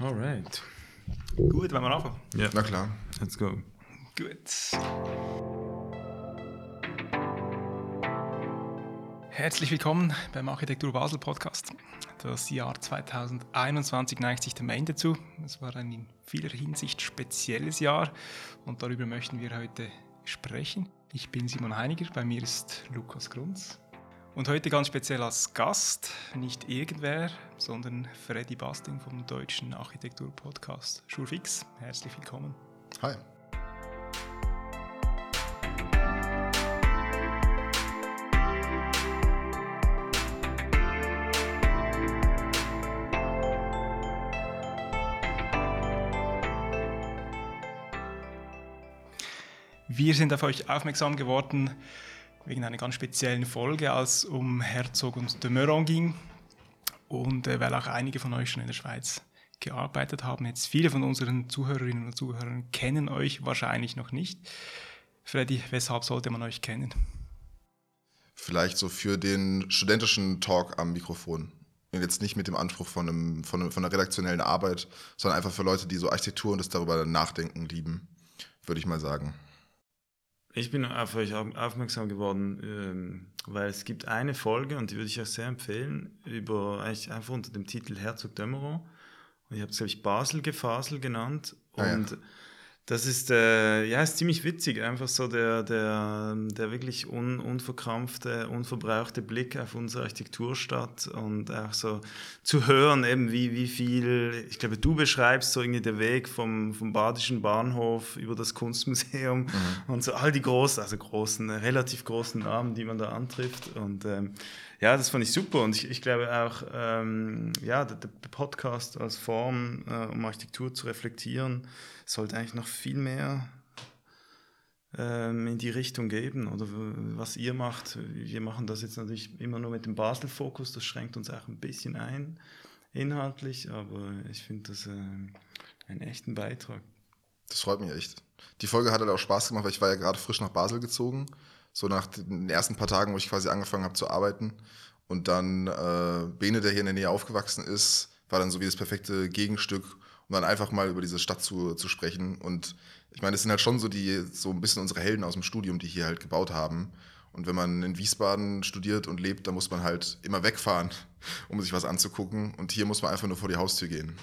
Alright. Gut, wenn wir anfangen. Ja. Na klar. Let's go. Gut. Herzlich willkommen beim Architektur Basel Podcast. Das Jahr 2021 neigt sich dem Ende zu. Es war ein in vieler Hinsicht spezielles Jahr und darüber möchten wir heute sprechen. Ich bin Simon Heiniger, bei mir ist Lukas Grunz. Und heute ganz speziell als Gast, nicht irgendwer, sondern Freddy Basting vom Deutschen Architektur-Podcast Schurfix. Herzlich willkommen. Hi. Wir sind auf euch aufmerksam geworden wegen einer ganz speziellen Folge, als es um Herzog und de Meuron ging. Und äh, weil auch einige von euch schon in der Schweiz gearbeitet haben, jetzt viele von unseren Zuhörerinnen und Zuhörern kennen euch wahrscheinlich noch nicht. Freddy, weshalb sollte man euch kennen? Vielleicht so für den studentischen Talk am Mikrofon. Und jetzt nicht mit dem Anspruch von, einem, von, von einer redaktionellen Arbeit, sondern einfach für Leute, die so Architektur und das darüber nachdenken lieben, würde ich mal sagen. Ich bin auf euch aufmerksam geworden, ähm, weil es gibt eine Folge, und die würde ich euch sehr empfehlen, über eigentlich einfach unter dem Titel Herzog Dömeron. Und ich habe es, glaube ich, Basel Gefasel genannt. Und ah, ja. Das ist, äh, ja, ist ziemlich witzig, einfach so der, der, der wirklich un, unverkrampfte, unverbrauchte Blick auf unsere Architekturstadt und auch so zu hören, eben wie, wie viel, ich glaube, du beschreibst so irgendwie den Weg vom, vom Badischen Bahnhof über das Kunstmuseum mhm. und so all die großen, also großen, relativ großen Namen, die man da antrifft und ähm, ja, das fand ich super und ich, ich glaube auch, ähm, ja, der, der, Podcast als Form, äh, um Architektur zu reflektieren, sollte eigentlich noch viel mehr ähm, in die Richtung geben oder was ihr macht. Wir machen das jetzt natürlich immer nur mit dem Basel-Fokus, das schränkt uns auch ein bisschen ein inhaltlich, aber ich finde das äh, einen echten Beitrag. Das freut mich echt. Die Folge hat halt auch Spaß gemacht, weil ich war ja gerade frisch nach Basel gezogen so nach den ersten paar Tagen, wo ich quasi angefangen habe zu arbeiten. Und dann äh, Bene, der hier in der Nähe aufgewachsen ist, war dann so wie das perfekte Gegenstück, um dann einfach mal über diese Stadt zu, zu sprechen. Und ich meine, es sind halt schon so die, so ein bisschen unsere Helden aus dem Studium, die hier halt gebaut haben. Und wenn man in Wiesbaden studiert und lebt, dann muss man halt immer wegfahren, um sich was anzugucken. Und hier muss man einfach nur vor die Haustür gehen.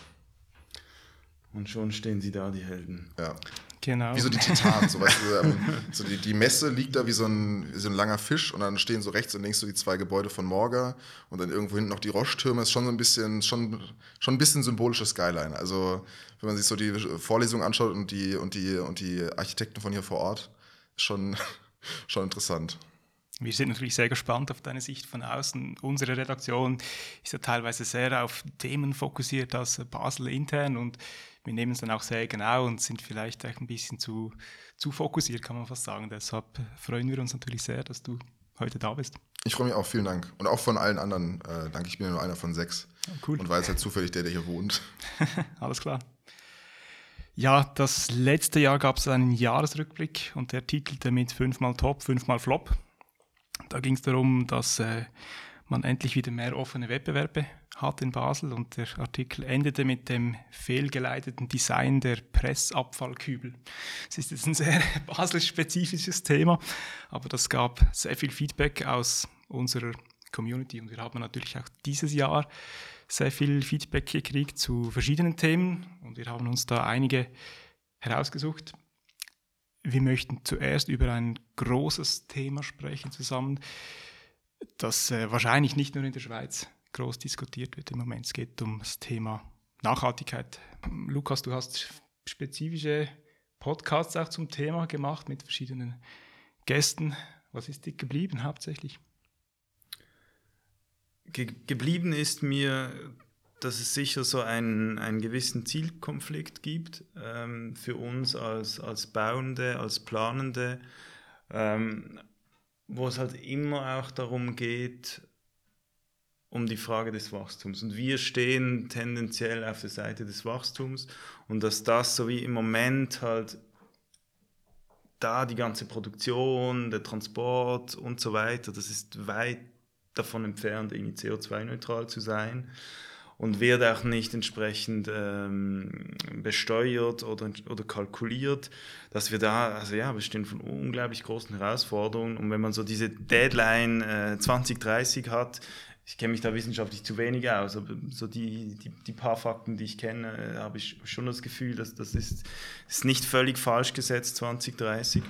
Und schon stehen sie da, die Helden. Ja. Genau. Wie so die Titanen. So, weißt du, ähm, so die, die Messe liegt da wie so, ein, wie so ein langer Fisch und dann stehen so rechts und links so die zwei Gebäude von Morga und dann irgendwo hinten noch die Roche-Türme. Ist schon so ein bisschen, schon, schon ein bisschen symbolisches Skyline. Also, wenn man sich so die Vorlesung anschaut und die, und die, und die Architekten von hier vor Ort, schon, schon interessant. Wir sind natürlich sehr gespannt auf deine Sicht von außen. Unsere Redaktion ist ja teilweise sehr auf Themen fokussiert als Basel intern und wir nehmen es dann auch sehr genau und sind vielleicht auch ein bisschen zu, zu fokussiert, kann man fast sagen. Deshalb freuen wir uns natürlich sehr, dass du heute da bist. Ich freue mich auch, vielen Dank. Und auch von allen anderen äh, danke. Ich bin ja nur einer von sechs. Oh, cool. Und jetzt halt zufällig der, der hier wohnt. Alles klar. Ja, das letzte Jahr gab es einen Jahresrückblick und der titelte mit fünfmal Top, fünfmal Flop. Da ging es darum, dass äh, man endlich wieder mehr offene Wettbewerbe hat in Basel und der Artikel endete mit dem fehlgeleiteten Design der Pressabfallkübel. Es ist jetzt ein sehr Basel-spezifisches Thema, aber das gab sehr viel Feedback aus unserer Community und wir haben natürlich auch dieses Jahr sehr viel Feedback gekriegt zu verschiedenen Themen und wir haben uns da einige herausgesucht. Wir möchten zuerst über ein großes Thema sprechen zusammen, das äh, wahrscheinlich nicht nur in der Schweiz groß diskutiert wird im Moment. Es geht um das Thema Nachhaltigkeit. Lukas, du hast spezifische Podcasts auch zum Thema gemacht mit verschiedenen Gästen. Was ist dir geblieben hauptsächlich? Ge geblieben ist mir, dass es sicher so einen, einen gewissen Zielkonflikt gibt ähm, für uns als, als Bauende, als Planende, ähm, wo es halt immer auch darum geht, um die Frage des Wachstums. Und wir stehen tendenziell auf der Seite des Wachstums und dass das so wie im Moment halt da die ganze Produktion, der Transport und so weiter, das ist weit davon entfernt, irgendwie CO2-neutral zu sein. Und wird auch nicht entsprechend ähm, besteuert oder, oder kalkuliert, dass wir da, also ja, wir stehen von unglaublich großen Herausforderungen. Und wenn man so diese Deadline äh, 2030 hat, ich kenne mich da wissenschaftlich zu wenig aus, aber so die, die, die paar Fakten, die ich kenne, äh, habe ich schon das Gefühl, dass das ist, ist nicht völlig falsch gesetzt 2030,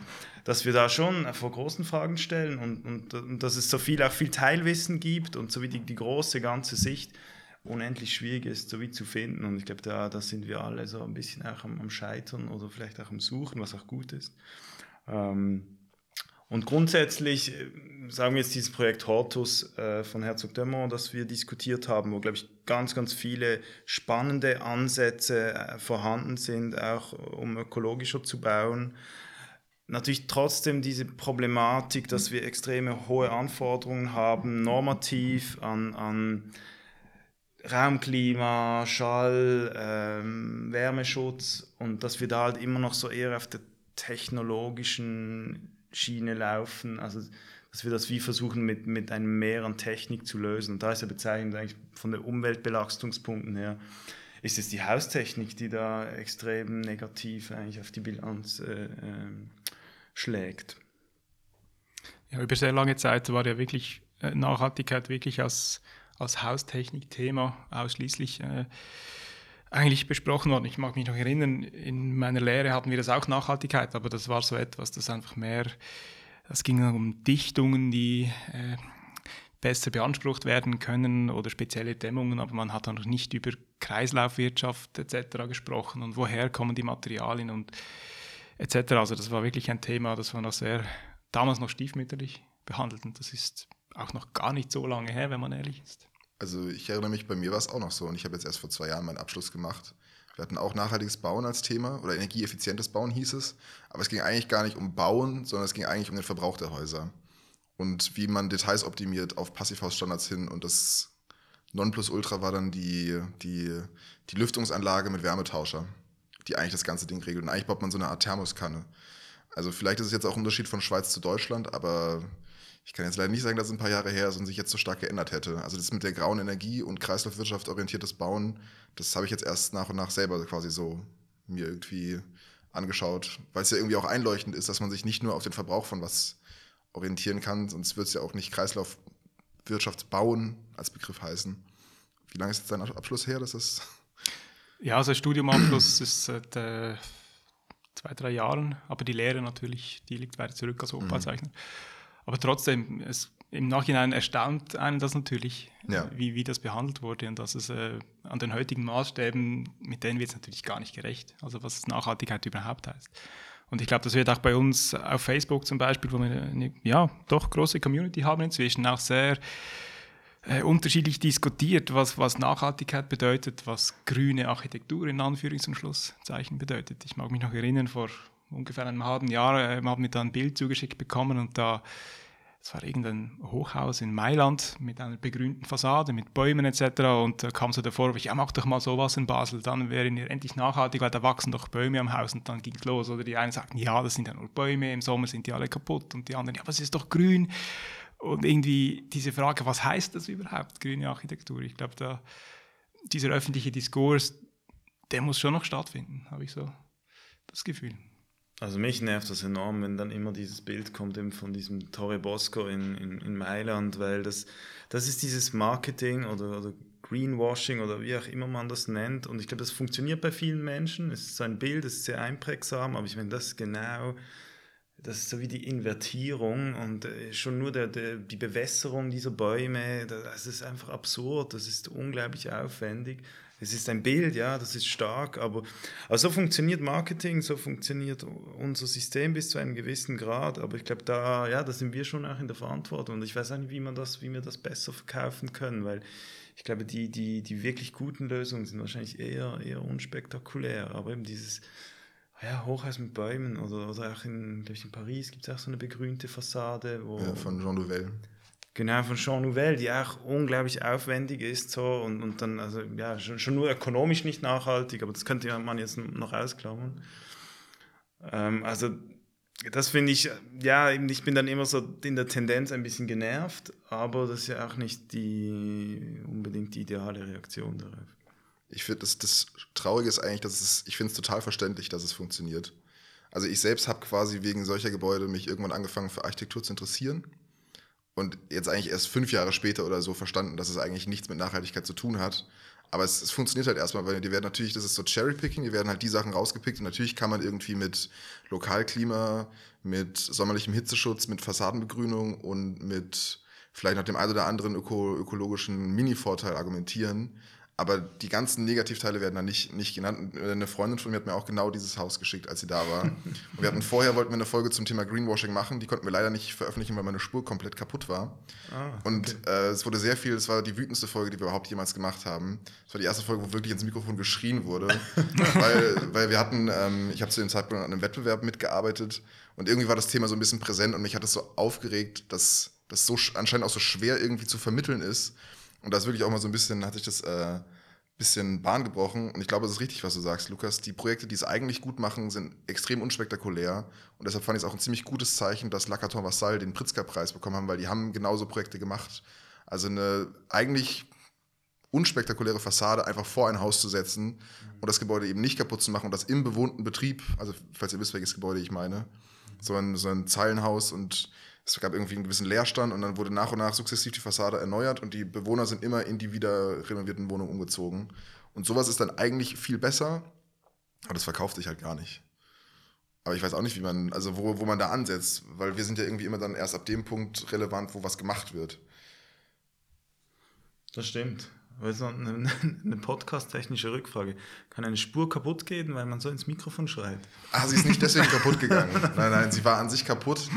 dass wir da schon vor großen Fragen stellen und, und, und dass es so viel auch viel Teilwissen gibt und so wie die, die große ganze Sicht unendlich schwierig ist, so wie zu finden. Und ich glaube, da, da sind wir alle so ein bisschen auch am, am Scheitern oder vielleicht auch am Suchen, was auch gut ist. Ähm, und grundsätzlich, äh, sagen wir jetzt dieses Projekt Hortus äh, von Herzog Dömer, das wir diskutiert haben, wo, glaube ich, ganz, ganz viele spannende Ansätze äh, vorhanden sind, auch um ökologischer zu bauen. Natürlich trotzdem diese Problematik, dass wir extreme hohe Anforderungen haben, normativ an, an Raumklima, Schall, ähm, Wärmeschutz und dass wir da halt immer noch so eher auf der technologischen Schiene laufen. Also, dass wir das wie versuchen, mit, mit einem Mehr an Technik zu lösen. Und da ist ja bezeichnend eigentlich von den Umweltbelastungspunkten her, ist es die Haustechnik, die da extrem negativ eigentlich auf die Bilanz äh, äh, schlägt. Ja, über sehr lange Zeit war ja wirklich äh, Nachhaltigkeit wirklich als, als Haustechnik-Thema ausschließlich äh, eigentlich besprochen worden. Ich mag mich noch erinnern, in meiner Lehre hatten wir das auch Nachhaltigkeit, aber das war so etwas, das einfach mehr, es ging um Dichtungen, die äh, besser beansprucht werden können oder spezielle Dämmungen, aber man hat dann noch nicht über Kreislaufwirtschaft etc. gesprochen und woher kommen die Materialien und etc. Also das war wirklich ein Thema, das war noch sehr, damals noch stiefmütterlich behandelt und das ist auch noch gar nicht so lange her, wenn man ehrlich ist. Also ich erinnere mich, bei mir war es auch noch so und ich habe jetzt erst vor zwei Jahren meinen Abschluss gemacht. Wir hatten auch nachhaltiges Bauen als Thema oder energieeffizientes Bauen hieß es, aber es ging eigentlich gar nicht um Bauen, sondern es ging eigentlich um den Verbrauch der Häuser und wie man Details optimiert auf Passivhausstandards hin und das Nonplusultra war dann die, die, die Lüftungsanlage mit Wärmetauscher, die eigentlich das ganze Ding regelt. Und eigentlich baut man so eine Art Thermoskanne. Also vielleicht ist es jetzt auch ein Unterschied von Schweiz zu Deutschland, aber ich kann jetzt leider nicht sagen, dass es ein paar Jahre her ist und sich jetzt so stark geändert hätte. Also das mit der grauen Energie und Kreislaufwirtschaft orientiertes Bauen, das habe ich jetzt erst nach und nach selber quasi so mir irgendwie angeschaut, weil es ja irgendwie auch einleuchtend ist, dass man sich nicht nur auf den Verbrauch von was orientieren kann, sonst wird es ja auch nicht Kreislaufwirtschaftsbauen als Begriff heißen. Wie lange ist jetzt dein Abschluss her? Das ist ja, also Studiumabschluss ist seit äh, zwei, drei Jahren, aber die Lehre natürlich, die liegt weiter zurück als Opa-Zeichner. Mhm. Aber trotzdem, es, im Nachhinein erstaunt einen das natürlich, ja. wie, wie das behandelt wurde und dass es äh, an den heutigen Maßstäben, mit denen wird es natürlich gar nicht gerecht. Also was Nachhaltigkeit überhaupt heißt. Und ich glaube, das wird auch bei uns auf Facebook zum Beispiel, wo wir eine ja, doch große Community haben inzwischen, auch sehr äh, unterschiedlich diskutiert, was, was Nachhaltigkeit bedeutet, was grüne Architektur in Anführungs- und Schlusszeichen bedeutet. Ich mag mich noch erinnern, vor ungefähr einem halben Jahr äh, haben wir da ein Bild zugeschickt bekommen und da es war irgendein Hochhaus in Mailand mit einer begrünten Fassade, mit Bäumen etc. Und da kam so der Vorwurf, ja, mach doch mal sowas in Basel, dann wären wir endlich nachhaltig, weil da wachsen doch Bäume am Haus. Und dann ging es los. Oder die einen sagten, ja, das sind ja nur Bäume, im Sommer sind die alle kaputt. Und die anderen, ja, was ist doch grün? Und irgendwie diese Frage, was heißt das überhaupt, grüne Architektur? Ich glaube, da dieser öffentliche Diskurs, der muss schon noch stattfinden, habe ich so das Gefühl. Also mich nervt das enorm, wenn dann immer dieses Bild kommt eben von diesem Torre Bosco in, in, in Mailand, weil das, das ist dieses Marketing oder, oder Greenwashing oder wie auch immer man das nennt. Und ich glaube, das funktioniert bei vielen Menschen. Es ist so ein Bild, es ist sehr einprägsam, aber ich meine, das ist genau, das ist so wie die Invertierung und äh, schon nur der, der, die Bewässerung dieser Bäume, das ist einfach absurd, das ist unglaublich aufwendig. Es ist ein Bild, ja, das ist stark, aber, aber so funktioniert Marketing, so funktioniert unser System bis zu einem gewissen Grad. Aber ich glaube, da, ja, da sind wir schon auch in der Verantwortung. Und ich weiß auch nicht, wie, man das, wie wir das besser verkaufen können, weil ich glaube, die, die, die wirklich guten Lösungen sind wahrscheinlich eher, eher unspektakulär. Aber eben dieses ja, Hochhaus mit Bäumen oder, oder auch in, ich, in Paris gibt es auch so eine begrünte Fassade. Wo, ja, von Jean Nouvel. Genau, von Jean Nouvel, die auch unglaublich aufwendig ist so und, und dann, also ja, schon, schon nur ökonomisch nicht nachhaltig, aber das könnte man jetzt noch ausklammern. Ähm, also das finde ich, ja, ich bin dann immer so in der Tendenz ein bisschen genervt, aber das ist ja auch nicht die unbedingt die ideale Reaktion darauf. Ich finde, das, das Traurige ist eigentlich, dass es, ich finde es total verständlich, dass es funktioniert. Also ich selbst habe quasi wegen solcher Gebäude mich irgendwann angefangen für Architektur zu interessieren und jetzt eigentlich erst fünf Jahre später oder so verstanden, dass es eigentlich nichts mit Nachhaltigkeit zu tun hat. Aber es, es funktioniert halt erstmal, weil die werden natürlich, das ist so Cherrypicking, die werden halt die Sachen rausgepickt und natürlich kann man irgendwie mit Lokalklima, mit sommerlichem Hitzeschutz, mit Fassadenbegrünung und mit vielleicht noch dem einen oder anderen öko ökologischen Mini-Vorteil argumentieren. Aber die ganzen Negativteile werden da nicht, nicht genannt. Eine Freundin von mir hat mir auch genau dieses Haus geschickt, als sie da war. Und wir hatten vorher, wollten wir eine Folge zum Thema Greenwashing machen. Die konnten wir leider nicht veröffentlichen, weil meine Spur komplett kaputt war. Ah, okay. Und äh, es wurde sehr viel, es war die wütendste Folge, die wir überhaupt jemals gemacht haben. Es war die erste Folge, wo wirklich ins Mikrofon geschrien wurde. weil, weil wir hatten, ähm, ich habe zu dem Zeitpunkt an einem Wettbewerb mitgearbeitet und irgendwie war das Thema so ein bisschen präsent und mich hat es so aufgeregt, dass das so anscheinend auch so schwer irgendwie zu vermitteln ist. Und da ist wirklich auch mal so ein bisschen, hat sich das äh, bisschen Bahn gebrochen. Und ich glaube, es ist richtig, was du sagst, Lukas. Die Projekte, die es eigentlich gut machen, sind extrem unspektakulär. Und deshalb fand ich es auch ein ziemlich gutes Zeichen, dass Lacaton Vassal den Pritzker-Preis bekommen haben, weil die haben genauso Projekte gemacht. Also eine eigentlich unspektakuläre Fassade einfach vor ein Haus zu setzen und das Gebäude eben nicht kaputt zu machen und das im bewohnten Betrieb, also falls ihr wisst, welches Gebäude ich meine, so ein, so ein Zeilenhaus und es gab irgendwie einen gewissen Leerstand und dann wurde nach und nach sukzessiv die Fassade erneuert und die Bewohner sind immer in die wieder renovierten Wohnungen umgezogen. Und sowas ist dann eigentlich viel besser, aber das verkauft sich halt gar nicht. Aber ich weiß auch nicht, wie man, also wo, wo man da ansetzt, weil wir sind ja irgendwie immer dann erst ab dem Punkt relevant, wo was gemacht wird. Das stimmt. Also eine, eine podcast-technische Rückfrage. Kann eine Spur kaputt gehen, weil man so ins Mikrofon schreit? Ah, sie ist nicht deswegen kaputt gegangen. Nein, nein, sie war an sich kaputt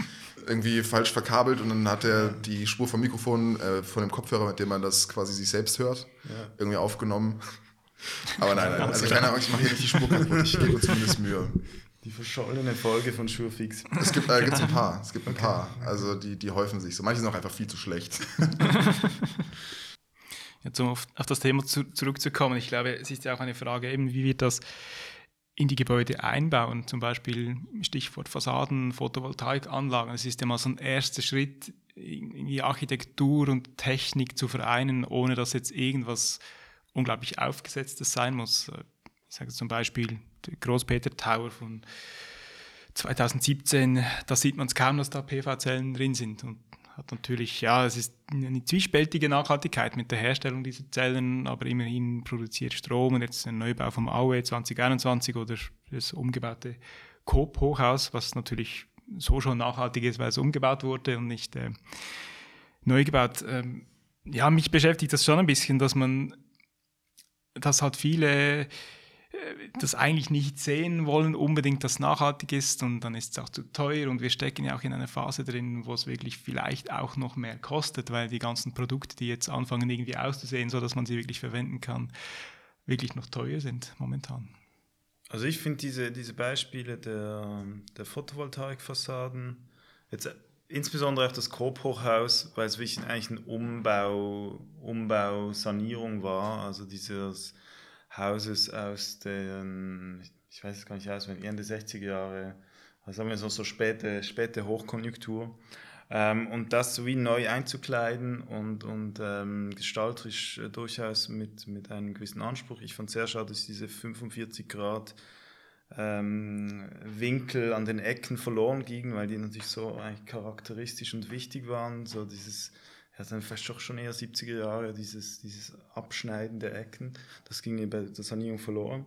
irgendwie falsch verkabelt und dann hat er die Spur vom Mikrofon äh, von dem Kopfhörer, mit dem man das quasi sich selbst hört, ja. irgendwie aufgenommen. Aber nein, nein, also keine Angst, ich mache hier nicht die Spur kaputt, ich gebe zumindest Mühe. Die verschollene Folge von Schurfix. Es gibt, äh, gibt's ein paar, es gibt ein okay. paar. Also die, die häufen sich so. Manche sind auch einfach viel zu schlecht. Jetzt um auf, auf das Thema zu, zurückzukommen, ich glaube, es ist ja auch eine Frage, eben, wie wird das in die Gebäude einbauen, zum Beispiel Stichwort Fassaden, Photovoltaikanlagen. Das ist ja mal so ein erster Schritt, in die Architektur und Technik zu vereinen, ohne dass jetzt irgendwas unglaublich Aufgesetztes sein muss. Ich sage zum Beispiel der Großpeter Tower von 2017, da sieht man es kaum, dass da PV-Zellen drin sind. Und hat natürlich, ja, es ist eine zwiespältige Nachhaltigkeit mit der Herstellung dieser Zellen, aber immerhin produziert Strom und jetzt ein Neubau vom AUE 2021 oder das umgebaute Coop-Hochhaus, was natürlich so schon nachhaltig ist, weil es umgebaut wurde und nicht äh, neu gebaut. Ähm, ja, mich beschäftigt das schon ein bisschen, dass man, dass halt viele das eigentlich nicht sehen wollen, unbedingt, dass nachhaltig ist und dann ist es auch zu teuer und wir stecken ja auch in einer Phase drin, wo es wirklich vielleicht auch noch mehr kostet, weil die ganzen Produkte, die jetzt anfangen irgendwie auszusehen, so dass man sie wirklich verwenden kann, wirklich noch teuer sind momentan. Also ich finde diese, diese Beispiele der, der Photovoltaikfassaden, jetzt insbesondere auch das Coop-Hochhaus, weil es wirklich eigentlich eine Umbau, Umbau, Sanierung war, also dieses Hauses aus den, ich weiß es gar nicht auswendig, Ende 60er Jahre, also sagen wir so, so späte, späte Hochkonjunktur. Ähm, und das so wie neu einzukleiden und, und ähm, gestalterisch äh, durchaus mit, mit einem gewissen Anspruch. Ich fand sehr schade, dass diese 45 Grad ähm, Winkel an den Ecken verloren gingen, weil die natürlich so eigentlich charakteristisch und wichtig waren. So dieses ja, dann fast doch schon eher 70er Jahre, dieses, dieses Abschneiden der Ecken. Das ging bei der Sanierung verloren.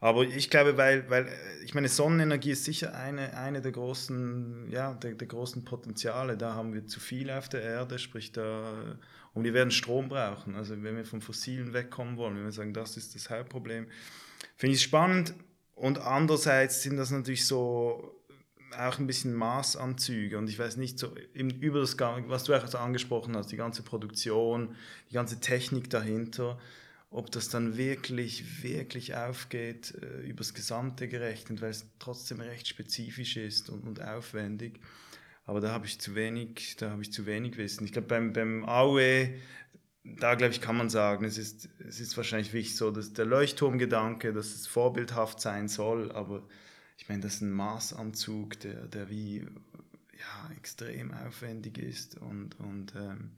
Aber ich glaube, weil, weil ich meine, Sonnenenergie ist sicher eine, eine der großen, ja, der, der großen Potenziale. Da haben wir zu viel auf der Erde, sprich da, und wir werden Strom brauchen. Also wenn wir vom Fossilen wegkommen wollen, wenn wir sagen, das ist das Hauptproblem, finde ich spannend. Und andererseits sind das natürlich so auch ein bisschen Maßanzüge und ich weiß nicht so im, über das was du auch angesprochen hast die ganze Produktion die ganze Technik dahinter ob das dann wirklich wirklich aufgeht äh, übers Gesamte gerechnet weil es trotzdem recht spezifisch ist und, und aufwendig. Aber da habe ich zu wenig da habe ich zu wenig Wissen. Ich glaube beim beim AOE da glaube ich kann man sagen es ist es ist wahrscheinlich wichtig so dass der Leuchtturmgedanke dass es vorbildhaft sein soll aber ich meine, das ist ein Maßanzug, der, der wie ja, extrem aufwendig ist und, und ähm,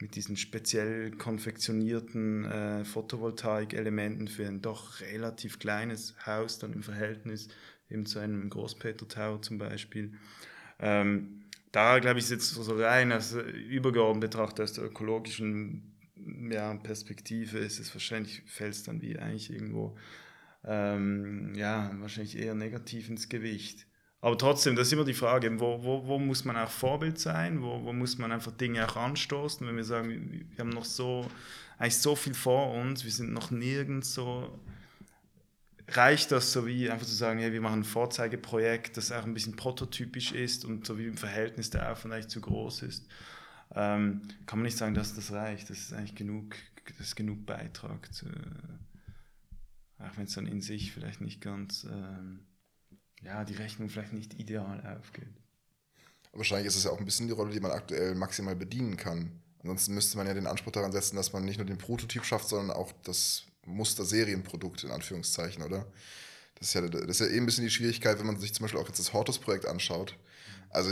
mit diesen speziell konfektionierten äh, Photovoltaik-Elementen für ein doch relativ kleines Haus, dann im Verhältnis eben zu einem Großpeter Tower zum Beispiel. Ähm, da glaube ich, jetzt so rein als übergeordnet betrachtet aus der ökologischen ja, Perspektive ist es wahrscheinlich, fällt es dann wie eigentlich irgendwo, ähm, ja, wahrscheinlich eher negativ ins Gewicht. Aber trotzdem, das ist immer die Frage, wo, wo, wo muss man auch Vorbild sein, wo, wo muss man einfach Dinge auch anstoßen, wenn wir sagen, wir haben noch so, eigentlich so viel vor uns, wir sind noch nirgends so, reicht das so wie einfach zu sagen, hey, wir machen ein Vorzeigeprojekt, das auch ein bisschen prototypisch ist und so wie im Verhältnis der Aufwand eigentlich zu groß ist, ähm, kann man nicht sagen, dass das reicht, das ist eigentlich genug, das ist genug Beitrag, zu, auch wenn es dann in sich vielleicht nicht ganz... Ähm, ja, die Rechnung vielleicht nicht ideal aufgeht. Wahrscheinlich ist es ja auch ein bisschen die Rolle, die man aktuell maximal bedienen kann. Ansonsten müsste man ja den Anspruch daran setzen, dass man nicht nur den Prototyp schafft, sondern auch das Muster-Serienprodukt in Anführungszeichen, oder? Das ist, ja, das ist ja eben ein bisschen die Schwierigkeit, wenn man sich zum Beispiel auch jetzt das Hortus-Projekt anschaut. Also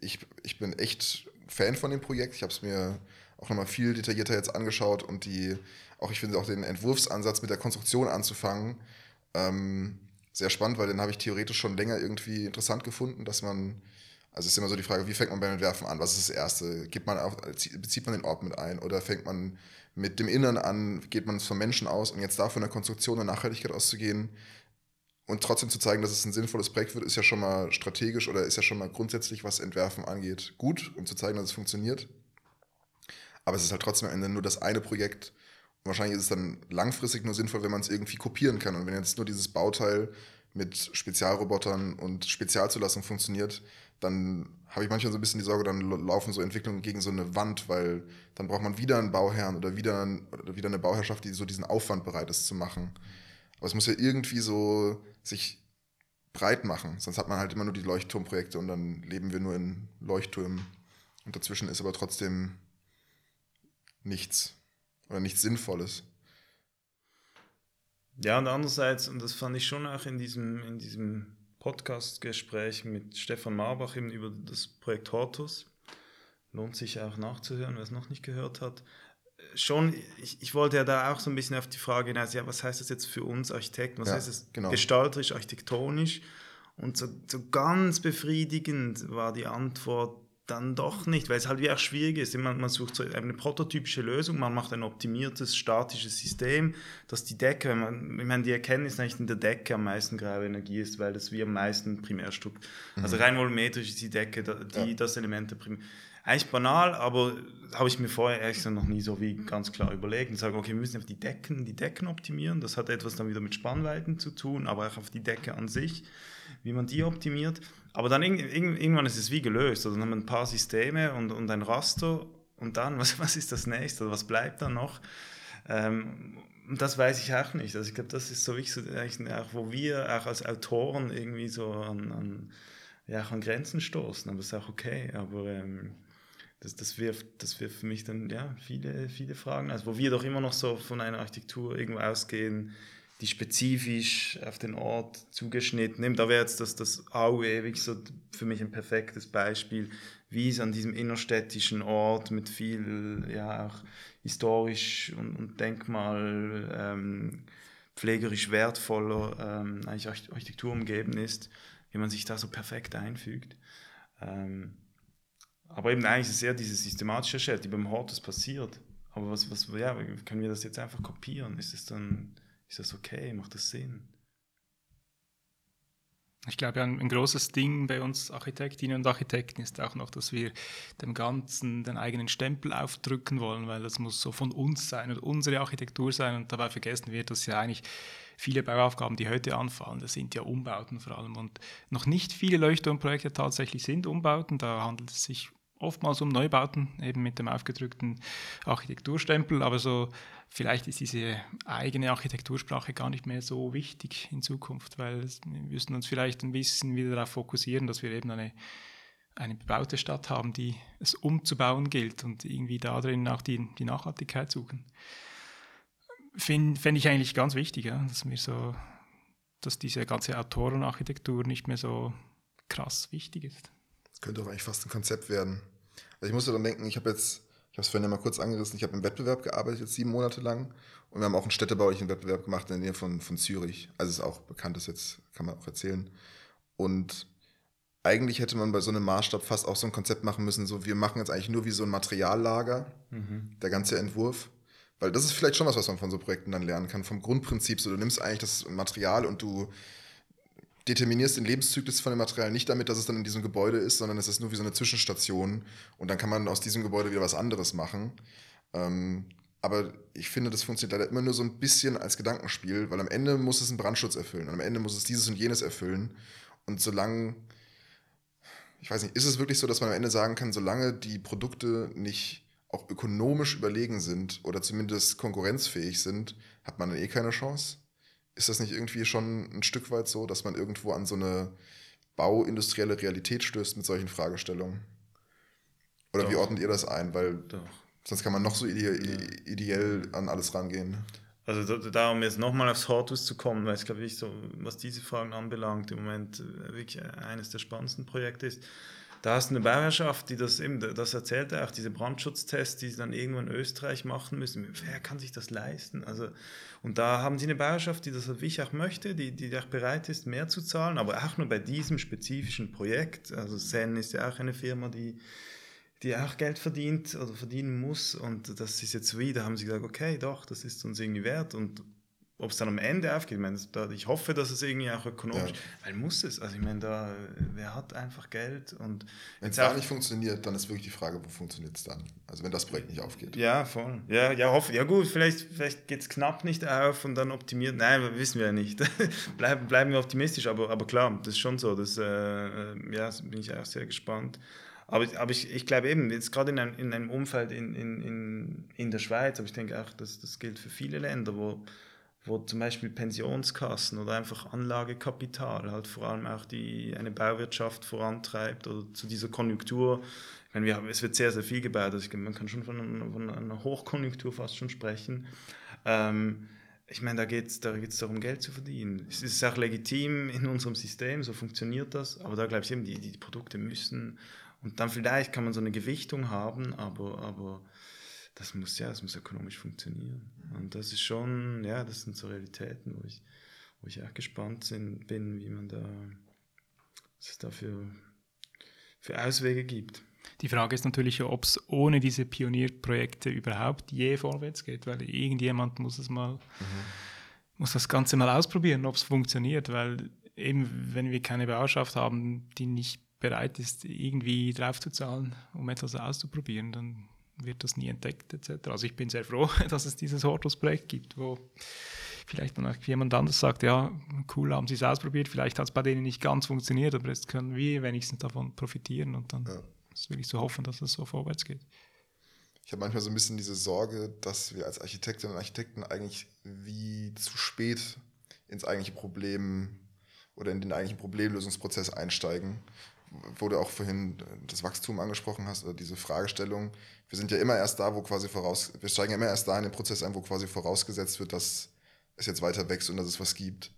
ich, ich bin echt Fan von dem Projekt. Ich habe es mir auch nochmal viel detaillierter jetzt angeschaut und die, auch ich finde auch den Entwurfsansatz mit der Konstruktion anzufangen, ähm, sehr spannend, weil den habe ich theoretisch schon länger irgendwie interessant gefunden, dass man, also es ist immer so die Frage, wie fängt man beim Entwerfen an? Was ist das Erste? Gibt man auch, bezieht man den Ort mit ein oder fängt man mit dem Innern an, geht man vom Menschen aus und jetzt da von der Konstruktion und Nachhaltigkeit auszugehen und trotzdem zu zeigen, dass es ein sinnvolles Projekt wird, ist ja schon mal strategisch oder ist ja schon mal grundsätzlich, was Entwerfen angeht, gut, um zu zeigen, dass es funktioniert. Aber es ist halt trotzdem am Ende nur das eine Projekt wahrscheinlich ist es dann langfristig nur sinnvoll, wenn man es irgendwie kopieren kann. Und wenn jetzt nur dieses Bauteil mit Spezialrobotern und Spezialzulassung funktioniert, dann habe ich manchmal so ein bisschen die Sorge, dann laufen so Entwicklungen gegen so eine Wand, weil dann braucht man wieder einen Bauherrn oder wieder, oder wieder eine Bauherrschaft, die so diesen Aufwand bereit ist zu machen. Aber es muss ja irgendwie so sich breit machen, sonst hat man halt immer nur die Leuchtturmprojekte und dann leben wir nur in Leuchttürmen. Und dazwischen ist aber trotzdem nichts oder nichts Sinnvolles. Ja, und andererseits, und das fand ich schon auch in diesem, in diesem Podcast-Gespräch mit Stefan Marbach eben über das Projekt Hortus, lohnt sich auch nachzuhören, wer es noch nicht gehört hat. Schon, ich, ich wollte ja da auch so ein bisschen auf die Frage hinaus, ja, was heißt das jetzt für uns Architekten? Was ja, heißt das genau. gestalterisch, architektonisch? Und so, so ganz befriedigend war die Antwort, dann doch nicht, weil es halt wie auch schwierig ist. Man, man sucht so eine prototypische Lösung, man macht ein optimiertes statisches System, dass die Decke, man, ich meine, die Erkenntnis eigentlich in der Decke am meisten graue Energie ist, weil das wie am meisten Primärstück, mhm. also rein volumetrisch ist die Decke die, ja. das Element der Primär. Eigentlich banal, aber habe ich mir vorher ehrlich gesagt noch nie so wie ganz klar überlegt und sage, okay, wir müssen auf die Decken, die Decken optimieren. Das hat etwas dann wieder mit Spannweiten zu tun, aber auch auf die Decke an sich, wie man die optimiert. Aber dann irgendwann ist es wie gelöst. Also dann haben wir ein paar Systeme und, und ein Raster und dann, was, was ist das nächste? Also was bleibt dann noch? Ähm, das weiß ich auch nicht. Also ich glaube, das ist so wichtig, auch, wo wir auch als Autoren irgendwie so an, an, ja, an Grenzen stoßen. Aber das ist auch okay. Aber ähm, das, das, wirft, das wirft für mich dann ja, viele, viele Fragen. Also wo wir doch immer noch so von einer Architektur irgendwo ausgehen, die spezifisch auf den Ort zugeschnitten nimmt. Da wäre jetzt das, das Aue wirklich so für mich ein perfektes Beispiel, wie es an diesem innerstädtischen Ort mit viel, ja, auch historisch und, und Denkmal ähm, pflegerisch wertvoller ähm, eigentlich Architektur umgeben ist, wie man sich da so perfekt einfügt. Ähm, aber eben eigentlich ist es eher diese systematische Schritt, die beim Hortus passiert. Aber was, was, ja, können wir das jetzt einfach kopieren? Ist es dann ist das okay? Macht das Sinn? Ich glaube, ein, ein, großes Ding bei uns Architektinnen und Architekten ist auch noch, dass wir dem Ganzen den eigenen Stempel aufdrücken wollen, weil das muss so von uns sein und unsere Architektur sein. Und dabei vergessen wir, dass ja eigentlich viele Bauaufgaben, die heute anfallen, das sind ja Umbauten vor allem. Und noch nicht viele Leuchtturmprojekte tatsächlich sind Umbauten. Da handelt es sich oftmals um Neubauten, eben mit dem aufgedrückten Architekturstempel, aber so vielleicht ist diese eigene Architektursprache gar nicht mehr so wichtig in Zukunft, weil wir müssen uns vielleicht ein bisschen wieder darauf fokussieren, dass wir eben eine, eine bebaute Stadt haben, die es umzubauen gilt und irgendwie da drin auch die, die Nachhaltigkeit suchen. Find ich eigentlich ganz wichtig, ja, dass wir so dass diese ganze Autorenarchitektur nicht mehr so krass wichtig ist. Das könnte auch eigentlich fast ein Konzept werden. Also ich musste dann denken, ich habe jetzt, ich habe es vorhin ja mal kurz angerissen, ich habe im Wettbewerb gearbeitet, jetzt sieben Monate lang. Und wir haben auch einen städtebaulichen Wettbewerb gemacht in der Nähe von, von Zürich. Also ist auch bekannt, das jetzt kann man auch erzählen. Und eigentlich hätte man bei so einem Maßstab fast auch so ein Konzept machen müssen, so wir machen jetzt eigentlich nur wie so ein Materiallager, mhm. der ganze Entwurf. Weil das ist vielleicht schon was, was man von so Projekten dann lernen kann. Vom Grundprinzip, so du nimmst eigentlich das Material und du determinierst den Lebenszyklus von dem Material nicht damit, dass es dann in diesem Gebäude ist, sondern es ist nur wie so eine Zwischenstation und dann kann man aus diesem Gebäude wieder was anderes machen. Ähm, aber ich finde, das funktioniert leider immer nur so ein bisschen als Gedankenspiel, weil am Ende muss es einen Brandschutz erfüllen und am Ende muss es dieses und jenes erfüllen. Und solange, ich weiß nicht, ist es wirklich so, dass man am Ende sagen kann, solange die Produkte nicht auch ökonomisch überlegen sind oder zumindest konkurrenzfähig sind, hat man dann eh keine Chance? Ist das nicht irgendwie schon ein Stück weit so, dass man irgendwo an so eine bauindustrielle Realität stößt mit solchen Fragestellungen? Oder Doch. wie ordnet ihr das ein? Weil Doch. sonst kann man noch so ide ja. ideell an alles rangehen. Also darum jetzt nochmal aufs Hortus zu kommen, weil es glaube ich so, was diese Fragen anbelangt, im Moment äh, wirklich eines der spannendsten Projekte ist. Da hast du eine Bauherrschaft, die das eben, das erzählt er auch, diese Brandschutztests, die sie dann irgendwo in Österreich machen müssen. Wer kann sich das leisten? Also, und da haben sie eine Bauherrschaft, die das wirklich auch möchte, die, die auch bereit ist, mehr zu zahlen, aber auch nur bei diesem spezifischen Projekt. Also Sen ist ja auch eine Firma, die, die auch Geld verdient oder verdienen muss. Und das ist jetzt wieder, haben sie gesagt, okay, doch, das ist uns irgendwie wert. Und ob es dann am Ende aufgeht, ich, meine, da, ich hoffe, dass es irgendwie auch ökonomisch, ja. weil muss es, also ich meine, da, wer hat einfach Geld und... Wenn es gar nicht funktioniert, dann ist wirklich die Frage, wo funktioniert es dann? Also wenn das Projekt nicht aufgeht. Ja, voll. Ja, ja, hoffe, ja gut, vielleicht, vielleicht geht es knapp nicht auf und dann optimiert, nein, wissen wir ja nicht. bleiben, bleiben wir optimistisch, aber, aber klar, das ist schon so, das, äh, äh ja, bin ich auch sehr gespannt. Aber, aber ich, ich glaube eben, jetzt gerade in einem, in einem Umfeld in, in, in, in der Schweiz, aber ich denke auch, dass das gilt für viele Länder, wo wo zum Beispiel Pensionskassen oder einfach Anlagekapital halt vor allem auch die, eine Bauwirtschaft vorantreibt oder zu dieser Konjunktur. Ich meine, wir haben, es wird sehr, sehr viel gebaut, also man kann schon von, von einer Hochkonjunktur fast schon sprechen. Ähm, ich meine, da geht es da geht's darum, Geld zu verdienen. Es ist auch legitim in unserem System, so funktioniert das, aber da glaube ich eben, die, die Produkte müssen und dann vielleicht kann man so eine Gewichtung haben, aber, aber das muss ja, das muss ökonomisch funktionieren. Und das ist schon, ja, das sind so Realitäten, wo ich, wo ich auch gespannt sind, bin, wie man da, was es da für, für Auswege gibt. Die Frage ist natürlich, ob es ohne diese Pionierprojekte überhaupt je vorwärts geht, weil irgendjemand muss es mal, mhm. muss das Ganze mal ausprobieren, ob es funktioniert, weil eben, wenn wir keine Bauschaft haben, die nicht bereit ist, irgendwie draufzuzahlen, um etwas auszuprobieren, dann wird das nie entdeckt etc. Also ich bin sehr froh, dass es dieses Hortus-Projekt gibt, wo vielleicht dann auch jemand anders sagt, ja, cool, haben sie es ausprobiert, vielleicht hat es bei denen nicht ganz funktioniert, aber jetzt können wir wenigstens davon profitieren und dann ja. ist wirklich so hoffen, dass es so vorwärts geht. Ich habe manchmal so ein bisschen diese Sorge, dass wir als Architektinnen und Architekten eigentlich wie zu spät ins eigentliche Problem oder in den eigentlichen Problemlösungsprozess einsteigen wo du auch vorhin das Wachstum angesprochen hast, oder diese Fragestellung. Wir sind ja immer erst da, wo quasi voraus, wir steigen ja immer erst da in den Prozess ein, wo quasi vorausgesetzt wird, dass es jetzt weiter wächst und dass es was gibt.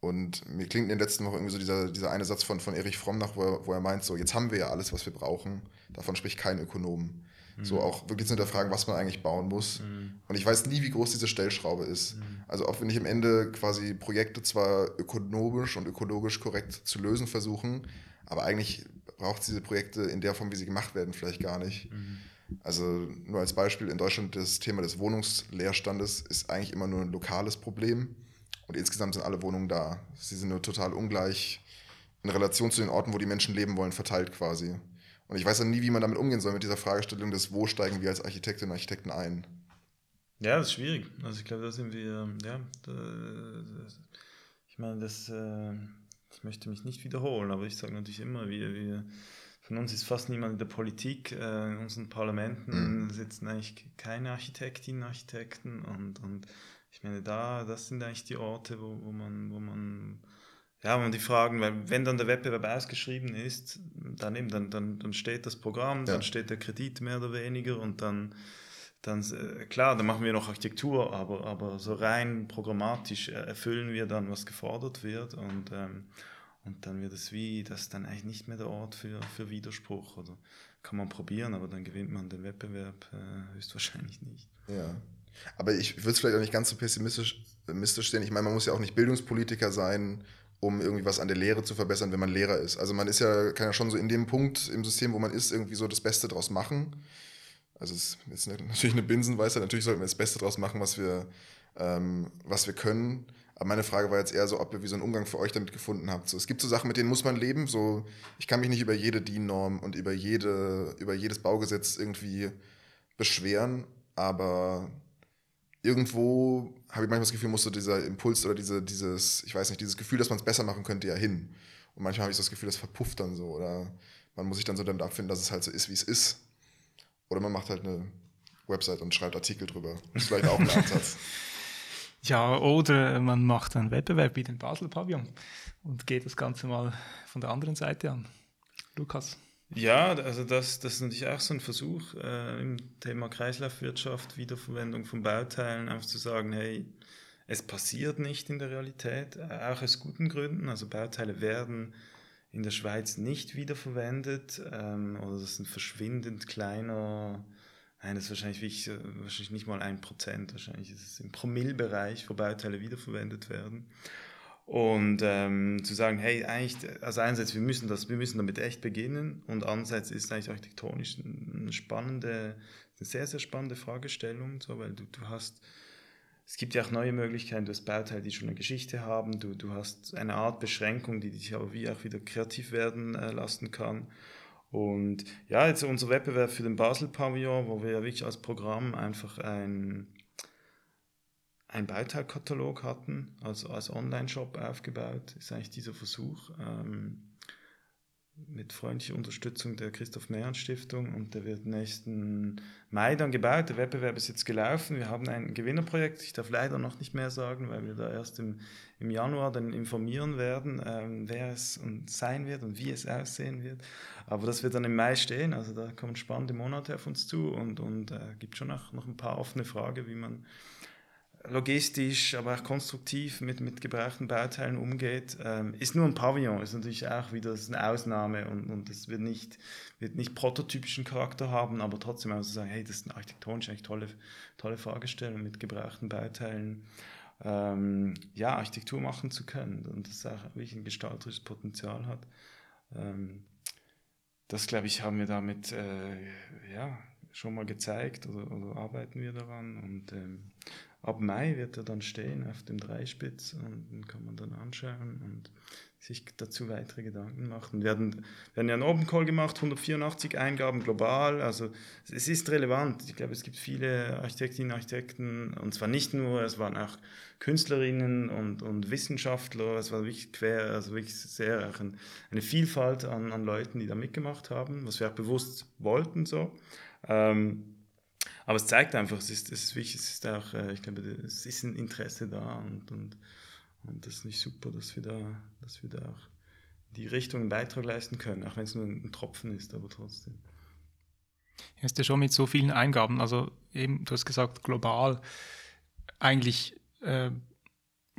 Und mir klingt in den letzten Wochen irgendwie so dieser, dieser eine Satz von, von Erich Fromm nach, wo er, wo er meint, so, jetzt haben wir ja alles, was wir brauchen. Davon spricht kein Ökonom. Mhm. So auch wirklich zu hinterfragen, was man eigentlich bauen muss. Mhm. Und ich weiß nie, wie groß diese Stellschraube ist. Mhm. Also auch wenn ich am Ende quasi Projekte zwar ökonomisch und ökologisch korrekt zu lösen versuchen, aber eigentlich braucht es diese Projekte in der Form, wie sie gemacht werden, vielleicht gar nicht. Mhm. Also nur als Beispiel, in Deutschland das Thema des Wohnungsleerstandes ist eigentlich immer nur ein lokales Problem. Und insgesamt sind alle Wohnungen da. Sie sind nur total ungleich in Relation zu den Orten, wo die Menschen leben wollen, verteilt quasi. Und ich weiß dann nie, wie man damit umgehen soll, mit dieser Fragestellung des, wo steigen wir als Architektinnen und Architekten ein. Ja, das ist schwierig. Also ich glaube, da sind wir, ja, da, ich meine, das, äh, ich möchte mich nicht wiederholen, aber ich sage natürlich immer, wir, wir, von uns ist fast niemand in der Politik, äh, in unseren Parlamenten mhm. sitzen eigentlich keine Architektinnen, Architekten und, und ich meine, da, das sind eigentlich die Orte, wo, wo man, wo man, ja, wo man die Fragen, weil wenn dann der Wettbewerb ausgeschrieben ist, dann eben, dann, dann, dann steht das Programm, ja. dann steht der Kredit mehr oder weniger und dann dann äh, klar, dann machen wir noch Architektur, aber, aber so rein programmatisch erfüllen wir dann, was gefordert wird und, ähm, und dann wird es wie, das ist dann eigentlich nicht mehr der Ort für, für Widerspruch oder kann man probieren, aber dann gewinnt man den Wettbewerb äh, höchstwahrscheinlich nicht. Ja. Aber ich würde es vielleicht auch nicht ganz so pessimistisch, pessimistisch sehen. Ich meine, man muss ja auch nicht Bildungspolitiker sein, um irgendwie was an der Lehre zu verbessern, wenn man Lehrer ist. Also man ist ja, kann ja schon so in dem Punkt im System, wo man ist, irgendwie so das Beste draus machen. Also es ist natürlich eine Binsenweisheit, natürlich sollten wir das Beste draus machen, was wir, ähm, was wir können. Aber meine Frage war jetzt eher so, ob ihr wie so einen Umgang für euch damit gefunden habt. So, es gibt so Sachen, mit denen muss man leben. So, ich kann mich nicht über jede DIN-Norm und über, jede, über jedes Baugesetz irgendwie beschweren, aber irgendwo habe ich manchmal das Gefühl, muss so dieser Impuls oder diese, dieses, ich weiß nicht, dieses Gefühl, dass man es besser machen könnte, ja hin. Und manchmal habe ich so das Gefühl, das verpufft dann so. Oder man muss sich dann so damit abfinden, dass es halt so ist, wie es ist. Oder man macht halt eine Website und schreibt Artikel drüber. Das ist vielleicht auch ein Ansatz. Ja, oder man macht einen Wettbewerb wie den Basel Pavillon und geht das Ganze mal von der anderen Seite an. Lukas. Ja, also das, das ist natürlich auch so ein Versuch äh, im Thema Kreislaufwirtschaft, Wiederverwendung von Bauteilen, einfach zu sagen, hey, es passiert nicht in der Realität, äh, auch aus guten Gründen. Also Bauteile werden in der Schweiz nicht wiederverwendet ähm, oder das ist ein verschwindend kleiner, nein, das ist wahrscheinlich, wirklich, äh, wahrscheinlich nicht mal ein Prozent, wahrscheinlich ist es im Promillbereich, wo Bauteile wiederverwendet werden. Und ähm, zu sagen, hey, eigentlich, also einerseits, wir müssen, das, wir müssen damit echt beginnen und andererseits ist eigentlich architektonisch eine spannende, eine sehr, sehr spannende Fragestellung, so, weil du, du hast, es gibt ja auch neue Möglichkeiten, du hast Bauteile, die schon eine Geschichte haben, du, du hast eine Art Beschränkung, die dich aber wie auch wieder kreativ werden äh, lassen kann. Und ja, jetzt unser Wettbewerb für den Basel-Pavillon, wo wir ja wirklich als Programm einfach ein einen Bauteilkatalog hatten, also als Online-Shop aufgebaut, ist eigentlich dieser Versuch. Ähm, mit freundlicher Unterstützung der Christoph Mehren Stiftung und der wird nächsten Mai dann gebaut. Der Wettbewerb ist jetzt gelaufen. Wir haben ein Gewinnerprojekt. Ich darf leider noch nicht mehr sagen, weil wir da erst im, im Januar dann informieren werden, ähm, wer es und sein wird und wie es aussehen wird. Aber das wird dann im Mai stehen. Also da kommen spannende Monate auf uns zu und, und äh, gibt schon noch, noch ein paar offene Fragen, wie man logistisch, aber auch konstruktiv mit, mit gebrauchten Bauteilen umgeht, ähm, ist nur ein Pavillon, ist natürlich auch wieder eine Ausnahme und, und das wird nicht, wird nicht prototypischen Charakter haben, aber trotzdem auch so sagen, hey, das ist eine architektonisch eigentlich tolle, tolle Fragestellung mit gebrauchten Bauteilen. Ähm, ja, Architektur machen zu können und das auch wirklich ein gestalterisches Potenzial hat. Ähm, das, glaube ich, haben wir damit äh, ja, schon mal gezeigt oder, oder arbeiten wir daran und ähm, ab Mai wird er dann stehen auf dem Dreispitz und den kann man dann anschauen und sich dazu weitere Gedanken machen. Wir werden, ja einen Open Call gemacht, 184 Eingaben global, also es ist relevant. Ich glaube, es gibt viele Architektinnen und Architekten, und zwar nicht nur, es waren auch Künstlerinnen und, und Wissenschaftler, es war wirklich quer, also wirklich sehr auch ein, eine Vielfalt an, an Leuten, die da mitgemacht haben, was wir auch bewusst wollten so. Ähm, aber es zeigt einfach, es ist, es ist wichtig, es ist auch, äh, ich glaube, es ist ein Interesse da und, und, und das ist nicht super, dass wir da, dass wir da auch die Richtung einen Beitrag leisten können, auch wenn es nur ein Tropfen ist, aber trotzdem. Ja, ist ja schon mit so vielen Eingaben, also eben, du hast gesagt, global eigentlich äh,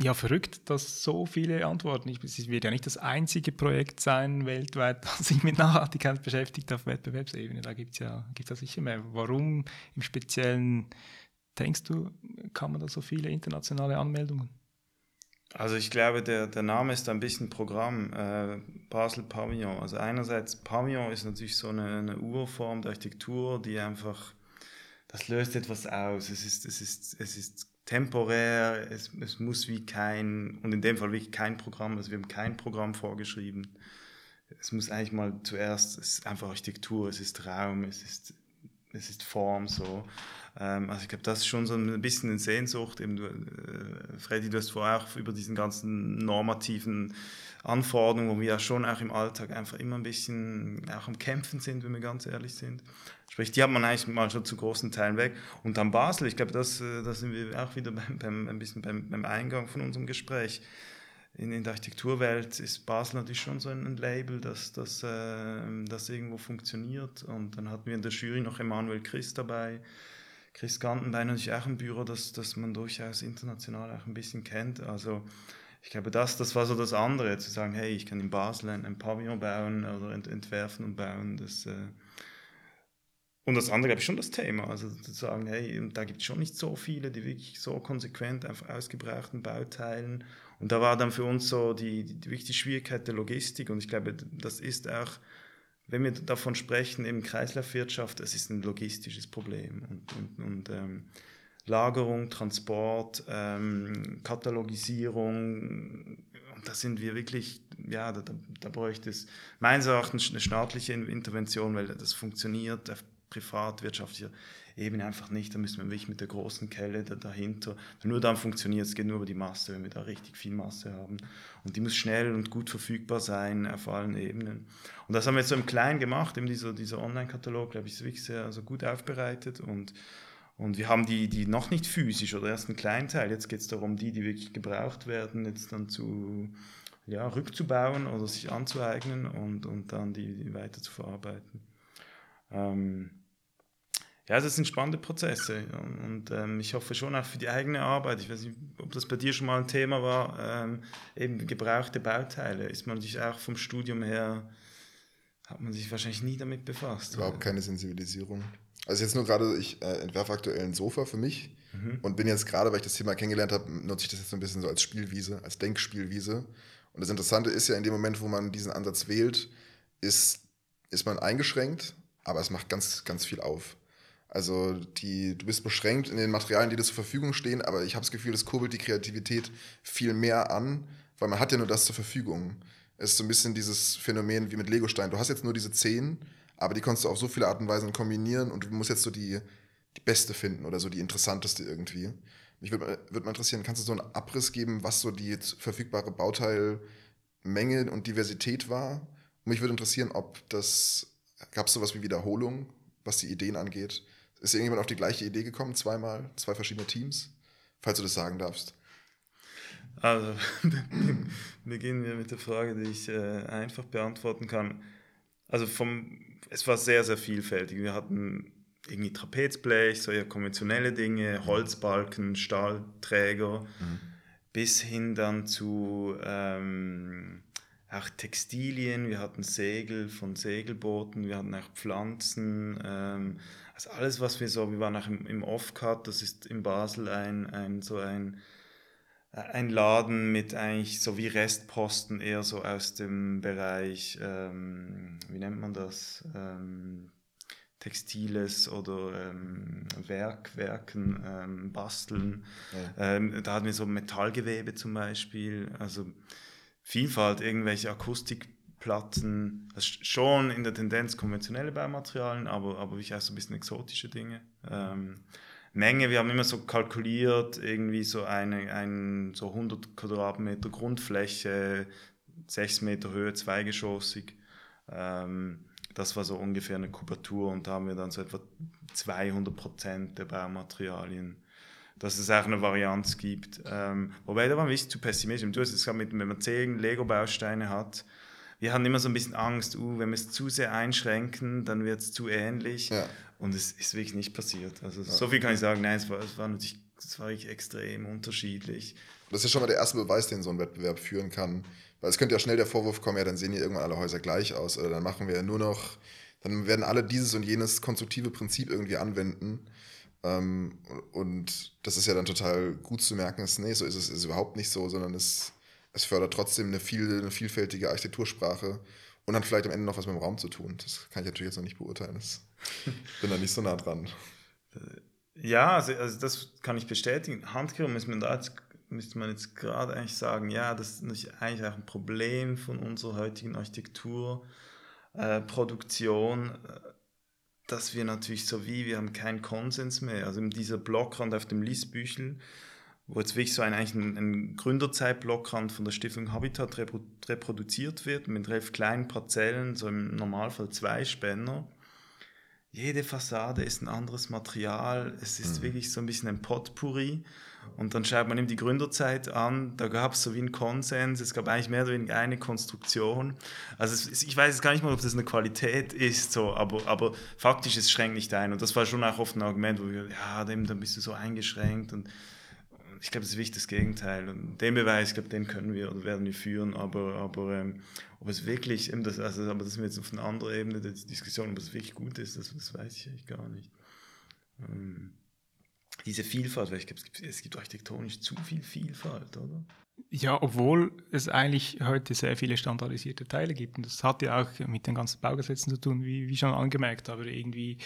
ja, verrückt, dass so viele antworten. Es wird ja nicht das einzige Projekt sein weltweit, das sich mit Nachhaltigkeit beschäftigt auf Wettbewerbsebene. Da gibt es ja, gibt's sicher mehr. Warum im Speziellen, denkst du, kann man da so viele internationale Anmeldungen? Also ich glaube, der, der Name ist ein bisschen Programm, äh, Basel Pavillon. Also einerseits, Pavillon ist natürlich so eine, eine Urform der Architektur, die einfach, das löst etwas aus. Es ist, es ist, es ist temporär, es, es muss wie kein, und in dem Fall wirklich kein Programm, also wir haben kein Programm vorgeschrieben. Es muss eigentlich mal zuerst, es ist einfach Architektur, es ist Raum, es ist, es ist Form so. Ähm, also ich glaube, das ist schon so ein bisschen eine Sehnsucht. Eben du, äh, Freddy, du hast vorher auch über diesen ganzen normativen Anforderungen, wo wir ja schon auch im Alltag einfach immer ein bisschen auch am Kämpfen sind, wenn wir ganz ehrlich sind. Sprich, die hat man eigentlich mal schon zu großen Teilen weg. Und dann Basel, ich glaube, das, äh, da sind wir auch wieder beim, beim, ein bisschen beim, beim Eingang von unserem Gespräch. In, in, der Architekturwelt ist Basel natürlich schon so ein, Label, das, das, äh, das irgendwo funktioniert. Und dann hatten wir in der Jury noch Emanuel Christ dabei. Chris Gantenbein natürlich auch ein Büro, das, das man durchaus international auch ein bisschen kennt. Also ich glaube, das, das war so das andere, zu sagen, hey, ich kann in Basel ein, ein Pavillon bauen oder ent, entwerfen und bauen. Das, äh und das andere, glaube ich, schon das Thema. Also zu sagen, hey, da gibt es schon nicht so viele, die wirklich so konsequent einfach ausgebrauchten Bauteilen. Und da war dann für uns so die, die, die, die Schwierigkeit der Logistik. Und ich glaube, das ist auch wenn wir davon sprechen, eben Kreislaufwirtschaft, es ist ein logistisches Problem. Und, und, und ähm, Lagerung, Transport, ähm, Katalogisierung, und da sind wir wirklich, ja, da, da bräuchte es meines Erachtens eine staatliche Intervention, weil das funktioniert auf privatwirtschaftlicher Ebene einfach nicht. Da müssen wir wirklich mit der großen Kelle da, dahinter. Nur dann funktioniert es, geht nur über die Masse, wenn wir da richtig viel Masse haben. Und die muss schnell und gut verfügbar sein auf allen Ebenen. Und das haben wir jetzt so im Kleinen gemacht, eben dieser, dieser Online-Katalog, glaube ich, ist wirklich sehr also gut aufbereitet und und wir haben die, die noch nicht physisch oder erst einen kleinen Teil. Jetzt geht es darum, die, die wirklich gebraucht werden, jetzt dann zu ja, rückzubauen oder sich anzueignen und, und dann die, die weiter zu verarbeiten. Ähm, ja, das sind spannende Prozesse und, und ähm, ich hoffe schon auch für die eigene Arbeit. Ich weiß nicht, ob das bei dir schon mal ein Thema war, ähm, eben gebrauchte Bauteile. Ist man sich auch vom Studium her, hat man sich wahrscheinlich nie damit befasst. Überhaupt oder? keine Sensibilisierung. Also jetzt nur gerade, ich äh, entwerfe aktuell ein Sofa für mich mhm. und bin jetzt gerade, weil ich das Thema kennengelernt habe, nutze ich das jetzt so ein bisschen so als Spielwiese, als Denkspielwiese. Und das Interessante ist ja, in dem Moment, wo man diesen Ansatz wählt, ist, ist man eingeschränkt, aber es macht ganz, ganz viel auf. Also die, du bist beschränkt in den Materialien, die dir zur Verfügung stehen, aber ich habe das Gefühl, das kurbelt die Kreativität viel mehr an, weil man hat ja nur das zur Verfügung. Es ist so ein bisschen dieses Phänomen wie mit Legostein. Du hast jetzt nur diese zehn, aber die kannst du auf so viele Arten und Weisen kombinieren und du musst jetzt so die, die beste finden oder so die interessanteste irgendwie. Mich würde würd mal interessieren, kannst du so einen Abriss geben, was so die verfügbare Bauteilmenge und Diversität war? Und mich würde interessieren, ob das, gab es sowas wie Wiederholung, was die Ideen angeht? Ist irgendjemand auf die gleiche Idee gekommen, zweimal, zwei verschiedene Teams? Falls du das sagen darfst. Also, beginnen wir mit der Frage, die ich äh, einfach beantworten kann. Also, vom, es war sehr, sehr vielfältig. Wir hatten irgendwie Trapezblech, so eher konventionelle Dinge, Holzbalken, Stahlträger, mhm. bis hin dann zu ähm, auch Textilien, wir hatten Segel von Segelbooten, wir hatten auch Pflanzen, ähm, also alles, was wir so, wir waren auch im, im Off-Cut, das ist in Basel ein, ein so ein, ein Laden mit eigentlich so wie Restposten, eher so aus dem Bereich, ähm, wie nennt man das, ähm, Textiles oder ähm, Werk, Werken, ähm, Basteln. Ja. Ähm, da hatten wir so Metallgewebe zum Beispiel, also Vielfalt, irgendwelche Akustikplatten, also schon in der Tendenz konventionelle Baumaterialien, aber, aber ich auch so ein bisschen exotische Dinge. Ähm, Menge, wir haben immer so kalkuliert, irgendwie so eine, ein, so 100 Quadratmeter Grundfläche, 6 Meter Höhe, zweigeschossig. Ähm, das war so ungefähr eine Kubatur und da haben wir dann so etwa 200 Prozent der Baumaterialien dass es auch eine Varianz gibt. Ähm, wobei, da war ein bisschen zu pessimistisch. Du hast es gesagt, wenn man zehn Lego-Bausteine hat, wir hatten immer so ein bisschen Angst, uh, wenn wir es zu sehr einschränken, dann wird es zu ähnlich. Ja. Und es ist wirklich nicht passiert. Also ja. so viel kann ich sagen, nein, es war, es war natürlich es war wirklich extrem unterschiedlich. Das ist schon mal der erste Beweis, den so ein Wettbewerb führen kann. Weil es könnte ja schnell der Vorwurf kommen, ja, dann sehen ja irgendwann alle Häuser gleich aus. Oder dann machen wir ja nur noch, dann werden alle dieses und jenes konstruktive Prinzip irgendwie anwenden. Ähm, und das ist ja dann total gut zu merken, ist, nee, so ist es ist überhaupt nicht so, sondern es, es fördert trotzdem eine, viel, eine vielfältige Architektursprache und hat vielleicht am Ende noch was mit dem Raum zu tun. Das kann ich natürlich jetzt noch nicht beurteilen. Das, bin da nicht so nah dran. Ja, also, also das kann ich bestätigen. Handgriff müsste man da jetzt, müsste man jetzt gerade eigentlich sagen, ja, das ist eigentlich auch ein Problem von unserer heutigen Architekturproduktion. Äh, dass wir natürlich so wie, wir haben keinen Konsens mehr. Also dieser Blockrand auf dem Liesbüchel, wo jetzt wirklich so ein, eigentlich ein, ein Gründerzeitblockrand von der Stiftung Habitat reproduziert wird, mit elf kleinen Parzellen, so im Normalfall zwei Spänner. Jede Fassade ist ein anderes Material. Es ist mhm. wirklich so ein bisschen ein Potpourri. Und dann schaut man eben die Gründerzeit an, da gab es so wie einen Konsens, es gab eigentlich mehr oder weniger eine Konstruktion. Also es, ich weiß jetzt gar nicht mal, ob das eine Qualität ist, so, aber, aber faktisch, es schränkt nicht ein. Und das war schon auch oft ein Argument, wo wir, ja, dem, dann bist du so eingeschränkt. Und ich glaube, das ist wichtig das Gegenteil. Und den Beweis, ich glaube, den können wir oder werden wir führen, aber, aber ähm, ob es wirklich, eben das, also, aber das ist jetzt auf einer anderen Ebene der Diskussion, ob es wirklich gut ist, das, das weiß ich eigentlich gar nicht. Ähm, diese Vielfalt, weil ich glaube, es gibt, es gibt architektonisch zu viel Vielfalt, oder? Ja, obwohl es eigentlich heute sehr viele standardisierte Teile gibt. Und das hat ja auch mit den ganzen Baugesetzen zu tun, wie, wie schon angemerkt. Aber irgendwie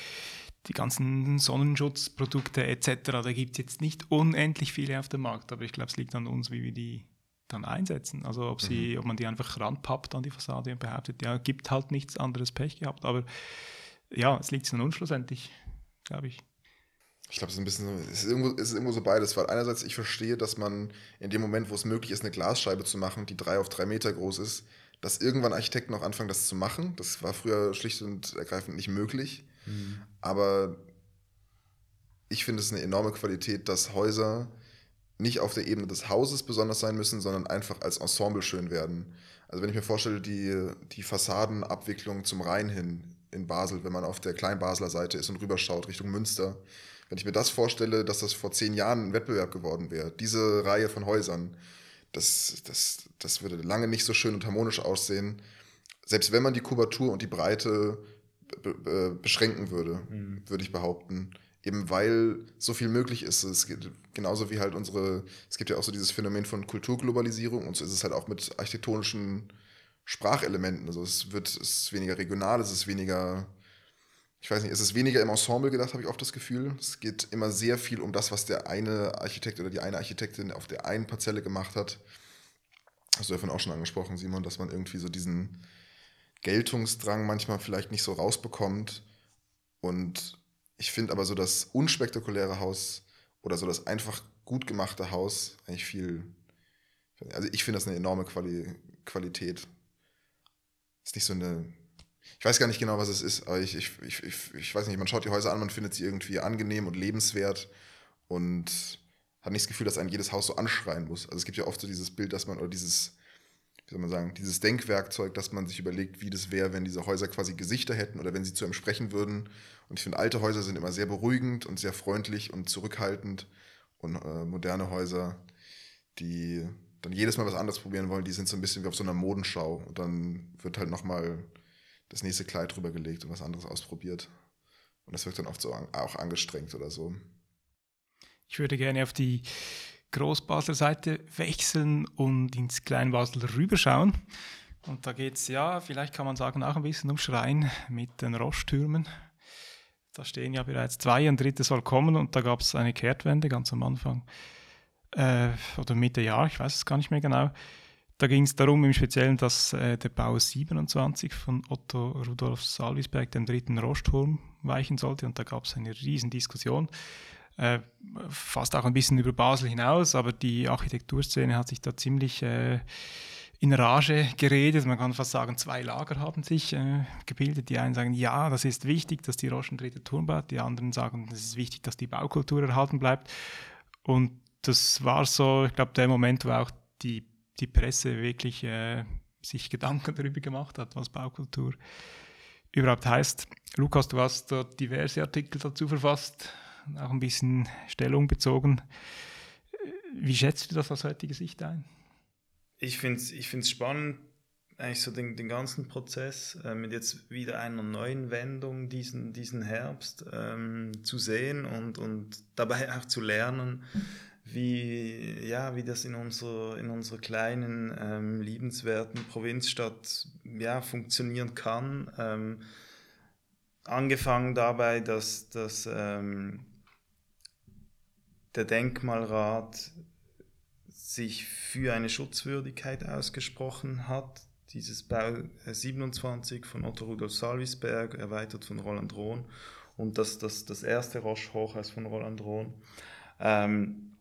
die ganzen Sonnenschutzprodukte etc., da gibt es jetzt nicht unendlich viele auf dem Markt. Aber ich glaube, es liegt an uns, wie wir die dann einsetzen. Also ob, sie, mhm. ob man die einfach ranpappt an die Fassade und behauptet, ja, gibt halt nichts anderes Pech gehabt. Aber ja, es liegt an uns schlussendlich, glaube ich. Ich glaube, es ist ein bisschen, es ist, irgendwo, es ist irgendwo so beides, weil einerseits ich verstehe, dass man in dem Moment, wo es möglich ist, eine Glasscheibe zu machen, die drei auf drei Meter groß ist, dass irgendwann Architekten auch anfangen, das zu machen. Das war früher schlicht und ergreifend nicht möglich. Mhm. Aber ich finde es eine enorme Qualität, dass Häuser nicht auf der Ebene des Hauses besonders sein müssen, sondern einfach als Ensemble schön werden. Also wenn ich mir vorstelle, die, die Fassadenabwicklung zum Rhein hin in Basel, wenn man auf der Kleinbasler Seite ist und rüberschaut Richtung Münster, wenn ich mir das vorstelle, dass das vor zehn Jahren ein Wettbewerb geworden wäre, diese Reihe von Häusern, das, das, das würde lange nicht so schön und harmonisch aussehen, selbst wenn man die Kubatur und die Breite beschränken würde, mhm. würde ich behaupten. Eben weil so viel möglich ist. Es gibt, genauso wie halt unsere, es gibt ja auch so dieses Phänomen von Kulturglobalisierung und so ist es halt auch mit architektonischen Sprachelementen. Also es wird, es ist weniger regional, es ist weniger ich weiß nicht, es ist weniger im Ensemble gedacht, habe ich oft das Gefühl. Es geht immer sehr viel um das, was der eine Architekt oder die eine Architektin auf der einen Parzelle gemacht hat. Hast du ja vorhin auch schon angesprochen, Simon, dass man irgendwie so diesen Geltungsdrang manchmal vielleicht nicht so rausbekommt. Und ich finde aber so das unspektakuläre Haus oder so das einfach gut gemachte Haus eigentlich viel. Also ich finde das eine enorme Quali Qualität. Ist nicht so eine ich weiß gar nicht genau, was es ist, aber ich, ich, ich, ich, weiß nicht, man schaut die Häuser an, man findet sie irgendwie angenehm und lebenswert und hat nicht das Gefühl, dass ein jedes Haus so anschreien muss. Also es gibt ja oft so dieses Bild, dass man, oder dieses, wie soll man sagen, dieses Denkwerkzeug, dass man sich überlegt, wie das wäre, wenn diese Häuser quasi Gesichter hätten oder wenn sie zu einem sprechen würden. Und ich finde, alte Häuser sind immer sehr beruhigend und sehr freundlich und zurückhaltend. Und äh, moderne Häuser, die dann jedes Mal was anderes probieren wollen, die sind so ein bisschen wie auf so einer Modenschau. Und dann wird halt nochmal das nächste Kleid drüber gelegt und was anderes ausprobiert. Und das wirkt dann oft so an, auch angestrengt oder so. Ich würde gerne auf die Großbasler Seite wechseln und ins Kleinbasel rüberschauen. Und da geht es ja, vielleicht kann man sagen, auch ein bisschen um Schrein mit den Roschtürmen. Da stehen ja bereits zwei, ein drittes soll kommen und da gab es eine Kehrtwende ganz am Anfang. Äh, oder Mitte Jahr, ich weiß es gar nicht mehr genau. Da ging es darum im Speziellen, dass äh, der Bau 27 von Otto Rudolf Salvisberg dem dritten Rostturm weichen sollte und da gab es eine riesen Diskussion. Äh, fast auch ein bisschen über Basel hinaus, aber die Architekturszene hat sich da ziemlich äh, in Rage geredet. Man kann fast sagen, zwei Lager haben sich äh, gebildet. Die einen sagen, ja, das ist wichtig, dass die Roche einen dritten Turm baut. Die anderen sagen, es ist wichtig, dass die Baukultur erhalten bleibt. Und das war so, ich glaube, der Moment, wo auch die die Presse wirklich äh, sich Gedanken darüber gemacht hat, was Baukultur überhaupt heißt. Lukas, du hast dort diverse Artikel dazu verfasst, auch ein bisschen Stellung bezogen. Wie schätzt du das aus heutiger Sicht ein? Ich finde es ich spannend, eigentlich so den, den ganzen Prozess äh, mit jetzt wieder einer neuen Wendung diesen, diesen Herbst ähm, zu sehen und, und dabei auch zu lernen, wie, ja, wie das in unserer, in unserer kleinen, ähm, liebenswerten Provinzstadt ja, funktionieren kann. Ähm, angefangen dabei, dass, dass ähm, der Denkmalrat sich für eine Schutzwürdigkeit ausgesprochen hat. Dieses Bau 27 von Otto Rudolf Salvisberg, erweitert von Roland Rohn und das, das, das erste Roche-Hochhaus von Roland Rohn. Ähm,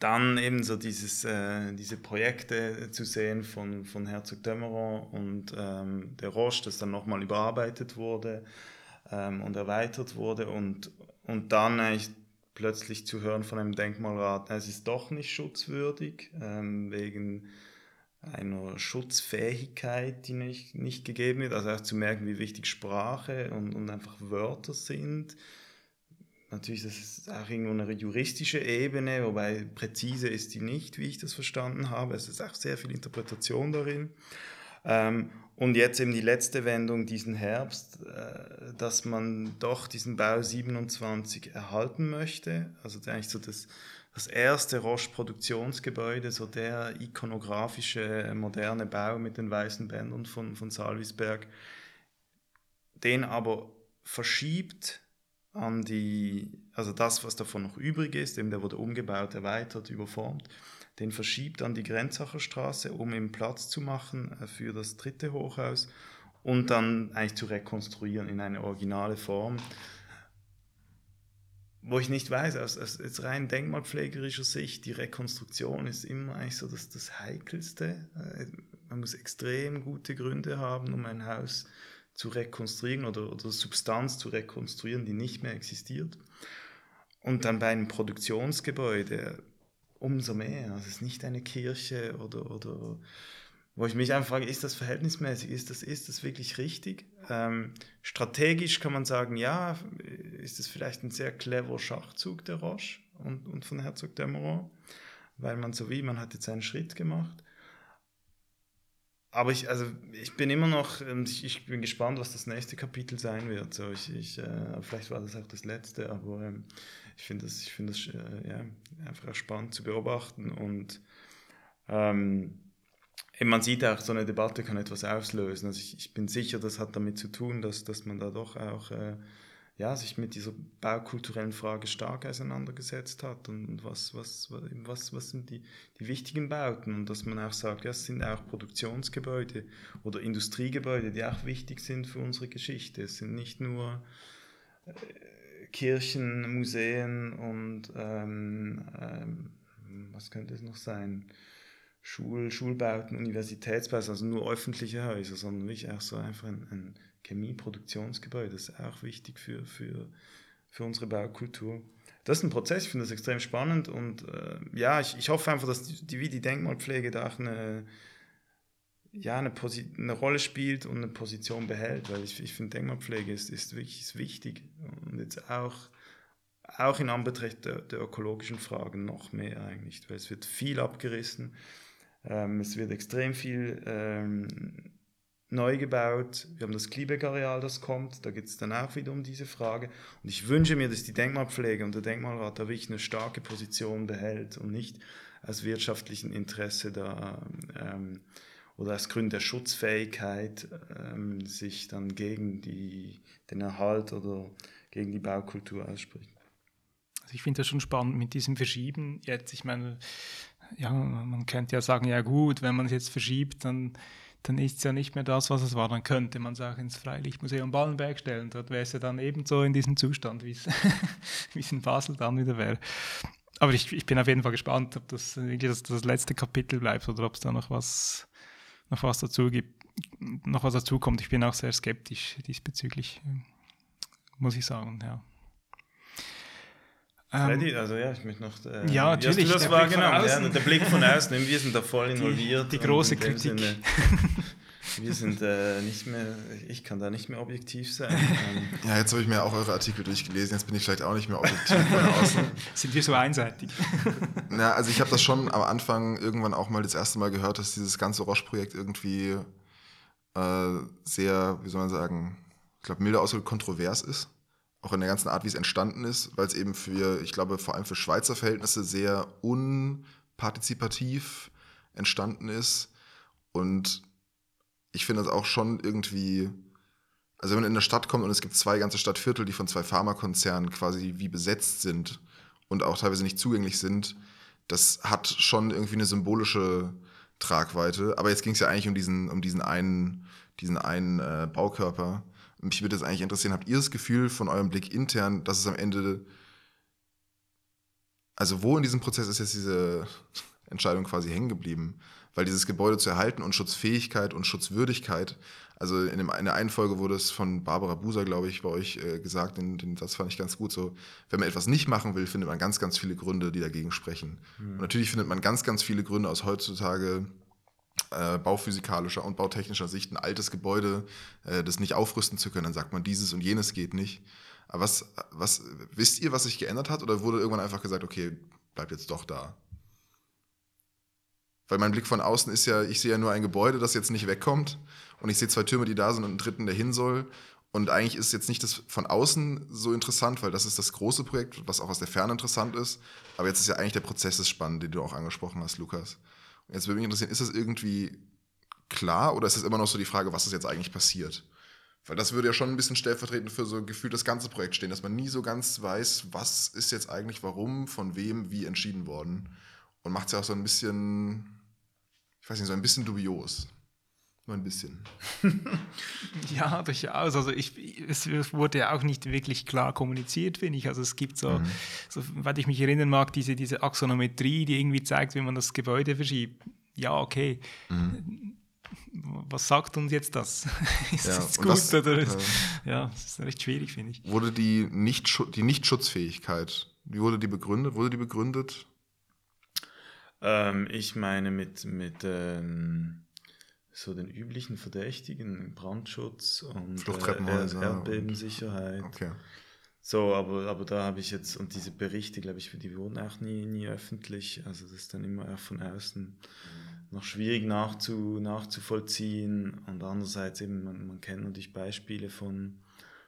dann eben so dieses, äh, diese Projekte zu sehen von, von Herzog Dömeron und ähm, der Roche, das dann nochmal überarbeitet wurde ähm, und erweitert wurde und, und dann eigentlich plötzlich zu hören von einem Denkmalrat, es ist doch nicht schutzwürdig, ähm, wegen einer Schutzfähigkeit, die nicht, nicht gegeben wird. Also auch zu merken, wie wichtig Sprache und, und einfach Wörter sind. Natürlich, das ist auch irgendwo eine juristische Ebene, wobei präzise ist die nicht, wie ich das verstanden habe. Es ist auch sehr viel Interpretation darin. Ähm, und jetzt eben die letzte Wendung diesen Herbst, äh, dass man doch diesen Bau 27 erhalten möchte. Also eigentlich so das das erste Roche-Produktionsgebäude, so der ikonografische, moderne Bau mit den weißen Bändern von, von Salvisberg, den aber verschiebt an die, also das, was davon noch übrig ist, eben der wurde umgebaut, erweitert, überformt, den verschiebt an die Grenzacher Straße, um eben Platz zu machen äh, für das dritte Hochhaus und dann eigentlich zu rekonstruieren in eine originale Form wo ich nicht weiß, aus, aus jetzt rein denkmalpflegerischer Sicht, die Rekonstruktion ist immer eigentlich so das, das Heikelste. Äh, man muss extrem gute Gründe haben, um ein Haus zu rekonstruieren oder, oder Substanz zu rekonstruieren, die nicht mehr existiert. Und dann bei einem Produktionsgebäude umso mehr. Also es ist nicht eine Kirche oder, oder wo ich mich einfach frage, ist das verhältnismäßig? Ist das, ist das wirklich richtig? Ähm, strategisch kann man sagen, ja, ist das vielleicht ein sehr clever Schachzug der Roche und, und von Herzog Demeron, weil man so wie, man hat jetzt einen Schritt gemacht. Aber ich, also ich bin immer noch, ich, ich bin gespannt, was das nächste Kapitel sein wird. So, ich, ich, äh, vielleicht war das auch das letzte, aber ähm, ich finde das, ich find das äh, ja, einfach spannend zu beobachten und ähm, man sieht auch, so eine Debatte kann etwas auslösen. Also ich, ich, bin sicher, das hat damit zu tun, dass, dass man da doch auch äh, ja, sich mit dieser baukulturellen Frage stark auseinandergesetzt hat und, was, was, was, was sind die, die wichtigen Bauten und dass man auch sagt, ja, es sind auch Produktionsgebäude oder Industriegebäude, die auch wichtig sind für unsere Geschichte. Es sind nicht nur äh, Kirchen, Museen und ähm, ähm, was könnte es noch sein? Schul, Schulbauten, Universitätsbauten, also nur öffentliche Häuser, sondern wirklich auch so einfach ein, ein Chemieproduktionsgebäude. Das ist auch wichtig für, für, für unsere Baukultur. Das ist ein Prozess, ich finde das extrem spannend und äh, ja, ich, ich hoffe einfach, dass die, wie die Denkmalpflege da auch eine, ja, eine, eine Rolle spielt und eine Position behält, weil ich, ich finde, Denkmalpflege ist, ist wirklich ist wichtig und jetzt auch, auch in Anbetracht der, der ökologischen Fragen noch mehr eigentlich, weil es wird viel abgerissen ähm, es wird extrem viel ähm, neu gebaut. Wir haben das Kliebeck-Areal, das kommt. Da geht es dann auch wieder um diese Frage. Und ich wünsche mir, dass die Denkmalpflege und der Denkmalrat da wirklich eine starke Position behält und nicht aus wirtschaftlichem Interesse da ähm, oder aus Gründen der Schutzfähigkeit ähm, sich dann gegen die, den Erhalt oder gegen die Baukultur ausspricht. Also ich finde das schon spannend mit diesem Verschieben jetzt. Ich meine, ja, man könnte ja sagen, ja gut, wenn man es jetzt verschiebt, dann, dann ist es ja nicht mehr das, was es war. Dann könnte man es auch ins Freilichtmuseum Ballenberg stellen. Dort wäre es ja dann ebenso in diesem Zustand, wie es in Basel dann wieder wäre. Aber ich, ich bin auf jeden Fall gespannt, ob das das, das letzte Kapitel bleibt oder ob es da noch was, noch was dazu gibt, noch was dazu kommt. Ich bin auch sehr skeptisch diesbezüglich, muss ich sagen, ja. Freddy, ähm, also ja, ich möchte noch. Äh, ja, natürlich. das wahrgenommen? Ja, der Blick von außen, wir sind da voll involviert. Die, die große Kritik. Sinne, wir sind äh, nicht mehr, ich kann da nicht mehr objektiv sein. ja, jetzt habe ich mir auch eure Artikel durchgelesen, jetzt bin ich vielleicht auch nicht mehr objektiv von außen. Sind wir so einseitig? Na, also ich habe das schon am Anfang irgendwann auch mal das erste Mal gehört, dass dieses ganze Roche-Projekt irgendwie äh, sehr, wie soll man sagen, ich glaube, milder ausgedrückt kontrovers ist auch in der ganzen Art, wie es entstanden ist, weil es eben für, ich glaube, vor allem für Schweizer Verhältnisse sehr unpartizipativ entstanden ist. Und ich finde das auch schon irgendwie, also wenn man in eine Stadt kommt und es gibt zwei ganze Stadtviertel, die von zwei Pharmakonzernen quasi wie besetzt sind und auch teilweise nicht zugänglich sind, das hat schon irgendwie eine symbolische Tragweite. Aber jetzt ging es ja eigentlich um diesen, um diesen einen, diesen einen äh, Baukörper. Mich würde es eigentlich interessieren, habt ihr das Gefühl von eurem Blick intern, dass es am Ende, also wo in diesem Prozess ist jetzt diese Entscheidung quasi hängen geblieben? weil dieses Gebäude zu erhalten und Schutzfähigkeit und Schutzwürdigkeit, also in, dem, in der einen Folge wurde es von Barbara Buser, glaube ich, bei euch äh, gesagt, den, den Satz fand ich ganz gut, so, wenn man etwas nicht machen will, findet man ganz, ganz viele Gründe, die dagegen sprechen. Mhm. Und natürlich findet man ganz, ganz viele Gründe aus heutzutage äh, bauphysikalischer und bautechnischer Sicht ein altes Gebäude, äh, das nicht aufrüsten zu können, dann sagt man, dieses und jenes geht nicht. Aber was, was, wisst ihr, was sich geändert hat? Oder wurde irgendwann einfach gesagt, okay, bleibt jetzt doch da? Weil mein Blick von außen ist ja, ich sehe ja nur ein Gebäude, das jetzt nicht wegkommt. Und ich sehe zwei Türme, die da sind und einen dritten, der hin soll. Und eigentlich ist jetzt nicht das von außen so interessant, weil das ist das große Projekt, was auch aus der Ferne interessant ist. Aber jetzt ist ja eigentlich der Prozess spannend, den du auch angesprochen hast, Lukas. Jetzt würde mich interessieren, ist das irgendwie klar oder ist es immer noch so die Frage, was ist jetzt eigentlich passiert? Weil das würde ja schon ein bisschen stellvertretend für so gefühlt das ganze Projekt stehen, dass man nie so ganz weiß, was ist jetzt eigentlich warum, von wem, wie entschieden worden. Und macht es ja auch so ein bisschen ich weiß nicht, so ein bisschen dubios. Nur ein bisschen. ja, durchaus. Also ich, es wurde ja auch nicht wirklich klar kommuniziert, finde ich. Also es gibt so, mhm. so, weil ich mich erinnern mag, diese, diese Axonometrie, die irgendwie zeigt, wie man das Gebäude verschiebt. Ja, okay. Mhm. Was sagt uns jetzt das? ist ja, das gut das, oder? Äh, ja, das ist recht schwierig, finde ich. Wurde die, nicht, die Nichtschutzfähigkeit, wie wurde die begründet? Wurde die begründet? Ähm, ich meine mit, mit ähm, so den üblichen Verdächtigen, Brandschutz und äh, Erdbebensicherheit. Okay. So, aber, aber da habe ich jetzt, und diese Berichte, glaube ich, die wurden auch nie, nie öffentlich. Also das ist dann immer auch von außen noch schwierig nachzu, nachzuvollziehen. Und andererseits eben, man, man kennt natürlich Beispiele von,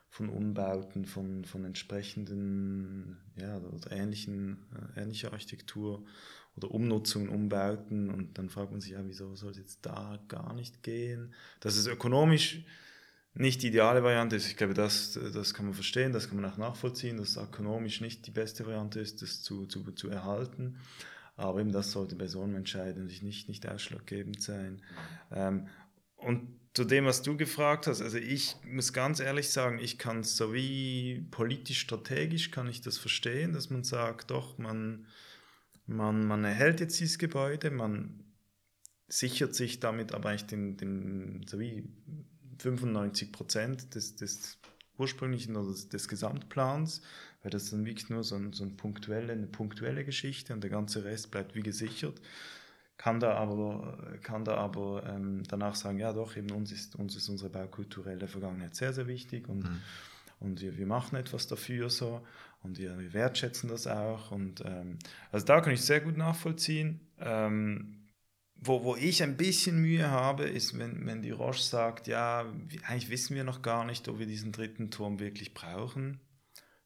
von Umbauten, von, von entsprechenden, ja, oder ähnlichen, äh, ähnlicher Architektur oder Umnutzungen, Umbauten und dann fragt man sich, ja, wieso soll es jetzt da gar nicht gehen? Dass es ökonomisch nicht die ideale Variante ist, ich glaube, das, das kann man verstehen, das kann man auch nachvollziehen, dass es ökonomisch nicht die beste Variante ist, das zu, zu, zu erhalten. Aber eben das sollte bei so einem Entscheiden nicht, nicht ausschlaggebend sein. Ähm, und zu dem, was du gefragt hast, also ich muss ganz ehrlich sagen, ich kann so wie politisch-strategisch kann ich das verstehen, dass man sagt, doch, man, man, man erhält jetzt dieses Gebäude, man sichert sich damit aber eigentlich den, den so wie 95 Prozent des, des ursprünglichen oder des, des, Gesamtplans, weil das dann wirklich nur so, ein, so ein punktuelle, eine punktuelle Geschichte und der ganze Rest bleibt wie gesichert. Kann da aber, kann da aber ähm, danach sagen, ja doch, eben uns ist, uns ist unsere baukulturelle Vergangenheit sehr, sehr wichtig und, mhm. Und wir, wir machen etwas dafür so und wir, wir wertschätzen das auch. Und ähm, also da kann ich sehr gut nachvollziehen. Ähm, wo, wo ich ein bisschen Mühe habe, ist, wenn, wenn die Roche sagt, ja, eigentlich wissen wir noch gar nicht, ob wir diesen dritten Turm wirklich brauchen.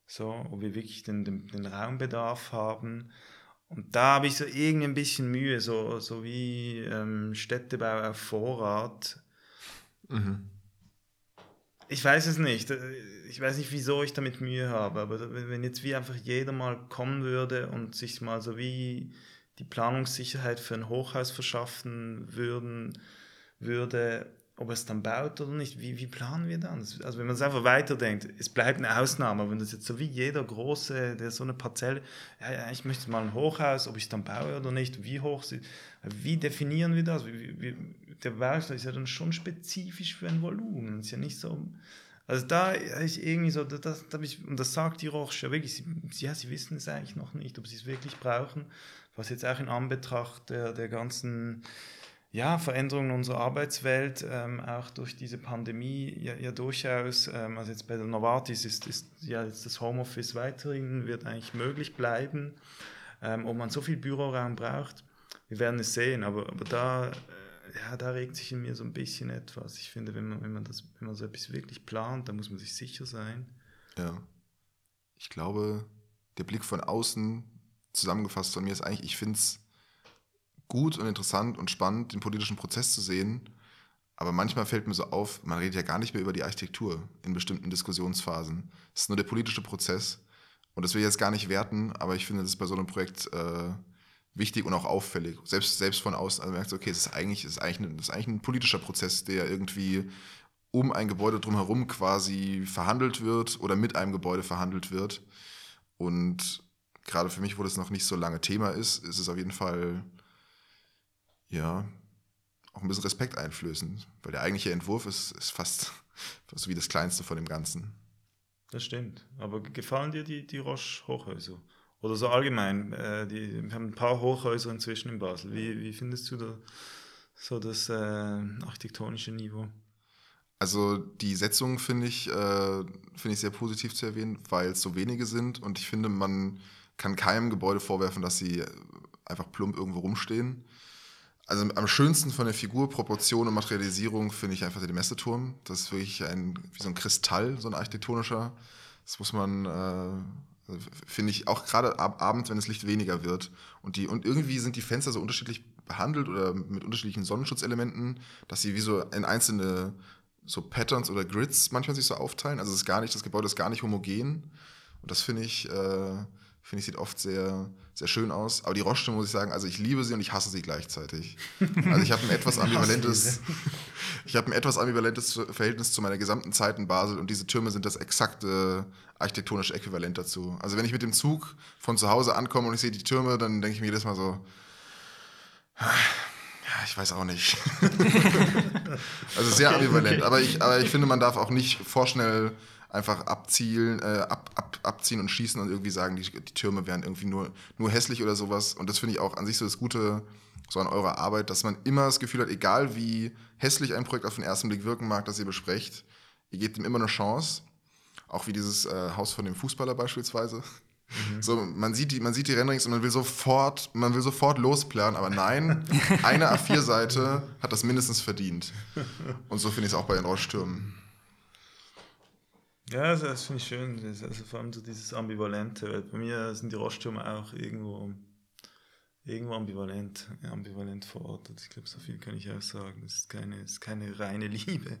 So, ob wir wirklich den, den, den Raumbedarf haben. Und da habe ich so irgendwie ein bisschen Mühe, so, so wie ähm, Städtebau auf Vorrat. Mhm ich weiß es nicht. Ich weiß nicht, wieso ich damit Mühe habe, aber wenn jetzt wie einfach jeder mal kommen würde und sich mal so wie die Planungssicherheit für ein Hochhaus verschaffen würden, würde, ob es dann baut oder nicht, wie, wie planen wir dann? Also wenn man es einfach weiterdenkt, es bleibt eine Ausnahme, wenn das jetzt so wie jeder große, der so eine Parzelle, ja, ja, ich möchte mal ein Hochhaus, ob ich es dann baue oder nicht, wie hoch sie, wie definieren wir das? Wie, wie, der Baustein ist ja dann schon spezifisch für ein Volumen. Ist ja nicht so. Also da ist irgendwie so, das, das ich, und das sagt die Roche ja wirklich, sie, ja, sie wissen es eigentlich noch nicht, ob sie es wirklich brauchen, was jetzt auch in Anbetracht der, der ganzen ja, Veränderungen unserer Arbeitswelt, ähm, auch durch diese Pandemie, ja, ja durchaus, ähm, also jetzt bei der Novartis ist, ist ja jetzt das Homeoffice weiterhin, wird eigentlich möglich bleiben, ähm, ob man so viel Büroraum braucht, wir werden es sehen, aber, aber da ja, da regt sich in mir so ein bisschen etwas. Ich finde, wenn man, wenn man, das, wenn man so etwas wirklich plant, dann muss man sich sicher sein. Ja. Ich glaube, der Blick von außen, zusammengefasst von mir, ist eigentlich, ich finde es gut und interessant und spannend, den politischen Prozess zu sehen. Aber manchmal fällt mir so auf, man redet ja gar nicht mehr über die Architektur in bestimmten Diskussionsphasen. Es ist nur der politische Prozess. Und das will ich jetzt gar nicht werten, aber ich finde, das ist bei so einem Projekt äh, wichtig und auch auffällig. Selbst, selbst von außen. Also merkst du, okay, es ist eigentlich, es ist eigentlich, ein, ist eigentlich ein politischer Prozess, der irgendwie um ein Gebäude drumherum quasi verhandelt wird oder mit einem Gebäude verhandelt wird. Und gerade für mich, wo das noch nicht so lange Thema ist, ist es auf jeden Fall, ja, auch ein bisschen Respekt einflößen, weil der eigentliche Entwurf ist, ist fast, fast wie das Kleinste von dem Ganzen. Das stimmt. Aber gefallen dir die, die Roche-Hochhäuser? Oder so allgemein? Äh, die, wir haben ein paar Hochhäuser inzwischen in Basel. Wie, wie findest du da so das äh, architektonische Niveau? Also die Setzung finde ich, äh, find ich sehr positiv zu erwähnen, weil es so wenige sind und ich finde, man kann keinem Gebäude vorwerfen, dass sie einfach plump irgendwo rumstehen. Also am schönsten von der Figur, Proportion und Materialisierung finde ich einfach den Messeturm. Das ist wirklich ein, wie so ein Kristall, so ein architektonischer. Das muss man, äh, finde ich, auch gerade ab abends, wenn das Licht weniger wird. Und, die, und irgendwie sind die Fenster so unterschiedlich behandelt oder mit unterschiedlichen Sonnenschutzelementen, dass sie wie so in einzelne so Patterns oder Grids manchmal sich so aufteilen. Also es ist gar nicht, das Gebäude ist gar nicht homogen. Und das finde ich, äh, finde ich, sieht oft sehr, sehr schön aus. Aber die Roche, muss ich sagen, also ich liebe sie und ich hasse sie gleichzeitig. Also ich habe ein etwas ambivalentes, ich habe ein etwas ambivalentes Verhältnis zu meiner gesamten Zeit in Basel und diese Türme sind das exakte architektonische Äquivalent dazu. Also wenn ich mit dem Zug von zu Hause ankomme und ich sehe die Türme, dann denke ich mir jedes Mal so, ja, ich weiß auch nicht. also sehr ambivalent. Aber, ich, aber ich finde, man darf auch nicht vorschnell einfach abzielen, äh, ab, ab, abziehen und schießen und irgendwie sagen, die, die Türme wären irgendwie nur, nur hässlich oder sowas. Und das finde ich auch an sich so das Gute so an eurer Arbeit, dass man immer das Gefühl hat, egal wie hässlich ein Projekt auf den ersten Blick wirken mag, das ihr besprecht, ihr gebt ihm immer eine Chance. Auch wie dieses äh, Haus von dem Fußballer beispielsweise. Mhm. So, man sieht die, man sieht die Renderings und man will sofort, man will sofort losplanen, aber nein, eine A4-Seite hat das mindestens verdient. Und so finde ich es auch bei den Rollstürmen. Ja, das, das finde ich schön. also vor allem so dieses Ambivalente. Weil bei mir sind die Roststürme auch irgendwo, irgendwo ambivalent, ambivalent verortet. Ich glaube, so viel kann ich auch sagen. Das ist keine, das ist keine reine Liebe.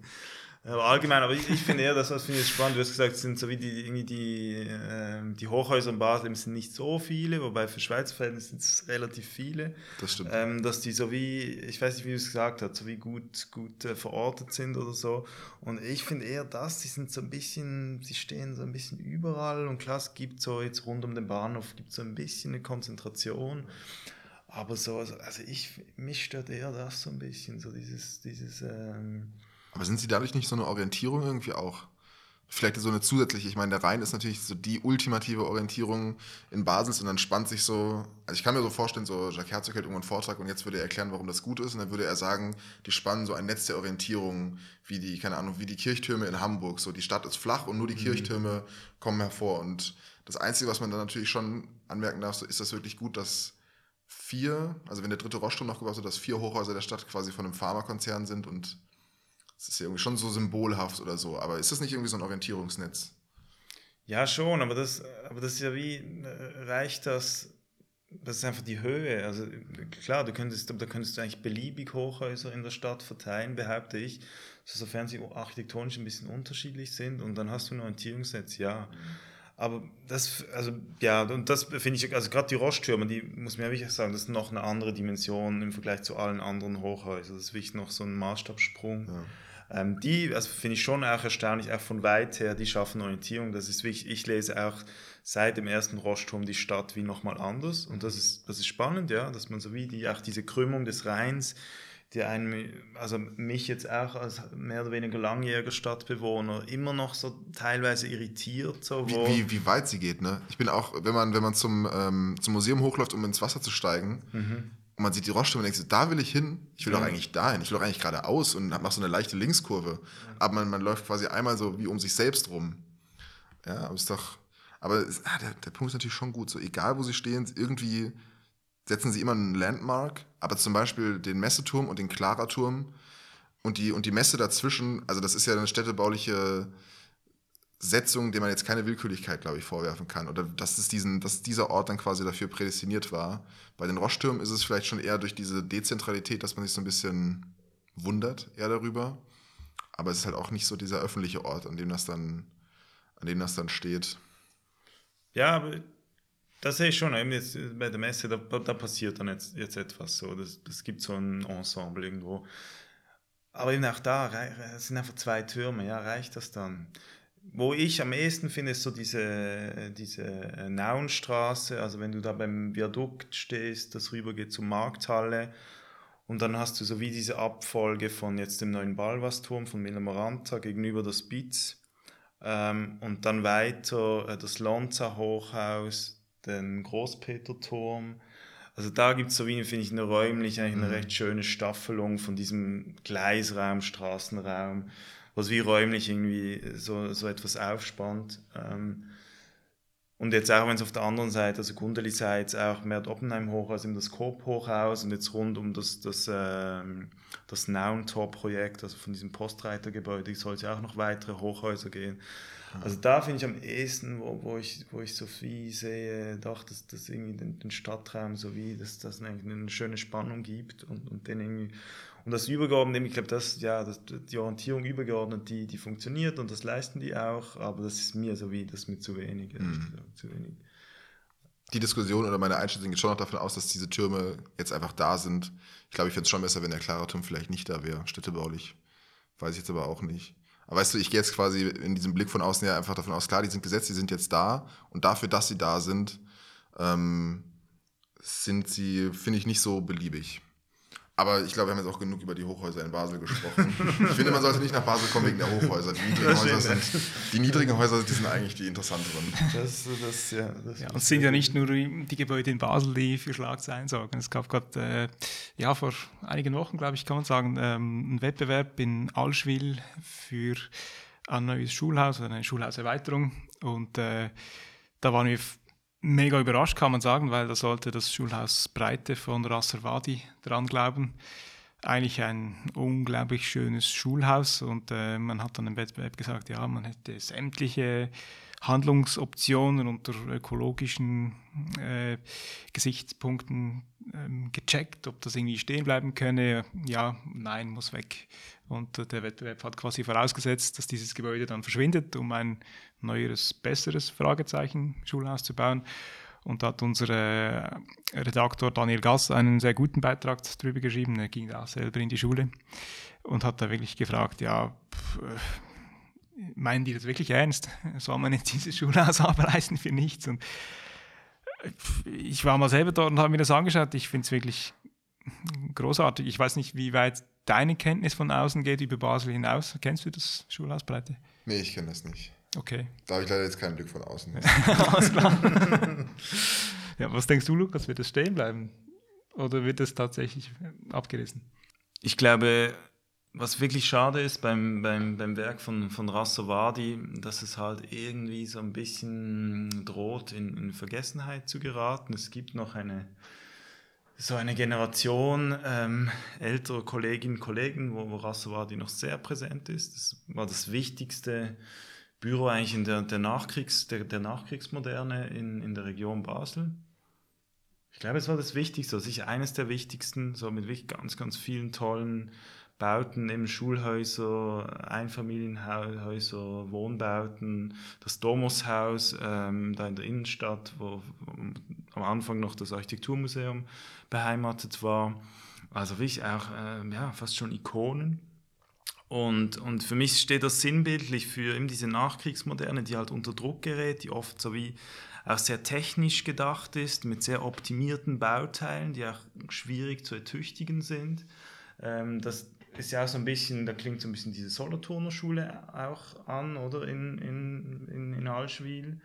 Aber allgemein, aber ich, ich finde eher, das was finde ich spannend. Du hast gesagt, es sind so wie die, irgendwie die, äh, die Hochhäuser in Basel sind nicht so viele, wobei für Schweizer Verhältnisse sind es relativ viele. Das stimmt. Ähm, dass die so wie, ich weiß nicht, wie du es gesagt hast, so wie gut, gut äh, verortet sind oder so. Und ich finde eher das, die sind so ein bisschen, sie stehen so ein bisschen überall und klar, es gibt so jetzt rund um den Bahnhof, gibt so ein bisschen eine Konzentration. Aber so, also, also ich, mich stört eher das so ein bisschen, so dieses, dieses, ähm, aber sind sie dadurch nicht so eine Orientierung irgendwie auch? Vielleicht so eine zusätzliche, ich meine, der Rhein ist natürlich so die ultimative Orientierung in Basis und dann spannt sich so, also ich kann mir so vorstellen, so Jacques Herzog hält irgendwo einen Vortrag und jetzt würde er erklären, warum das gut ist und dann würde er sagen, die spannen so ein Netz der Orientierung, wie die, keine Ahnung, wie die Kirchtürme in Hamburg, so die Stadt ist flach und nur die mhm. Kirchtürme kommen hervor und das Einzige, was man dann natürlich schon anmerken darf, so ist das wirklich gut, dass vier, also wenn der dritte Rossturm noch gebaut wird, dass vier Hochhäuser der Stadt quasi von einem Pharmakonzern sind und das ist ja irgendwie schon so symbolhaft oder so, aber ist das nicht irgendwie so ein Orientierungsnetz? Ja, schon, aber das, aber das ist ja wie, äh, reicht das, das ist einfach die Höhe. Also klar, du könntest, da könntest du eigentlich beliebig Hochhäuser in der Stadt verteilen, behaupte ich, sofern sie architektonisch ein bisschen unterschiedlich sind und dann hast du ein Orientierungsnetz, ja. Aber das, also ja, und das finde ich, also gerade die Rosttürme, die muss man ja wirklich sagen, das ist noch eine andere Dimension im Vergleich zu allen anderen Hochhäusern. Das ist wirklich noch so ein Maßstabssprung. Ja. Ähm, die, also finde ich schon auch erstaunlich, auch von weit her, die schaffen Orientierung. Das ist wichtig. Ich lese auch seit dem ersten Rostturm die Stadt wie nochmal anders. Und das ist, das ist spannend, ja, dass man so wie die, auch diese Krümmung des Rheins, die einen, also mich jetzt auch als mehr oder weniger langjähriger Stadtbewohner immer noch so teilweise irritiert. So, wie, wie, wie, weit sie geht, ne? Ich bin auch, wenn man, wenn man zum, ähm, zum Museum hochläuft, um ins Wasser zu steigen, mhm und man sieht die Rollstuhl und denkt, da will ich hin. Ich will doch eigentlich dahin. Ich will doch eigentlich geradeaus und mache so eine leichte Linkskurve. Aber man, man läuft quasi einmal so wie um sich selbst rum. Ja, aber ist doch. Aber ist, ah, der, der Punkt ist natürlich schon gut. So, egal wo sie stehen, irgendwie setzen sie immer einen Landmark. Aber zum Beispiel den Messeturm und den Klara-Turm und die, und die Messe dazwischen, also das ist ja eine städtebauliche Setzung, der man jetzt keine Willkürlichkeit, glaube ich, vorwerfen kann. Oder dass, es diesen, dass dieser Ort dann quasi dafür prädestiniert war. Bei den Roschtürmen ist es vielleicht schon eher durch diese Dezentralität, dass man sich so ein bisschen wundert eher darüber. Aber es ist halt auch nicht so dieser öffentliche Ort, an dem das dann, an dem das dann steht. Ja, aber das sehe ich schon. Eben jetzt bei der Messe, da, da passiert dann jetzt, jetzt etwas so. Das, das gibt so ein Ensemble irgendwo. Aber eben auch da es sind einfach zwei Türme. Ja, reicht das dann? Wo ich am ehesten finde, ist so diese, diese Naunstraße, also wenn du da beim Viadukt stehst, das rüber geht zur Markthalle Und dann hast du so wie diese Abfolge von jetzt dem neuen Balvasturm von Miller Maranta gegenüber das Spitz. Ähm, und dann weiter äh, das Lonza Hochhaus, den Großpeterturm. Also da gibt es so wie, finde ich, eine räumlich eigentlich eine mhm. recht schöne Staffelung von diesem Gleisraum, Straßenraum, was wie räumlich irgendwie so, so etwas aufspannt. Ähm, und jetzt auch, wenn es auf der anderen Seite, also Gundeli-Seite, auch mehr das Oppenheim-Hochhaus, eben das Coop-Hochhaus und jetzt rund um das, das, ähm, das Noun-Tor-Projekt, also von diesem Postreitergebäude, soll es ja auch noch weitere Hochhäuser gehen. Also da finde ich am ehesten, wo, wo, ich, wo ich Sophie sehe, doch, dass das irgendwie den, den Stadtraum sowie, dass das eine, eine schöne Spannung gibt und, und den irgendwie und das Übergeordnete, ich glaube, das, ja, das, die Orientierung übergeordnet, die, die funktioniert und das leisten die auch, aber das ist mir so wie, das mir zu wenig, mhm. zu wenig. Die Diskussion oder meine Einschätzung geht schon noch davon aus, dass diese Türme jetzt einfach da sind. Ich glaube, ich fände es schon besser, wenn der klare Turm vielleicht nicht da wäre, städtebaulich. Weiß ich jetzt aber auch nicht. Aber weißt du, ich gehe jetzt quasi in diesem Blick von außen ja einfach davon aus, klar, die sind gesetzt, die sind jetzt da und dafür, dass sie da sind, ähm, sind sie, finde ich, nicht so beliebig. Aber ich glaube, wir haben jetzt auch genug über die Hochhäuser in Basel gesprochen. ich finde, man sollte nicht nach Basel kommen wegen der Hochhäuser. Die niedrigen, Häuser sind, die niedrigen Häuser die sind eigentlich die interessanteren. Das, das, ja, das ja, und es sind ja nicht nur die Gebäude in Basel, die für Schlagzeilen sorgen. Es gab gerade, äh, ja, vor einigen Wochen, glaube ich, kann man sagen, ähm, einen Wettbewerb in Allschwil für ein neues Schulhaus, eine Schulhauserweiterung. Und äh, da waren wir mega überrascht, kann man sagen, weil da sollte das Schulhaus Breite von Rasserwadi dran glauben. Eigentlich ein unglaublich schönes Schulhaus und äh, man hat dann im Wettbewerb gesagt, ja, man hätte sämtliche Handlungsoptionen unter ökologischen äh, Gesichtspunkten ähm, gecheckt, ob das irgendwie stehen bleiben könne. Ja, nein, muss weg. Und äh, der Wettbewerb hat quasi vorausgesetzt, dass dieses Gebäude dann verschwindet, um ein neueres, besseres Fragezeichen Schulhaus zu bauen. Und da hat unser äh, Redaktor Daniel Gass einen sehr guten Beitrag darüber geschrieben. Er ging da selber in die Schule und hat da wirklich gefragt, ja, äh, meinen die das wirklich ernst? Soll man jetzt dieses Schulhaus abreißen für nichts? Und ich war mal selber dort und habe mir das angeschaut. Ich finde es wirklich großartig. Ich weiß nicht, wie weit deine Kenntnis von außen geht über Basel hinaus. Kennst du das Schulhaus Breite? Nee, ich kenne das nicht. Okay. Da habe ich leider jetzt keinen Blick von außen. Alles klar. ja, was denkst du, Lukas? Wird es stehen bleiben? Oder wird es tatsächlich abgerissen? Ich glaube, was wirklich schade ist beim, beim, beim Werk von, von Rassovadi, dass es halt irgendwie so ein bisschen droht, in, in Vergessenheit zu geraten. Es gibt noch eine, so eine Generation ähm, älterer Kolleginnen und Kollegen, wo, wo Rassovadi noch sehr präsent ist. Das war das wichtigste Büro eigentlich in der, der, Nachkriegs, der, der Nachkriegsmoderne in, in der Region Basel. Ich glaube, es war das Wichtigste, sicher eines der wichtigsten, so mit wirklich ganz, ganz vielen tollen Bauten, eben Schulhäuser, Einfamilienhäuser, Wohnbauten, das Domushaus ähm, da in der Innenstadt, wo, wo, am Anfang noch das Architekturmuseum beheimatet war. Also wirklich auch äh, ja, fast schon Ikonen. Und, und für mich steht das sinnbildlich für eben diese Nachkriegsmoderne, die halt unter Druck gerät, die oft so wie auch sehr technisch gedacht ist, mit sehr optimierten Bauteilen, die auch schwierig zu ertüchtigen sind. Ähm, das ist ja auch so ein bisschen, da klingt so ein bisschen diese Solothurner Schule auch an, oder in, in, in, in Allschwil.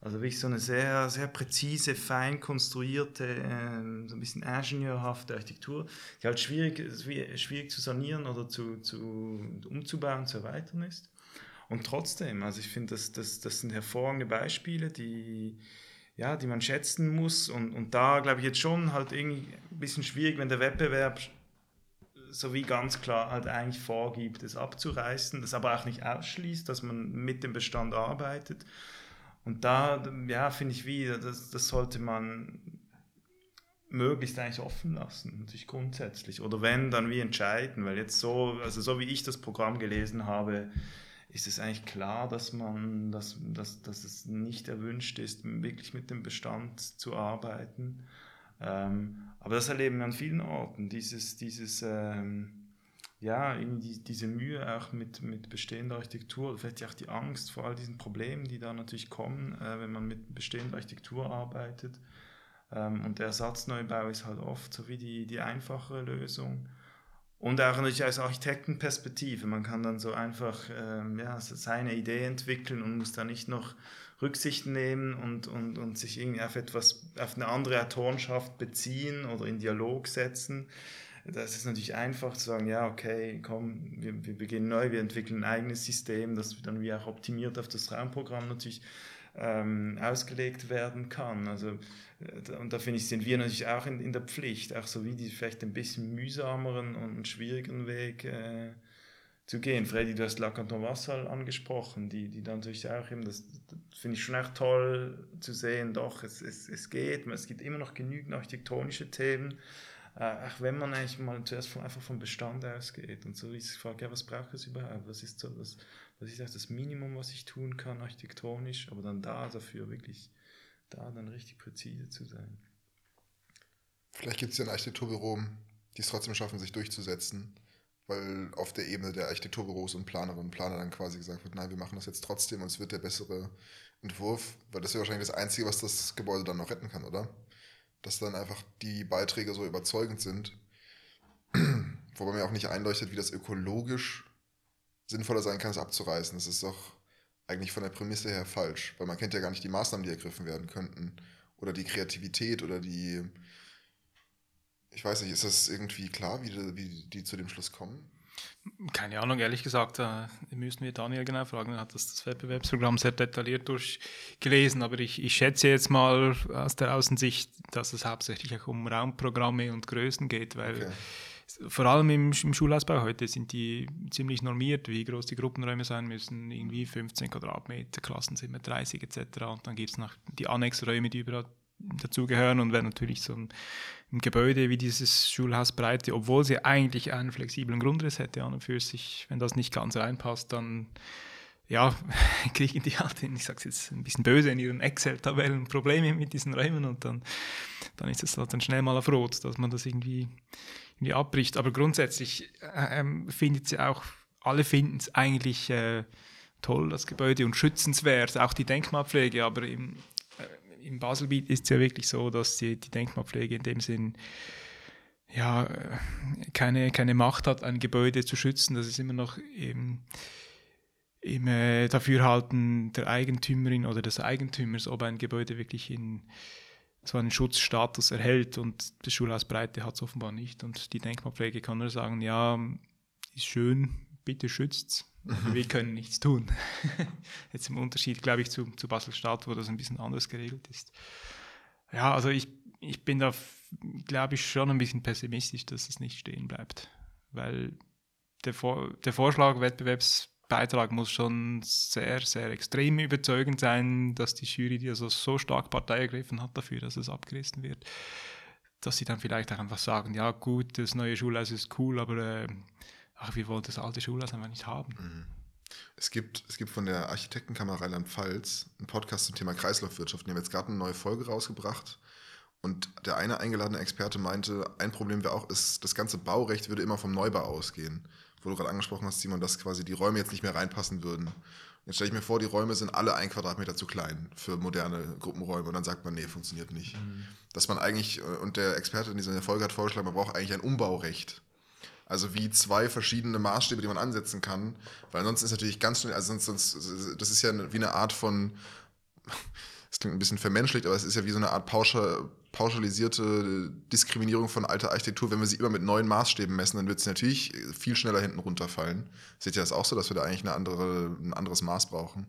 Also wirklich so eine sehr, sehr präzise, fein konstruierte, äh, so ein bisschen ingenieurhafte Architektur, die halt schwierig, schwierig zu sanieren oder zu, zu, umzubauen, zu erweitern ist. Und trotzdem, also ich finde, das, das, das sind hervorragende Beispiele, die, ja, die man schätzen muss. Und, und da glaube ich jetzt schon halt irgendwie ein bisschen schwierig, wenn der Wettbewerb so wie ganz klar halt eigentlich vorgibt, es abzureißen, das aber auch nicht ausschließt, dass man mit dem Bestand arbeitet. Und da, ja, finde ich wie, das, das sollte man möglichst eigentlich offen lassen, natürlich grundsätzlich. Oder wenn, dann wie entscheiden, weil jetzt so, also so wie ich das Programm gelesen habe, ist es eigentlich klar, dass man, dass, dass, dass es nicht erwünscht ist, wirklich mit dem Bestand zu arbeiten. Ähm, aber das erleben wir an vielen Orten, dieses, dieses ähm, ja, irgendwie diese Mühe auch mit, mit bestehender Architektur, vielleicht auch die Angst vor all diesen Problemen, die da natürlich kommen, äh, wenn man mit bestehender Architektur arbeitet. Ähm, und der Ersatzneubau ist halt oft so wie die, die einfachere Lösung. Und auch natürlich als Architektenperspektive. Man kann dann so einfach ähm, ja, seine Idee entwickeln und muss da nicht noch Rücksicht nehmen und, und, und sich irgendwie auf etwas, auf eine andere Autorenschaft beziehen oder in Dialog setzen. Das ist natürlich einfach zu sagen, ja, okay, komm, wir, wir beginnen neu, wir entwickeln ein eigenes System, das dann wie auch optimiert auf das Raumprogramm natürlich ähm, ausgelegt werden kann. Also, äh, und da finde ich, sind wir natürlich auch in, in der Pflicht, auch so wie die vielleicht ein bisschen mühsameren und schwierigeren Weg äh, zu gehen. Freddy, du hast La Canton Vassal angesprochen, die, die dann natürlich auch eben, das, das finde ich schon echt toll zu sehen, doch, es, es, es geht, es gibt immer noch genügend architektonische Themen, äh, auch wenn man eigentlich mal zuerst von, einfach vom Bestand ausgeht und so die Frage, ja, was braucht es überhaupt, was ist so das, was ist das Minimum, was ich tun kann architektonisch, aber dann da dafür wirklich, da dann richtig präzise zu sein. Vielleicht gibt es ja ein Architekturbüro, die es trotzdem schaffen, sich durchzusetzen weil auf der Ebene der Architekturbüros und Planerinnen und Planer dann quasi gesagt wird, nein, wir machen das jetzt trotzdem und es wird der bessere Entwurf, weil das wäre wahrscheinlich das Einzige, was das Gebäude dann noch retten kann, oder? Dass dann einfach die Beiträge so überzeugend sind, wobei mir auch nicht einleuchtet, wie das ökologisch sinnvoller sein kann, es abzureißen. Das ist doch eigentlich von der Prämisse her falsch, weil man kennt ja gar nicht die Maßnahmen, die ergriffen werden könnten oder die Kreativität oder die ich weiß nicht, ist das irgendwie klar, wie die, wie die zu dem Schluss kommen? Keine Ahnung, ehrlich gesagt, äh, müssen wir Daniel genau fragen. Er hat das, das Wettbewerbsprogramm sehr detailliert durchgelesen, aber ich, ich schätze jetzt mal aus der Außensicht, dass es hauptsächlich auch um Raumprogramme und Größen geht, weil okay. vor allem im, im, Schulausbau heute sind die ziemlich normiert, wie groß die Gruppenräume sein müssen, irgendwie 15 Quadratmeter, Klassenzimmer 30 etc. Und dann gibt es noch die Annexräume, die überall dazugehören und wenn natürlich so ein, ein, Gebäude wie dieses Schulhaus Breite, obwohl sie eigentlich einen flexiblen Grundriss hätte an und für sich, wenn das nicht ganz reinpasst, dann ja, kriegen die halt, ich sage es jetzt ein bisschen böse, in ihren Excel-Tabellen Probleme mit diesen Räumen und dann, dann ist es halt dann schnell mal auf Rot, dass man das irgendwie, irgendwie abbricht. Aber grundsätzlich äh, ähm, findet sie auch, alle finden es eigentlich äh, toll, das Gebäude und schützenswert, auch die Denkmalpflege, aber im, im Baselbiet ist es ja wirklich so, dass die, die Denkmalpflege in dem Sinn ja, keine, keine Macht hat, ein Gebäude zu schützen. Das ist immer noch im, im äh, Dafürhalten der Eigentümerin oder des Eigentümers, ob ein Gebäude wirklich in so einen Schutzstatus erhält und das Schulhaus Breite hat es offenbar nicht. Und die Denkmalpflege kann nur sagen, ja, ist schön, bitte schützt Mhm. Wir können nichts tun. Jetzt im Unterschied, glaube ich, zu, zu Basel-Stadt, wo das ein bisschen anders geregelt ist. Ja, also ich, ich bin da, glaube ich, schon ein bisschen pessimistisch, dass es nicht stehen bleibt. Weil der, Vor der Vorschlag, Wettbewerbsbeitrag muss schon sehr, sehr extrem überzeugend sein, dass die Jury, die also so stark Partei ergriffen hat dafür, dass es abgerissen wird, dass sie dann vielleicht auch einfach sagen, ja gut, das neue Schulhaus ist cool, aber äh, ach, wir wollen das alte Schulhaus einfach nicht haben. Mhm. Es gibt, es gibt von der Architektenkammer Rheinland-Pfalz einen Podcast zum Thema Kreislaufwirtschaft. Die haben jetzt gerade eine neue Folge rausgebracht. Und der eine eingeladene Experte meinte, ein Problem wäre auch, ist, das ganze Baurecht würde immer vom Neubau ausgehen. Wo du gerade angesprochen hast, Simon, dass quasi die Räume jetzt nicht mehr reinpassen würden. Jetzt stelle ich mir vor, die Räume sind alle ein Quadratmeter zu klein für moderne Gruppenräume. Und dann sagt man, nee, funktioniert nicht. Mhm. Dass man eigentlich, und der Experte in dieser Folge hat vorgeschlagen, man braucht eigentlich ein Umbaurecht also wie zwei verschiedene Maßstäbe, die man ansetzen kann. Weil ansonsten ist natürlich ganz schnell, also sonst, sonst das ist ja wie eine Art von, das klingt ein bisschen vermenschlicht, aber es ist ja wie so eine Art pauschal, pauschalisierte Diskriminierung von alter Architektur. Wenn wir sie immer mit neuen Maßstäben messen, dann wird es natürlich viel schneller hinten runterfallen. Seht ihr das auch so, dass wir da eigentlich eine andere, ein anderes Maß brauchen?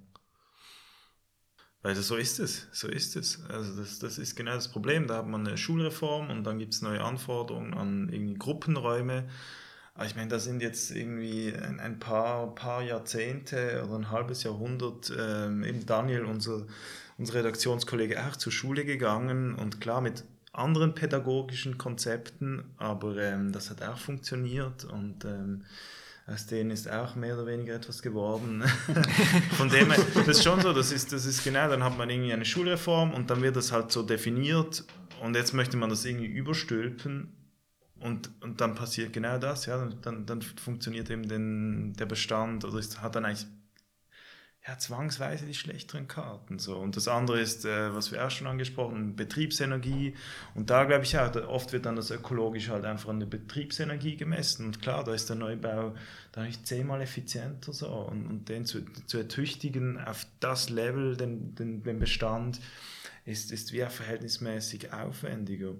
Weil so ist es, so ist es. Also das, das ist genau das Problem. Da hat man eine Schulreform und dann gibt es neue Anforderungen an irgendwie Gruppenräume. Aber ich meine, da sind jetzt irgendwie ein, ein paar, paar Jahrzehnte oder ein halbes Jahrhundert ähm, eben Daniel, unser, unser Redaktionskollege, auch zur Schule gegangen und klar mit anderen pädagogischen Konzepten, aber ähm, das hat auch funktioniert und ähm, aus denen ist auch mehr oder weniger etwas geworden. Von dem her, das ist schon so, das ist, das ist genau, dann hat man irgendwie eine Schulreform und dann wird das halt so definiert und jetzt möchte man das irgendwie überstülpen und, und dann passiert genau das, ja, dann, dann funktioniert eben den, der Bestand oder ist, hat dann eigentlich ja, zwangsweise die schlechteren Karten. So. Und das andere ist, äh, was wir auch schon angesprochen haben, Betriebsenergie. Und da glaube ich auch, oft wird dann das ökologisch halt einfach an der Betriebsenergie gemessen. Und klar, da ist der Neubau da nicht zehnmal effizienter so. Und, und den zu, zu ertüchtigen auf das Level, den, den, den Bestand, ist, ist wie auch verhältnismäßig aufwendiger.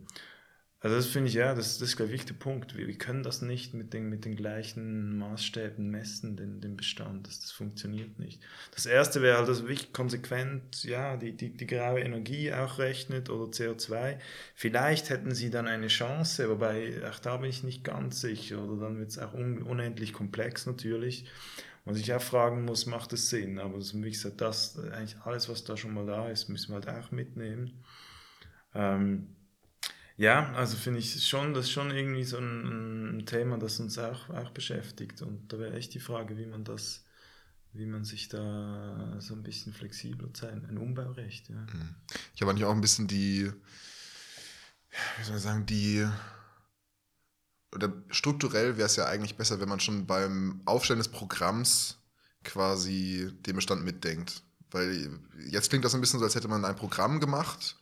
Also das finde ich, ja, das, das ist, ich, der Punkt. Wir, wir, können das nicht mit den, mit den gleichen Maßstäben messen, den, den Bestand. Das, das funktioniert nicht. Das Erste wäre halt, dass wirklich konsequent ja, die, die, die graue Energie auch rechnet oder CO2. Vielleicht hätten sie dann eine Chance, wobei auch da bin ich nicht ganz sicher. Oder dann wird es auch un, unendlich komplex natürlich. Man sich auch fragen muss, macht es Sinn? Aber das, wie gesagt, das, eigentlich alles, was da schon mal da ist, müssen wir halt auch mitnehmen. Ähm, ja, also finde ich schon, das ist schon irgendwie so ein, ein, Thema, das uns auch, auch beschäftigt. Und da wäre echt die Frage, wie man das, wie man sich da so ein bisschen flexibler zeigt. Ein Umbaurecht, ja. Mhm. Ich habe eigentlich auch ein bisschen die, wie soll ich sagen, die oder strukturell wäre es ja eigentlich besser, wenn man schon beim Aufstellen des Programms quasi den Bestand mitdenkt. Weil jetzt klingt das ein bisschen so, als hätte man ein Programm gemacht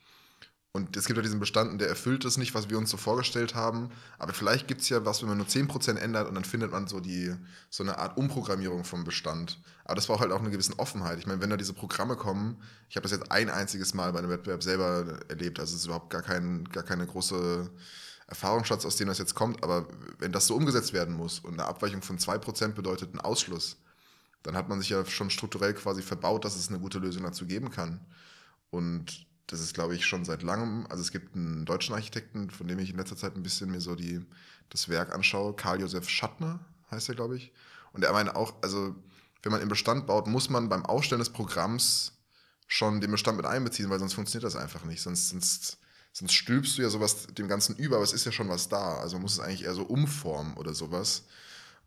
und es gibt ja diesen Bestand, der erfüllt es nicht, was wir uns so vorgestellt haben. Aber vielleicht gibt es ja was, wenn man nur 10% ändert und dann findet man so, die, so eine Art Umprogrammierung vom Bestand. Aber das braucht halt auch eine gewisse Offenheit. Ich meine, wenn da diese Programme kommen, ich habe das jetzt ein einziges Mal bei einem Wettbewerb selber erlebt, also es ist überhaupt gar, kein, gar keine große Erfahrungsschatz, aus dem das jetzt kommt. Aber wenn das so umgesetzt werden muss und eine Abweichung von 2% bedeutet einen Ausschluss, dann hat man sich ja schon strukturell quasi verbaut, dass es eine gute Lösung dazu geben kann. Und das ist, glaube ich, schon seit langem. Also es gibt einen deutschen Architekten, von dem ich in letzter Zeit ein bisschen mir so die, das Werk anschaue. Karl-Josef Schattner heißt er, glaube ich. Und er meint auch, also wenn man im Bestand baut, muss man beim Aufstellen des Programms schon den Bestand mit einbeziehen, weil sonst funktioniert das einfach nicht. Sonst, sonst, sonst stülpst du ja sowas dem Ganzen über, aber es ist ja schon was da. Also man muss es eigentlich eher so umformen oder sowas.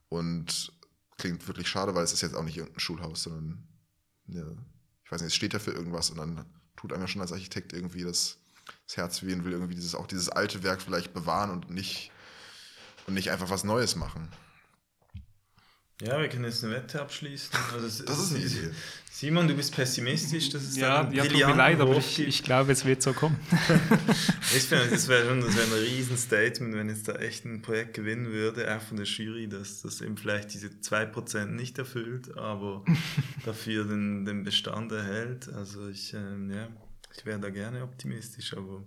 Und klingt wirklich schade, weil es ist jetzt auch nicht irgendein Schulhaus, sondern eine, ich weiß nicht, es steht ja für irgendwas und dann tut einem ja schon als Architekt irgendwie das, das Herz wehen, will irgendwie dieses, auch dieses alte Werk vielleicht bewahren und nicht, und nicht einfach was Neues machen. Ja, wir können jetzt eine Wette abschließen. Also das, das ist eine Idee. Simon, du bist pessimistisch. Das ist ja, ja tut mir leid, aber ich, ich, glaube, es wird so kommen. ich finde, das wäre schon das wär ein Riesenstatement, wenn jetzt da echt ein Projekt gewinnen würde, auch von der Jury, dass das eben vielleicht diese 2% nicht erfüllt, aber dafür den, den Bestand erhält. Also ich, ähm, ja, ich wäre da gerne optimistisch, aber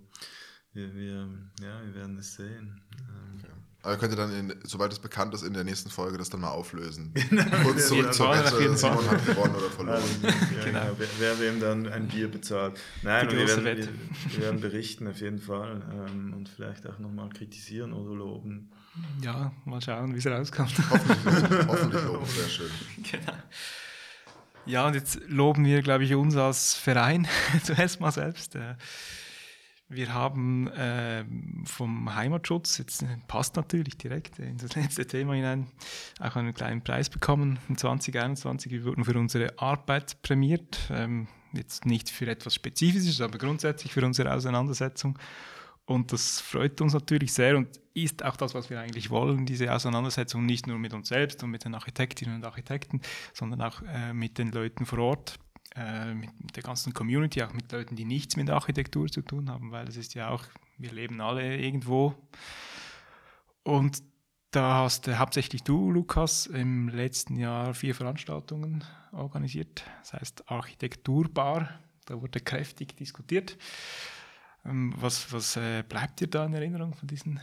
wir, wir, ja, wir werden es sehen. Ähm, ja. Aber könnt ihr dann, in, sobald es bekannt ist, in der nächsten Folge das dann mal auflösen. Genau. Kurz zurück zur Wette, Simon hat gewonnen oder verloren. ja, genau. genau. Wer, wer wem dann ein Bier bezahlt. Nein, wir werden, wir, wir, werden berichten auf jeden Fall ähm, und vielleicht auch nochmal kritisieren oder loben. Ja, mal schauen, wie es rauskommt. Hoffentlich, hoffentlich loben, sehr schön. Genau. Ja, und jetzt loben wir, glaube ich, uns als Verein zuerst mal selbst. Äh, wir haben äh, vom Heimatschutz, jetzt äh, passt natürlich direkt in das letzte Thema hinein, auch einen kleinen Preis bekommen. In 2021 wir wurden für unsere Arbeit prämiert. Ähm, jetzt nicht für etwas Spezifisches, aber grundsätzlich für unsere Auseinandersetzung. Und das freut uns natürlich sehr und ist auch das, was wir eigentlich wollen, diese Auseinandersetzung nicht nur mit uns selbst und mit den Architektinnen und Architekten, sondern auch äh, mit den Leuten vor Ort, äh, mit der ganzen Community, auch mit Leuten, die nichts mit Architektur zu tun haben, weil es ist ja auch, wir leben alle irgendwo. Und da hast äh, hauptsächlich du, Lukas, im letzten Jahr vier Veranstaltungen organisiert. Das heißt Architekturbar, da wurde kräftig diskutiert. Ähm, was was äh, bleibt dir da in Erinnerung von diesen,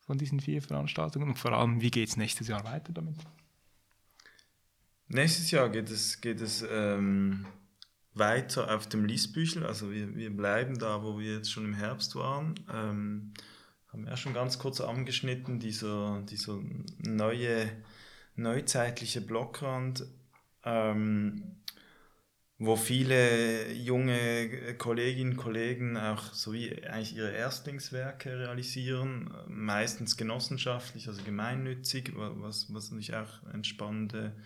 von diesen vier Veranstaltungen? Und vor allem, wie geht es nächstes Jahr weiter damit? Nächstes Jahr geht es, geht es ähm, weiter auf dem Liesbüchel. Also wir, wir bleiben da, wo wir jetzt schon im Herbst waren. Ähm, haben ja schon ganz kurz angeschnitten, dieser, dieser neue, neuzeitliche Blockrand, ähm, wo viele junge Kolleginnen und Kollegen auch so wie eigentlich ihre Erstlingswerke realisieren, meistens genossenschaftlich, also gemeinnützig, was, was natürlich auch eine spannende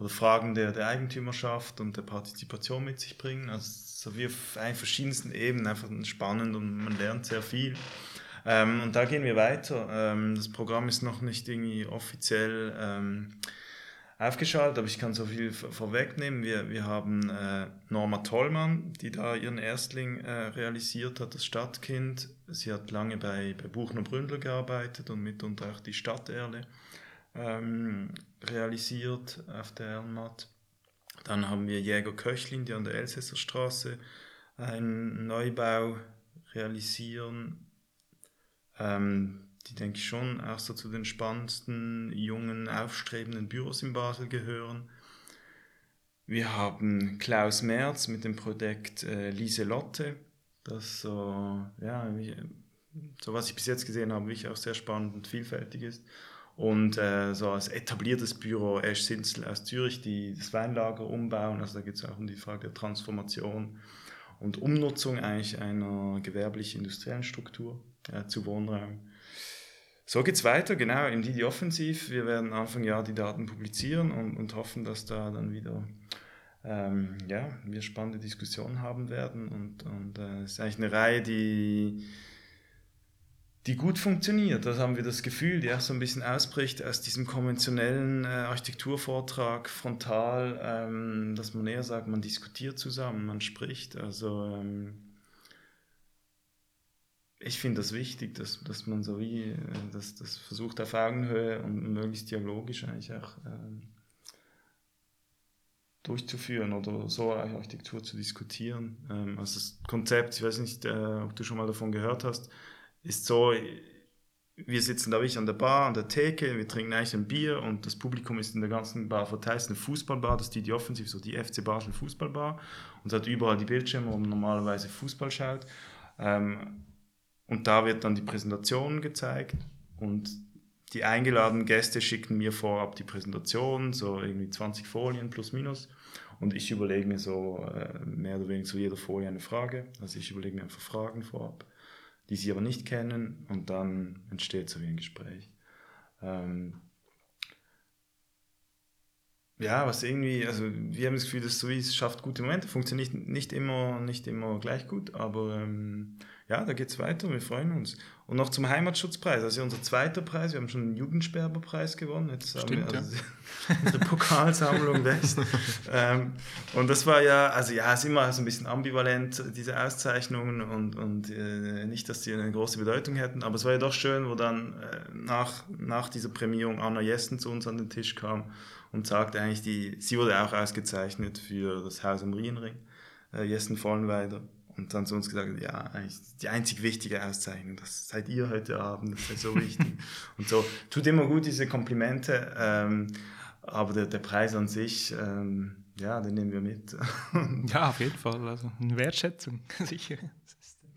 oder Fragen der, der Eigentümerschaft und der Partizipation mit sich bringen. Also so wie auf verschiedensten Ebenen einfach spannend und man lernt sehr viel. Ähm, und da gehen wir weiter. Ähm, das Programm ist noch nicht irgendwie offiziell ähm, aufgeschaltet, aber ich kann so viel vorwegnehmen. Wir, wir haben äh, Norma Tollmann, die da ihren Erstling äh, realisiert hat, das Stadtkind. Sie hat lange bei, bei Buchner Bründler gearbeitet und mitunter auch die Stadterle ähm, realisiert auf der Erlenmatt. Dann haben wir Jäger Köchlin, die an der Elsässer Straße einen Neubau realisieren. Ähm, die denke ich schon auch so zu den spannendsten, jungen, aufstrebenden Büros in Basel gehören. Wir haben Klaus Merz mit dem Projekt äh, Lieselotte, das so, ja, so was ich bis jetzt gesehen habe, wirklich auch sehr spannend und vielfältig ist. Und äh, so als etabliertes Büro Esch Sinzel aus Zürich, die das Weinlager umbauen. Also da geht es auch um die Frage der Transformation und Umnutzung eigentlich einer gewerblich-industriellen Struktur äh, zu Wohnraum. So geht es weiter, genau, im Didi Offensiv. Wir werden Anfang Jahr die Daten publizieren und, und hoffen, dass da dann wieder ähm, ja, wir spannende Diskussionen haben werden. Und, und äh, es ist eigentlich eine Reihe, die, die gut funktioniert. Da haben wir das Gefühl, die auch so ein bisschen ausbricht aus diesem konventionellen äh, Architekturvortrag frontal, ähm, dass man eher sagt, man diskutiert zusammen, man spricht. Also ähm, ich finde das wichtig, dass, dass man so wie, äh, das, das versucht auf Augenhöhe und möglichst dialogisch eigentlich auch ähm, durchzuführen oder so Architektur zu diskutieren. Ähm, also das Konzept, ich weiß nicht, äh, ob du schon mal davon gehört hast, ist so, wir sitzen da wirklich an der Bar, an der Theke, wir trinken eigentlich ein Bier und das Publikum ist in der ganzen Bar verteilt. Eine Fußballbar, das ist die, die offensiv, so die FC Basel Fußballbar und hat überall die Bildschirme, wo man normalerweise Fußball schaut. Ähm, und da wird dann die Präsentation gezeigt und die eingeladenen Gäste schicken mir vorab die Präsentation, so irgendwie 20 Folien plus minus. Und ich überlege mir so äh, mehr oder weniger zu jeder Folie eine Frage. Also ich überlege mir einfach Fragen vorab, die sie aber nicht kennen und dann entsteht so wie ein Gespräch. Ähm, ja, was irgendwie, also wir haben das Gefühl, dass Suisse schafft gute Momente, funktioniert nicht immer, nicht immer gleich gut, aber ähm, ja, da geht es weiter, wir freuen uns. Und noch zum Heimatschutzpreis, also unser zweiter Preis, wir haben schon einen Jugendsperberpreis gewonnen, jetzt Stimmt, haben wir also ja. unsere Pokalsammlung wächst. ähm, und das war ja, also ja, ist immer so ein bisschen ambivalent, diese Auszeichnungen und, und äh, nicht, dass die eine große Bedeutung hätten, aber es war ja doch schön, wo dann äh, nach, nach dieser Prämierung Anna Jessen zu uns an den Tisch kam und sagte eigentlich, die, sie wurde auch ausgezeichnet für das Haus am Rienring, äh, Jessen Vollenweider. Und dann zu uns gesagt, ja, eigentlich die einzig wichtige Auszeichnung, das seid ihr heute Abend, das ist so wichtig. und so, tut immer gut, diese Komplimente, ähm, aber der, der Preis an sich, ähm, ja, den nehmen wir mit. ja, auf jeden Fall, also eine Wertschätzung, sicher.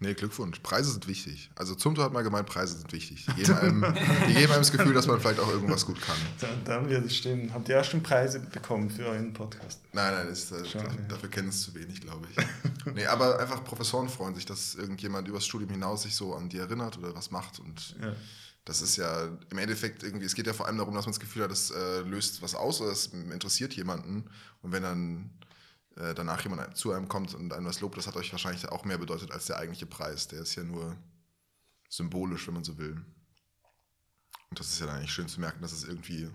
Nee, Glückwunsch. Preise sind wichtig. Also Zumto hat mal gemeint, Preise sind wichtig. Die geben, einem, die geben einem das Gefühl, dass man vielleicht auch irgendwas gut kann. Dann, dann wird es stimmen. Habt ihr auch schon Preise bekommen für euren Podcast? Nein, nein, ist, äh, dafür kennen es zu wenig, glaube ich. nee, aber einfach Professoren freuen sich, dass irgendjemand übers Studium hinaus sich so an die erinnert oder was macht. Und ja. das ist ja im Endeffekt irgendwie, es geht ja vor allem darum, dass man das Gefühl hat, das äh, löst was aus oder es interessiert jemanden. Und wenn dann äh, danach jemand zu einem kommt und einem was lobt, das hat euch wahrscheinlich auch mehr bedeutet als der eigentliche Preis. Der ist ja nur symbolisch, wenn man so will. Und das ist ja dann eigentlich schön zu merken, dass es irgendwie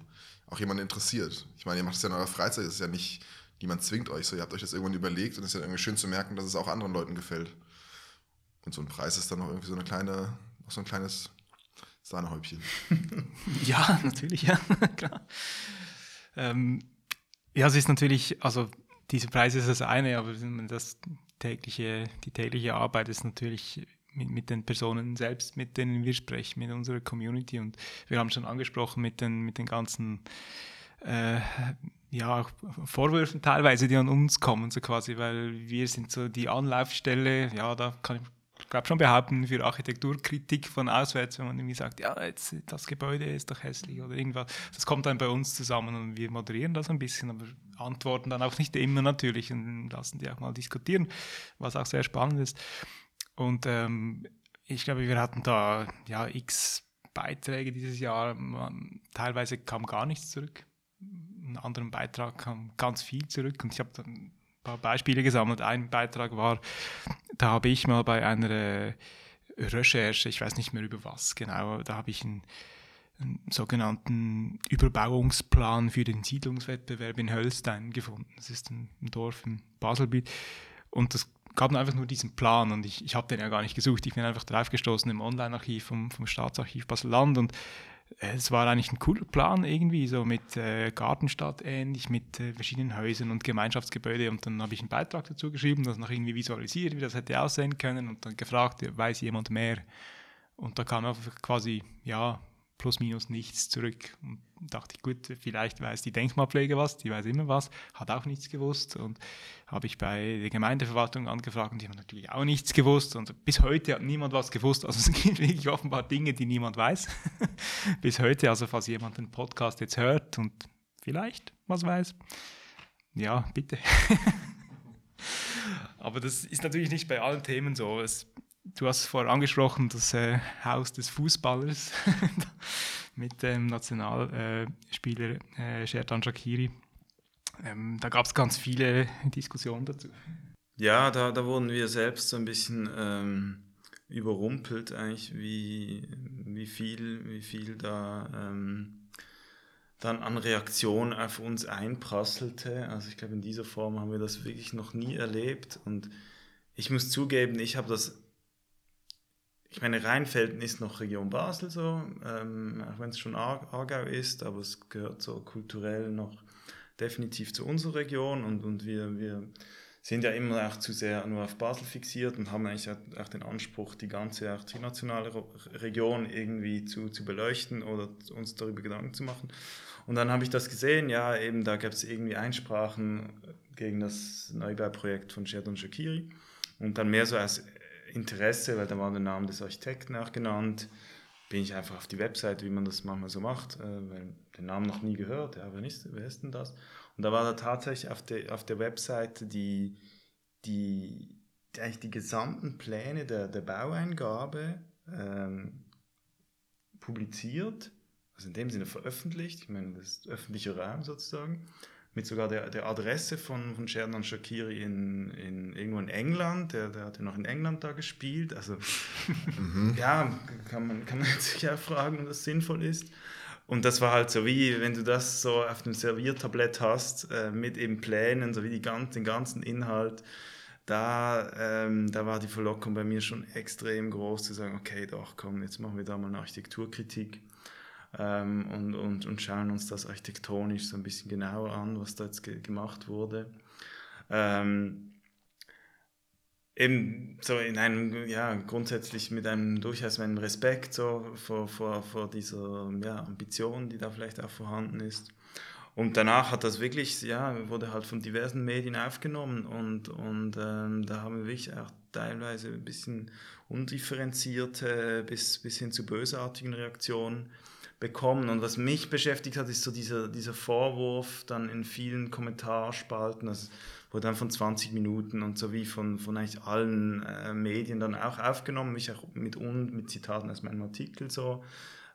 auch jemanden interessiert. Ich meine, ihr macht es ja in eurer Freizeit, es ist ja nicht, niemand zwingt euch so, ihr habt euch das irgendwann überlegt und es ist ja irgendwie schön zu merken, dass es auch anderen Leuten gefällt. Und so ein Preis ist dann noch irgendwie so eine kleine, noch so ein kleines Sahnehäubchen. ja, natürlich, ja, klar. Ähm, ja, es ist natürlich, also dieser Preis ist das eine, aber das tägliche, die tägliche Arbeit ist natürlich mit, mit, den Personen selbst, mit denen wir sprechen, mit unserer Community. Und wir haben schon angesprochen mit den, mit den ganzen äh, ja, Vorwürfen teilweise, die an uns kommen, so quasi, weil wir sind so die Anlaufstelle, ja, da kann ich ich glaube schon behaupten, für Architekturkritik von auswärts, wenn man irgendwie sagt, ja, jetzt, das Gebäude ist doch hässlich oder irgendwas. Das kommt dann bei uns zusammen und wir moderieren das ein bisschen, aber antworten dann auch nicht immer natürlich und lassen die auch mal diskutieren, was auch sehr spannend ist. Und ähm, ich glaube, wir hatten da ja x Beiträge dieses Jahr, teilweise kam gar nichts zurück. Einen anderen Beitrag kam ganz viel zurück und ich habe dann paar Beispiele gesammelt. Ein Beitrag war, da habe ich mal bei einer Recherche, ich weiß nicht mehr über was genau, da habe ich ein, sogenannten Überbauungsplan für den Siedlungswettbewerb in Höllstein gefunden. Das ist ein, ein Dorf im Baselbiet. Und das gab einfach nur diesen Plan und ich, ich habe den ja gar nicht gesucht. Ich bin einfach draufgestoßen im Online-Archiv vom, vom Staatsarchiv Basel-Land und äh, es war eigentlich ein cooler Plan irgendwie, so mit äh, Gartenstadt ähnlich, mit äh, verschiedenen Häusern und Gemeinschaftsgebäude. Und dann habe ich einen Beitrag dazu geschrieben, das noch irgendwie visualisiert, wie das hätte aussehen können und dann gefragt, weiß jemand mehr? Und da kam einfach quasi, ja, plus minus nichts zurück. Und dachte ich, gut, vielleicht weiß die Denkmalpflege was, die weiß immer was, hat auch nichts gewusst. Und habe ich bei der Gemeindeverwaltung angefragt und die haben natürlich auch nichts gewusst. Und bis heute hat niemand was gewusst. Also es gibt wirklich offenbar Dinge, die niemand weiß. bis heute, also falls jemand den Podcast jetzt hört und vielleicht was weiß, ja, bitte. Aber das ist natürlich nicht bei allen Themen so. Es du hast vorher angesprochen, das äh, Haus des Fußballers mit dem Nationalspieler äh, Sherdan Shakiri. Ähm, da gab es ganz viele Diskussionen dazu. Ja, da, da wurden wir selbst so ein bisschen ähm, überrumpelt, eigentlich, wie, wie, viel, wie viel da ähm, dann an Reaktion auf uns einprasselte. Also ich glaube, in dieser Form haben wir das wirklich noch nie erlebt. Und ich muss zugeben, ich habe das ich meine, Rheinfelden ist noch Region Basel so, ähm, auch wenn es schon Aargau ist, aber es gehört so kulturell noch definitiv zu unserer Region und, und wir, wir sind ja immer auch zu sehr nur auf Basel fixiert und haben eigentlich auch den Anspruch, die ganze auch nationale Region irgendwie zu, zu beleuchten oder uns darüber Gedanken zu machen. Und dann habe ich das gesehen, ja, eben da gab es irgendwie Einsprachen gegen das Neubauprojekt von Sherdon Shakiri und dann mehr so als Interesse, weil da war der Name des Architekten auch genannt, bin ich einfach auf die Webseite, wie man das manchmal so macht, äh, weil den Namen noch nie gehört, ja, wer, ist, wer ist denn das? Und da war da tatsächlich auf der, auf der Webseite die, die, die, eigentlich die gesamten Pläne der, der Baueingabe ähm, publiziert, also in dem Sinne veröffentlicht, ich meine, das ist öffentlicher Raum sozusagen mit sogar der, der Adresse von, von Sherdan Shakiri in, in, irgendwo in England. Der, der hat ja noch in England da gespielt. Also mhm. ja, kann man, kann man sich auch fragen, ob das sinnvoll ist. Und das war halt so wie, wenn du das so auf dem Serviertablett hast, äh, mit eben Plänen, so wie die ganz, den ganzen Inhalt, da, ähm, da war die Verlockung bei mir schon extrem groß zu sagen, okay, doch, komm, jetzt machen wir da mal eine Architekturkritik ähm, und, und, und schauen uns das architektonisch so ein bisschen genauer an, was da jetzt ge gemacht wurde. Ähm, eben so in einem, ja, grundsätzlich mit einem durchaus einem Respekt so vor, vor, vor dieser ja, Ambition, die da vielleicht auch vorhanden ist. Und danach hat das wirklich, ja, wurde halt von diversen Medien aufgenommen und, und ähm, da haben wir wirklich auch teilweise ein bisschen undifferenzierte bis, bis hin zu bösartigen Reaktionen bekommen. Und was mich beschäftigt hat, ist so dieser, dieser Vorwurf dann in vielen Kommentarspalten, das wurde dann von 20 Minuten und so wie von, von eigentlich allen äh, Medien dann auch aufgenommen, mich auch mit, un, mit Zitaten aus meinem Artikel so,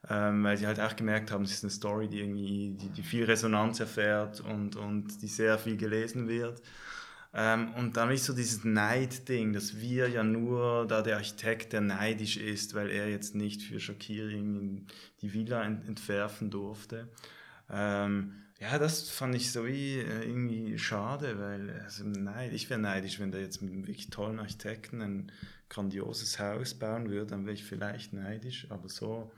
ähm, weil sie halt auch gemerkt haben, es ist eine Story, die irgendwie, die, die viel Resonanz erfährt und, und die sehr viel gelesen wird. Ähm, und dann ist so dieses Neid-Ding, dass wir ja nur da der Architekt, der neidisch ist, weil er jetzt nicht für Shakiri die Villa ent entwerfen durfte. Ähm, ja, das fand ich so wie äh, irgendwie schade, weil also Neid, ich wäre neidisch, wenn der jetzt mit einem wirklich tollen Architekten ein grandioses Haus bauen würde, dann wäre ich vielleicht neidisch, aber so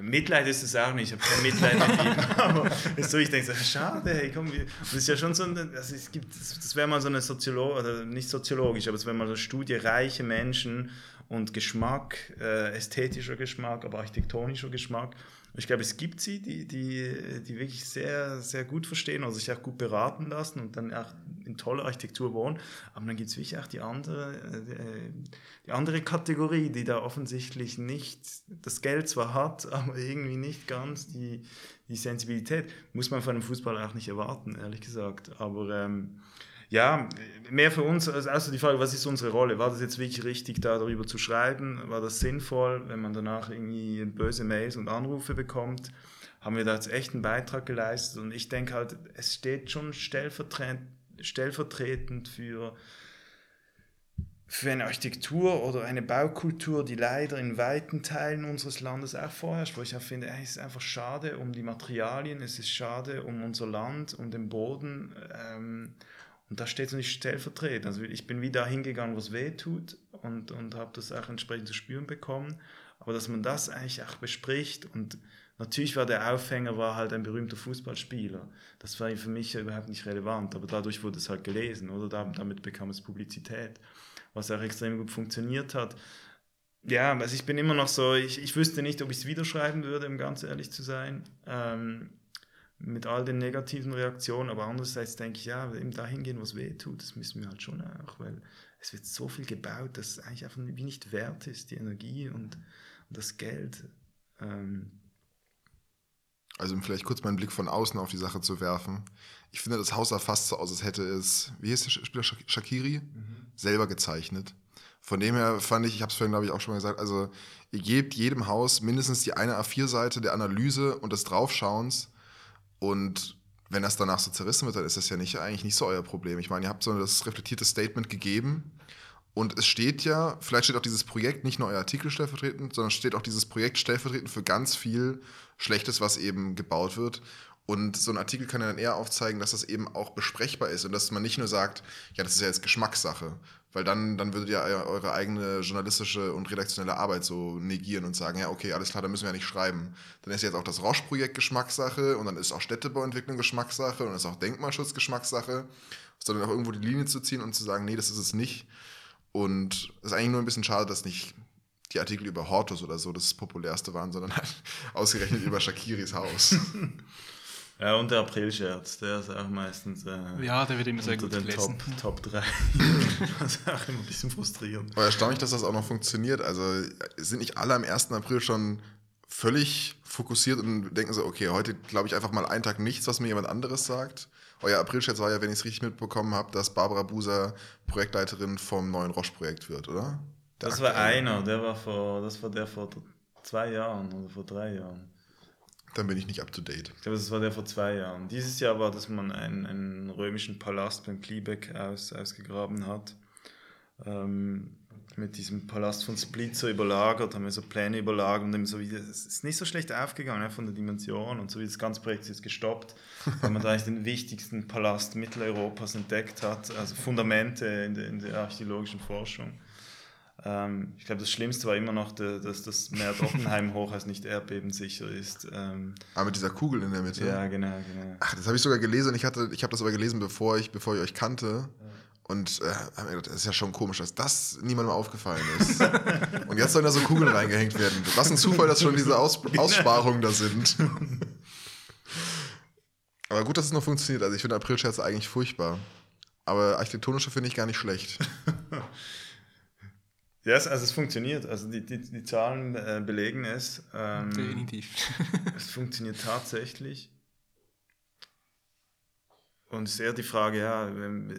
Mitleid ist es auch nicht, ich habe kein Mitleid mit ihm. Aber so, ich denke, so, schade, hey, komm, das ist ja schon so, ein, also es gibt, das wäre mal so eine Soziologie, oder nicht soziologisch, aber es wäre mal so eine Studie, reiche Menschen und Geschmack, äh, ästhetischer Geschmack, aber architektonischer Geschmack. Ich glaube, es gibt sie, die, die, die wirklich sehr, sehr gut verstehen oder sich auch gut beraten lassen und dann auch in toller Architektur wohnen. Aber dann gibt es wirklich auch die andere, äh, die andere Kategorie, die da offensichtlich nicht das Geld zwar hat, aber irgendwie nicht ganz die, die Sensibilität. Muss man von einem Fußballer auch nicht erwarten, ehrlich gesagt. Aber ähm, ja, mehr für uns, also, also die Frage, was ist unsere Rolle? War das jetzt wirklich richtig, da darüber zu schreiben? War das sinnvoll, wenn man danach irgendwie böse Mails und Anrufe bekommt? Haben wir da jetzt echt einen Beitrag geleistet? Und ich denke halt, es steht schon stellvertretend, für für eine Architektur oder eine Baukultur, die leider in weiten Teilen unseres Landes auch vorherrscht, wo ich auch finde, es ist einfach schade um die Materialien, es ist schade um unser Land, um den Boden. Ähm, und da steht es nicht stellvertretend. Also ich bin wieder hingegangen, wo es weh tut und, und habe das auch entsprechend zu spüren bekommen. Aber dass man das eigentlich auch bespricht und natürlich war der Aufhänger war halt ein berühmter Fußballspieler. Das war für mich überhaupt nicht relevant, aber dadurch wurde es halt gelesen oder damit bekam es Publizität was auch extrem gut funktioniert hat. Ja, also ich bin immer noch so, ich, ich wüsste nicht, ob ich es wieder schreiben würde, um ganz ehrlich zu sein, ähm, mit all den negativen Reaktionen, aber andererseits denke ich, ja, eben dahin gehen, was weh tut, das müssen wir halt schon auch, weil es wird so viel gebaut, dass es eigentlich einfach wie nicht wert ist, die Energie und, und das Geld. Ähm, also um vielleicht kurz meinen Blick von außen auf die Sache zu werfen. Ich finde, das Haus sah fast so aus, als hätte es, wie hieß der Spieler, Shakiri, mhm. selber gezeichnet. Von dem her fand ich, ich habe es vorhin, glaube ich, auch schon mal gesagt, also ihr gebt jedem Haus mindestens die eine A4-Seite der Analyse und des Draufschauens und wenn das danach so zerrissen wird, dann ist das ja nicht, eigentlich nicht so euer Problem. Ich meine, ihr habt so das reflektierte Statement gegeben und es steht ja, vielleicht steht auch dieses Projekt nicht nur euer Artikel stellvertretend, sondern steht auch dieses Projekt stellvertretend für ganz viel Schlechtes, was eben gebaut wird. Und so ein Artikel kann ja dann eher aufzeigen, dass das eben auch besprechbar ist und dass man nicht nur sagt, ja, das ist ja jetzt Geschmackssache, weil dann, dann würdet ihr eure eigene journalistische und redaktionelle Arbeit so negieren und sagen, ja, okay, alles klar, da müssen wir ja nicht schreiben. Dann ist jetzt auch das Roche-Projekt Geschmackssache und dann ist auch Städtebauentwicklung Geschmackssache und ist auch Denkmalschutz Geschmackssache, sondern auch irgendwo die Linie zu ziehen und zu sagen, nee, das ist es nicht. Und es ist eigentlich nur ein bisschen schade, dass nicht die Artikel über Hortus oder so das populärste waren, sondern halt ausgerechnet über Shakiris Haus. Ja, und der Aprilscherz, der ist auch meistens. Äh, ja, der wird immer sehr gut den gelesen. Top, Top 3. das ist auch immer ein bisschen frustrierend. Aber erstaunlich, dass das auch noch funktioniert. Also sind nicht alle am 1. April schon völlig fokussiert und denken so, okay, heute glaube ich einfach mal einen Tag nichts, was mir jemand anderes sagt. Euer Aprilscherz war ja, wenn ich es richtig mitbekommen habe, dass Barbara Buser Projektleiterin vom neuen Roche-Projekt wird, oder? Der das war einer, der war vor, das war der vor zwei Jahren oder vor drei Jahren. Dann bin ich nicht up to date. Ich glaube, das war der vor zwei Jahren. Dieses Jahr war, dass man einen, einen römischen Palast beim Kliebeck aus, ausgegraben hat. Ähm, mit diesem Palast von Splitzer überlagert, haben wir so Pläne überlagert und so wieder, es ist nicht so schlecht aufgegangen von der Dimension und so wie das ganze Projekt ist jetzt gestoppt, weil man da eigentlich den wichtigsten Palast Mitteleuropas entdeckt hat, also Fundamente in der, in der archäologischen Forschung. Ähm, ich glaube, das Schlimmste war immer noch, dass das Meer Dottenheim Hochhaus nicht erdbebensicher ist. Ähm, ah, mit dieser Kugel in der Mitte? Ja, genau, genau. Ach, das habe ich sogar gelesen. Ich, ich habe das aber gelesen, bevor ich, bevor ich euch kannte. Ja. Und äh, das ist ja schon komisch, dass das niemandem aufgefallen ist. und jetzt sollen da so Kugeln reingehängt werden. Was ein Zufall, dass schon diese Aus. Aussparungen da sind. Aber gut, dass es noch funktioniert. Also ich finde Aprilscherze eigentlich furchtbar. Aber architektonische finde ich gar nicht schlecht. Ja, yes, also es funktioniert. Also die, die, die Zahlen äh, belegen es. Ähm, Definitiv. es funktioniert tatsächlich. Und es ist eher die Frage, ja, wenn,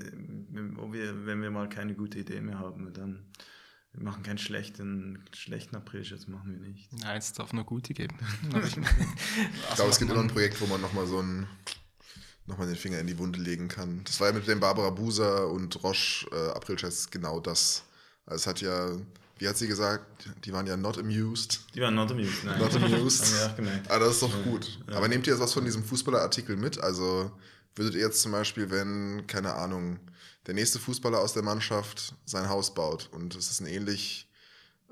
wenn, wir, wenn wir mal keine gute Idee mehr haben, dann wir machen keinen schlechten, schlechten Aprilscherz, machen wir nicht. Nein, es darf nur gute geben. ich glaube, es gibt immer ein Projekt, wo man nochmal so ein nochmal den Finger in die Wunde legen kann. Das war ja mit dem Barbara Buser und Roche äh, Aprilscherz genau das. Also es hat ja, wie hat sie gesagt, die waren ja not amused. Die waren not amused, nein. Not amused. Haben wir auch gemerkt. Aber ah, das ist doch gut. Ja. Aber nehmt ihr jetzt was von diesem Fußballerartikel mit? Also würdet ihr jetzt zum Beispiel, wenn, keine Ahnung, der nächste Fußballer aus der Mannschaft sein Haus baut und es ist ein ähnlich,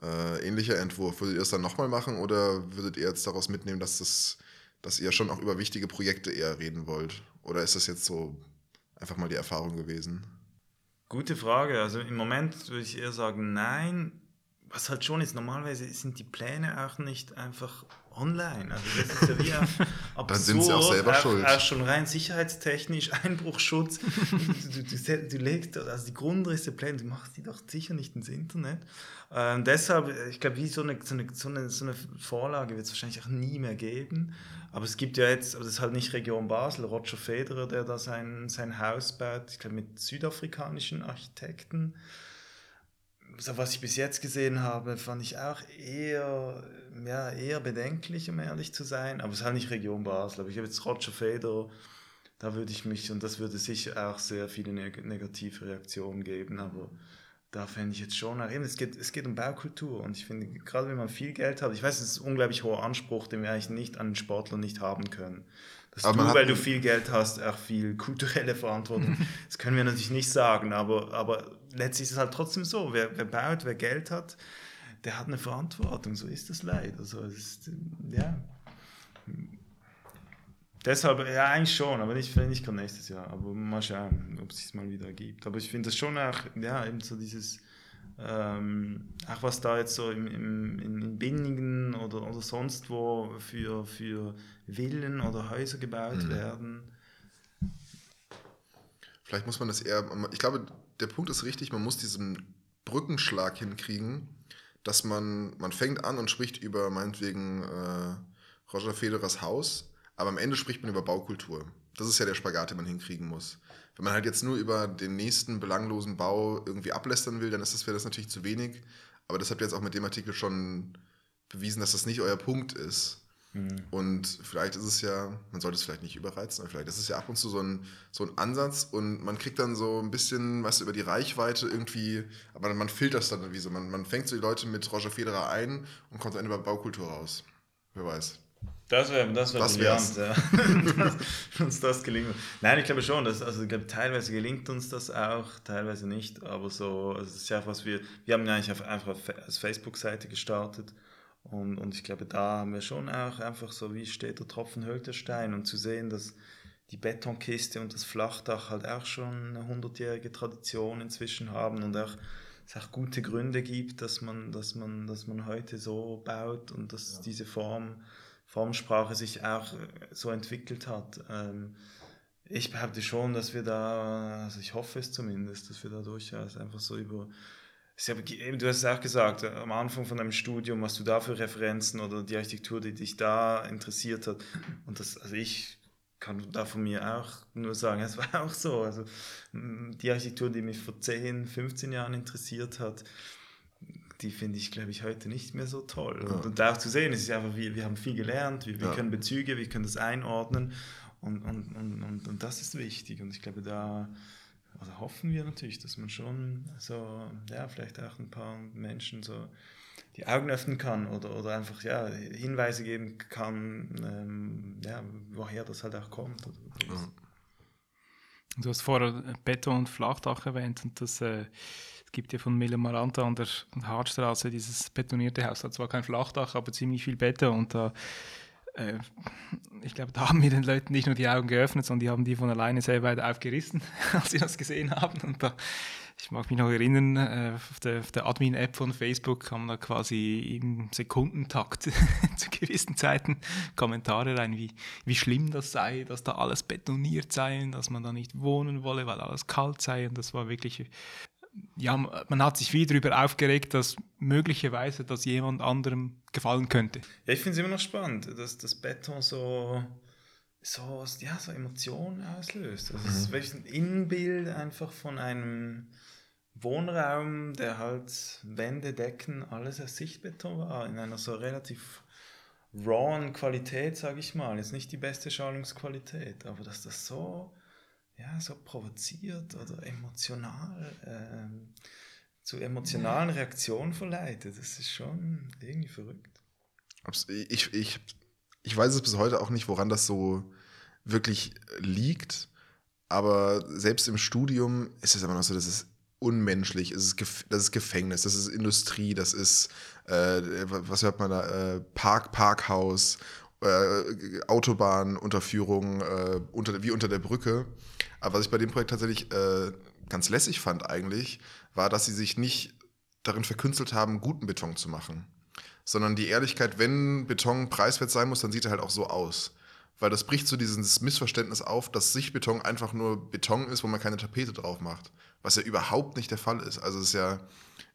äh, ähnlicher Entwurf, würdet ihr es dann nochmal machen oder würdet ihr jetzt daraus mitnehmen, dass, das, dass ihr schon auch über wichtige Projekte eher reden wollt? Oder ist das jetzt so einfach mal die Erfahrung gewesen? Gute Frage. Also im Moment würde ich eher sagen, nein. Was halt schon ist, normalerweise sind die Pläne auch nicht einfach online. Also das ist ja wie absurd. Dann sind sie auch selber schuld. Auch schon rein sicherheitstechnisch, Einbruchschutz. du, du, du, legst, also die Grundrisse, Pläne, du machst die doch sicher nicht ins Internet. Ähm, deshalb, ich glaube, wie so eine, so eine, so eine, so eine Vorlage wird es wahrscheinlich auch nie mehr geben. Aber es gibt ja jetzt, aber das ist halt nicht Region Basel, Roger Federer, der da sein, sein Haus baut, ich glaube mit südafrikanischen Architekten so was ich bis jetzt gesehen habe, fand ich auch eher, ja, eher bedenklich, um ehrlich zu sein. Aber es ist halt nicht Region Basel. Aber ich habe jetzt Roger Feder, da würde ich mich, und das würde sicher auch sehr viele neg negative Reaktionen geben, aber da fände ich jetzt schon, eben, es geht, es geht um Baukultur und ich finde, gerade wenn man viel Geld hat, ich weiß, es ist ein unglaublich hoher Anspruch, den wir eigentlich nicht an den Sportler nicht haben können. Dass aber du, weil du viel Geld hast, auch viel kulturelle Verantwortung. das können wir natürlich nicht sagen, aber, aber letztlich ist es halt trotzdem so. Wer, wer baut, wer Geld hat, der hat eine Verantwortung. So ist das leider. Also, ist, ja. Deshalb, ja, eigentlich schon, aber nicht, nicht kann nächstes Jahr. Aber mal schauen, ob es sich mal wieder ergibt. Aber ich finde das schon auch, ja, eben so dieses, ähm, auch was da jetzt so im, im, in Binningen oder, oder sonst wo für, für Villen oder Häuser gebaut mhm. werden. Vielleicht muss man das eher, ich glaube, der Punkt ist richtig, man muss diesen Brückenschlag hinkriegen, dass man, man fängt an und spricht über meinetwegen äh, Roger Federers Haus aber am Ende spricht man über Baukultur. Das ist ja der Spagat, den man hinkriegen muss. Wenn man halt jetzt nur über den nächsten belanglosen Bau irgendwie ablästern will, dann ist das, wäre das natürlich zu wenig. Aber das habt ihr jetzt auch mit dem Artikel schon bewiesen, dass das nicht euer Punkt ist. Mhm. Und vielleicht ist es ja, man sollte es vielleicht nicht überreizen, aber vielleicht ist es ja ab und zu so ein, so ein Ansatz und man kriegt dann so ein bisschen, was über die Reichweite irgendwie, aber man filtert es dann irgendwie so. Man, man fängt so die Leute mit Roger Federer ein und kommt dann über Baukultur raus. Wer weiß. Das wäre das wär das brillant, ja. uns das gelingt. Nein, ich glaube schon, dass, also ich glaube, teilweise gelingt uns das auch, teilweise nicht, aber so, also das ist ja was wir, wir haben ja eigentlich einfach als Facebook-Seite gestartet und, und ich glaube, da haben wir schon auch einfach so, wie steht der Tropfen höhlt der Stein und zu sehen, dass die Betonkiste und das Flachdach halt auch schon eine hundertjährige Tradition inzwischen haben und auch es auch gute Gründe gibt, dass man, dass man, dass man heute so baut und dass ja. diese Form Formsprache sich auch äh, so entwickelt hat. Ähm, ich behaupte schon, dass wir da, also ich hoffe es zumindest, dass wir da durchaus einfach so über, du hast es auch gesagt, am Anfang von deinem Studium, was du da für Referenzen oder die Architektur, die dich da interessiert hat. Und das, also ich kann da von mir auch nur sagen, es war auch so. Also die Architektur, die mich vor 10, 15 Jahren interessiert hat, die finde ich, glaube ich, heute nicht mehr so toll. Ja. Und, auch zu sehen, es ist einfach, wir, wir haben viel gelernt, wir, wir ja. können Bezüge, wir können das einordnen und, und, und, und, und das ist wichtig. Und ich glaube, da also hoffen wir natürlich, dass man schon so, ja, vielleicht auch ein paar Menschen so die Augen öffnen kann oder, oder einfach ja, Hinweise geben kann, ähm, ja, woher das halt auch kommt. Ja. Du hast vorher Beton und Flachdach erwähnt und das äh, gibt ja von Mille Maranta an der Hartstraße dieses betonierte Haus. Hat zwar kein Flachdach, aber ziemlich viel Beton. Und da, äh, ich glaube, da haben wir den Leuten nicht nur die Augen geöffnet, sondern die haben die von alleine sehr weit aufgerissen, als sie das gesehen haben. Und da, ich mag mich noch erinnern, äh, auf der, der Admin-App von Facebook kam da quasi im Sekundentakt zu gewissen Zeiten Kommentare rein, wie, wie schlimm das sei, dass da alles betoniert sei, dass man da nicht wohnen wolle, weil alles kalt sei. Und das war wirklich ja, man hat sich viel darüber aufgeregt, dass möglicherweise das jemand anderem gefallen könnte. Ja, ich finde es immer noch spannend, dass das Beton so, so, ja, so Emotionen auslöst. Also mhm. Es ist wirklich ein Innenbild einfach von einem Wohnraum, der halt Wände, Decken, alles aus Sichtbeton war, in einer so relativ rawen Qualität, sage ich mal. Jetzt nicht die beste Schallungsqualität, aber dass das so ja, so provoziert oder emotional ähm, zu emotionalen Reaktionen verleitet. Das ist schon irgendwie verrückt. Ich, ich, ich weiß es bis heute auch nicht, woran das so wirklich liegt. Aber selbst im Studium ist es immer noch so, dass es unmenschlich, es ist, das ist Gefängnis, das ist Industrie, das ist, äh, was hört man da, äh, Park, Parkhaus äh, Autobahnunterführung äh, unter, wie unter der Brücke. Aber was ich bei dem Projekt tatsächlich äh, ganz lässig fand eigentlich, war, dass sie sich nicht darin verkünstelt haben, guten Beton zu machen. Sondern die Ehrlichkeit, wenn Beton preiswert sein muss, dann sieht er halt auch so aus. Weil das bricht so dieses Missverständnis auf, dass Sichtbeton einfach nur Beton ist, wo man keine Tapete drauf macht. Was ja überhaupt nicht der Fall ist. Also es ist ja,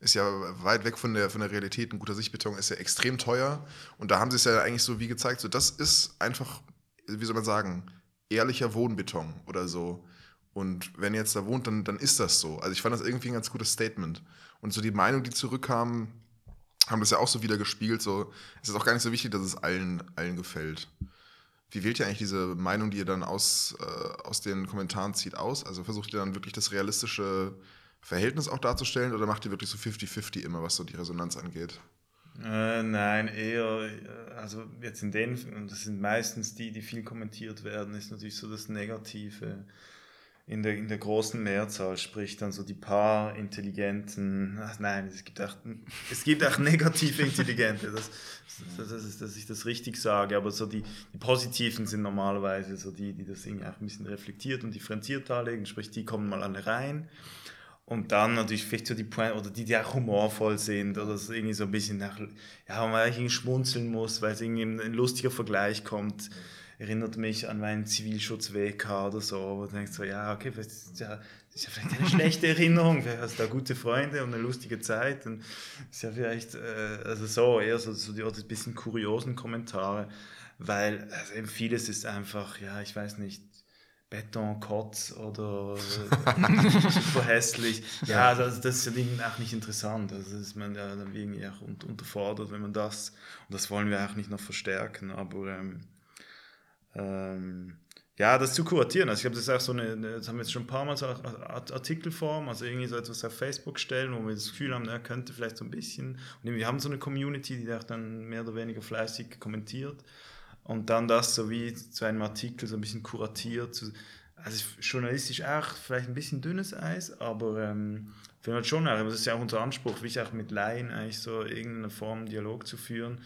ist ja weit weg von der, von der Realität. Ein guter Sichtbeton ist ja extrem teuer. Und da haben sie es ja eigentlich so wie gezeigt, so das ist einfach, wie soll man sagen, ehrlicher Wohnbeton oder so. Und wenn ihr jetzt da wohnt, dann, dann ist das so. Also ich fand das irgendwie ein ganz gutes Statement. Und so die Meinung, die zurückkam, haben das ja auch so wieder gespielt. So, es ist auch gar nicht so wichtig, dass es allen, allen gefällt. Wie wählt ihr eigentlich diese Meinung, die ihr dann aus, äh, aus den Kommentaren zieht, aus? Also versucht ihr dann wirklich das realistische Verhältnis auch darzustellen oder macht ihr wirklich so 50-50 immer, was so die Resonanz angeht? Äh, nein, eher, äh, also jetzt in den, und das sind meistens die, die viel kommentiert werden, ist natürlich so das Negative in der, in der großen Mehrzahl, sprich dann so die paar intelligenten, ach nein, es gibt auch, es gibt auch negative Intelligente, das, das, das ist, dass ich das richtig sage, aber so die, die positiven sind normalerweise so die, die das irgendwie auch ein bisschen reflektiert und differenziert darlegen, sprich die kommen mal alle rein und dann natürlich vielleicht so die Point, oder die, die auch humorvoll sind oder so irgendwie so ein bisschen nach, ja, wo man eigentlich schmunzeln muss, weil es irgendwie ein, lustiger Vergleich kommt. Erinnert mich an meinen Zivilschutz-WK oder so, wo du denkst so, ja, okay, das ist ja, das ist ja vielleicht eine schlechte Erinnerung, vielleicht hast du da gute Freunde und eine lustige Zeit und ist ja vielleicht, äh, also so, eher so, so die, oder ein bisschen kuriosen Kommentare, weil also eben vieles ist einfach, ja, ich weiß nicht, Betonkotz oder super hässlich. Ja, das, das ist ja auch nicht interessant. Also ist man ja dann irgendwie auch unterfordert, wenn man das, und das wollen wir auch nicht noch verstärken, aber ähm, ähm, ja, das zu kuratieren. Also ich habe das auch so eine, das haben wir jetzt schon ein paar Mal so Artikelform, also irgendwie so etwas auf Facebook stellen, wo wir das Gefühl haben, er könnte vielleicht so ein bisschen, und wir haben so eine Community, die auch dann mehr oder weniger flässig kommentiert und dann das so wie zu einem Artikel so ein bisschen kuratiert. Also journalistisch auch vielleicht ein bisschen dünnes Eis, aber ähm, finde halt schon, das ist ja auch unser Anspruch, wie ich auch mit Laien eigentlich so irgendeine Form Dialog zu führen.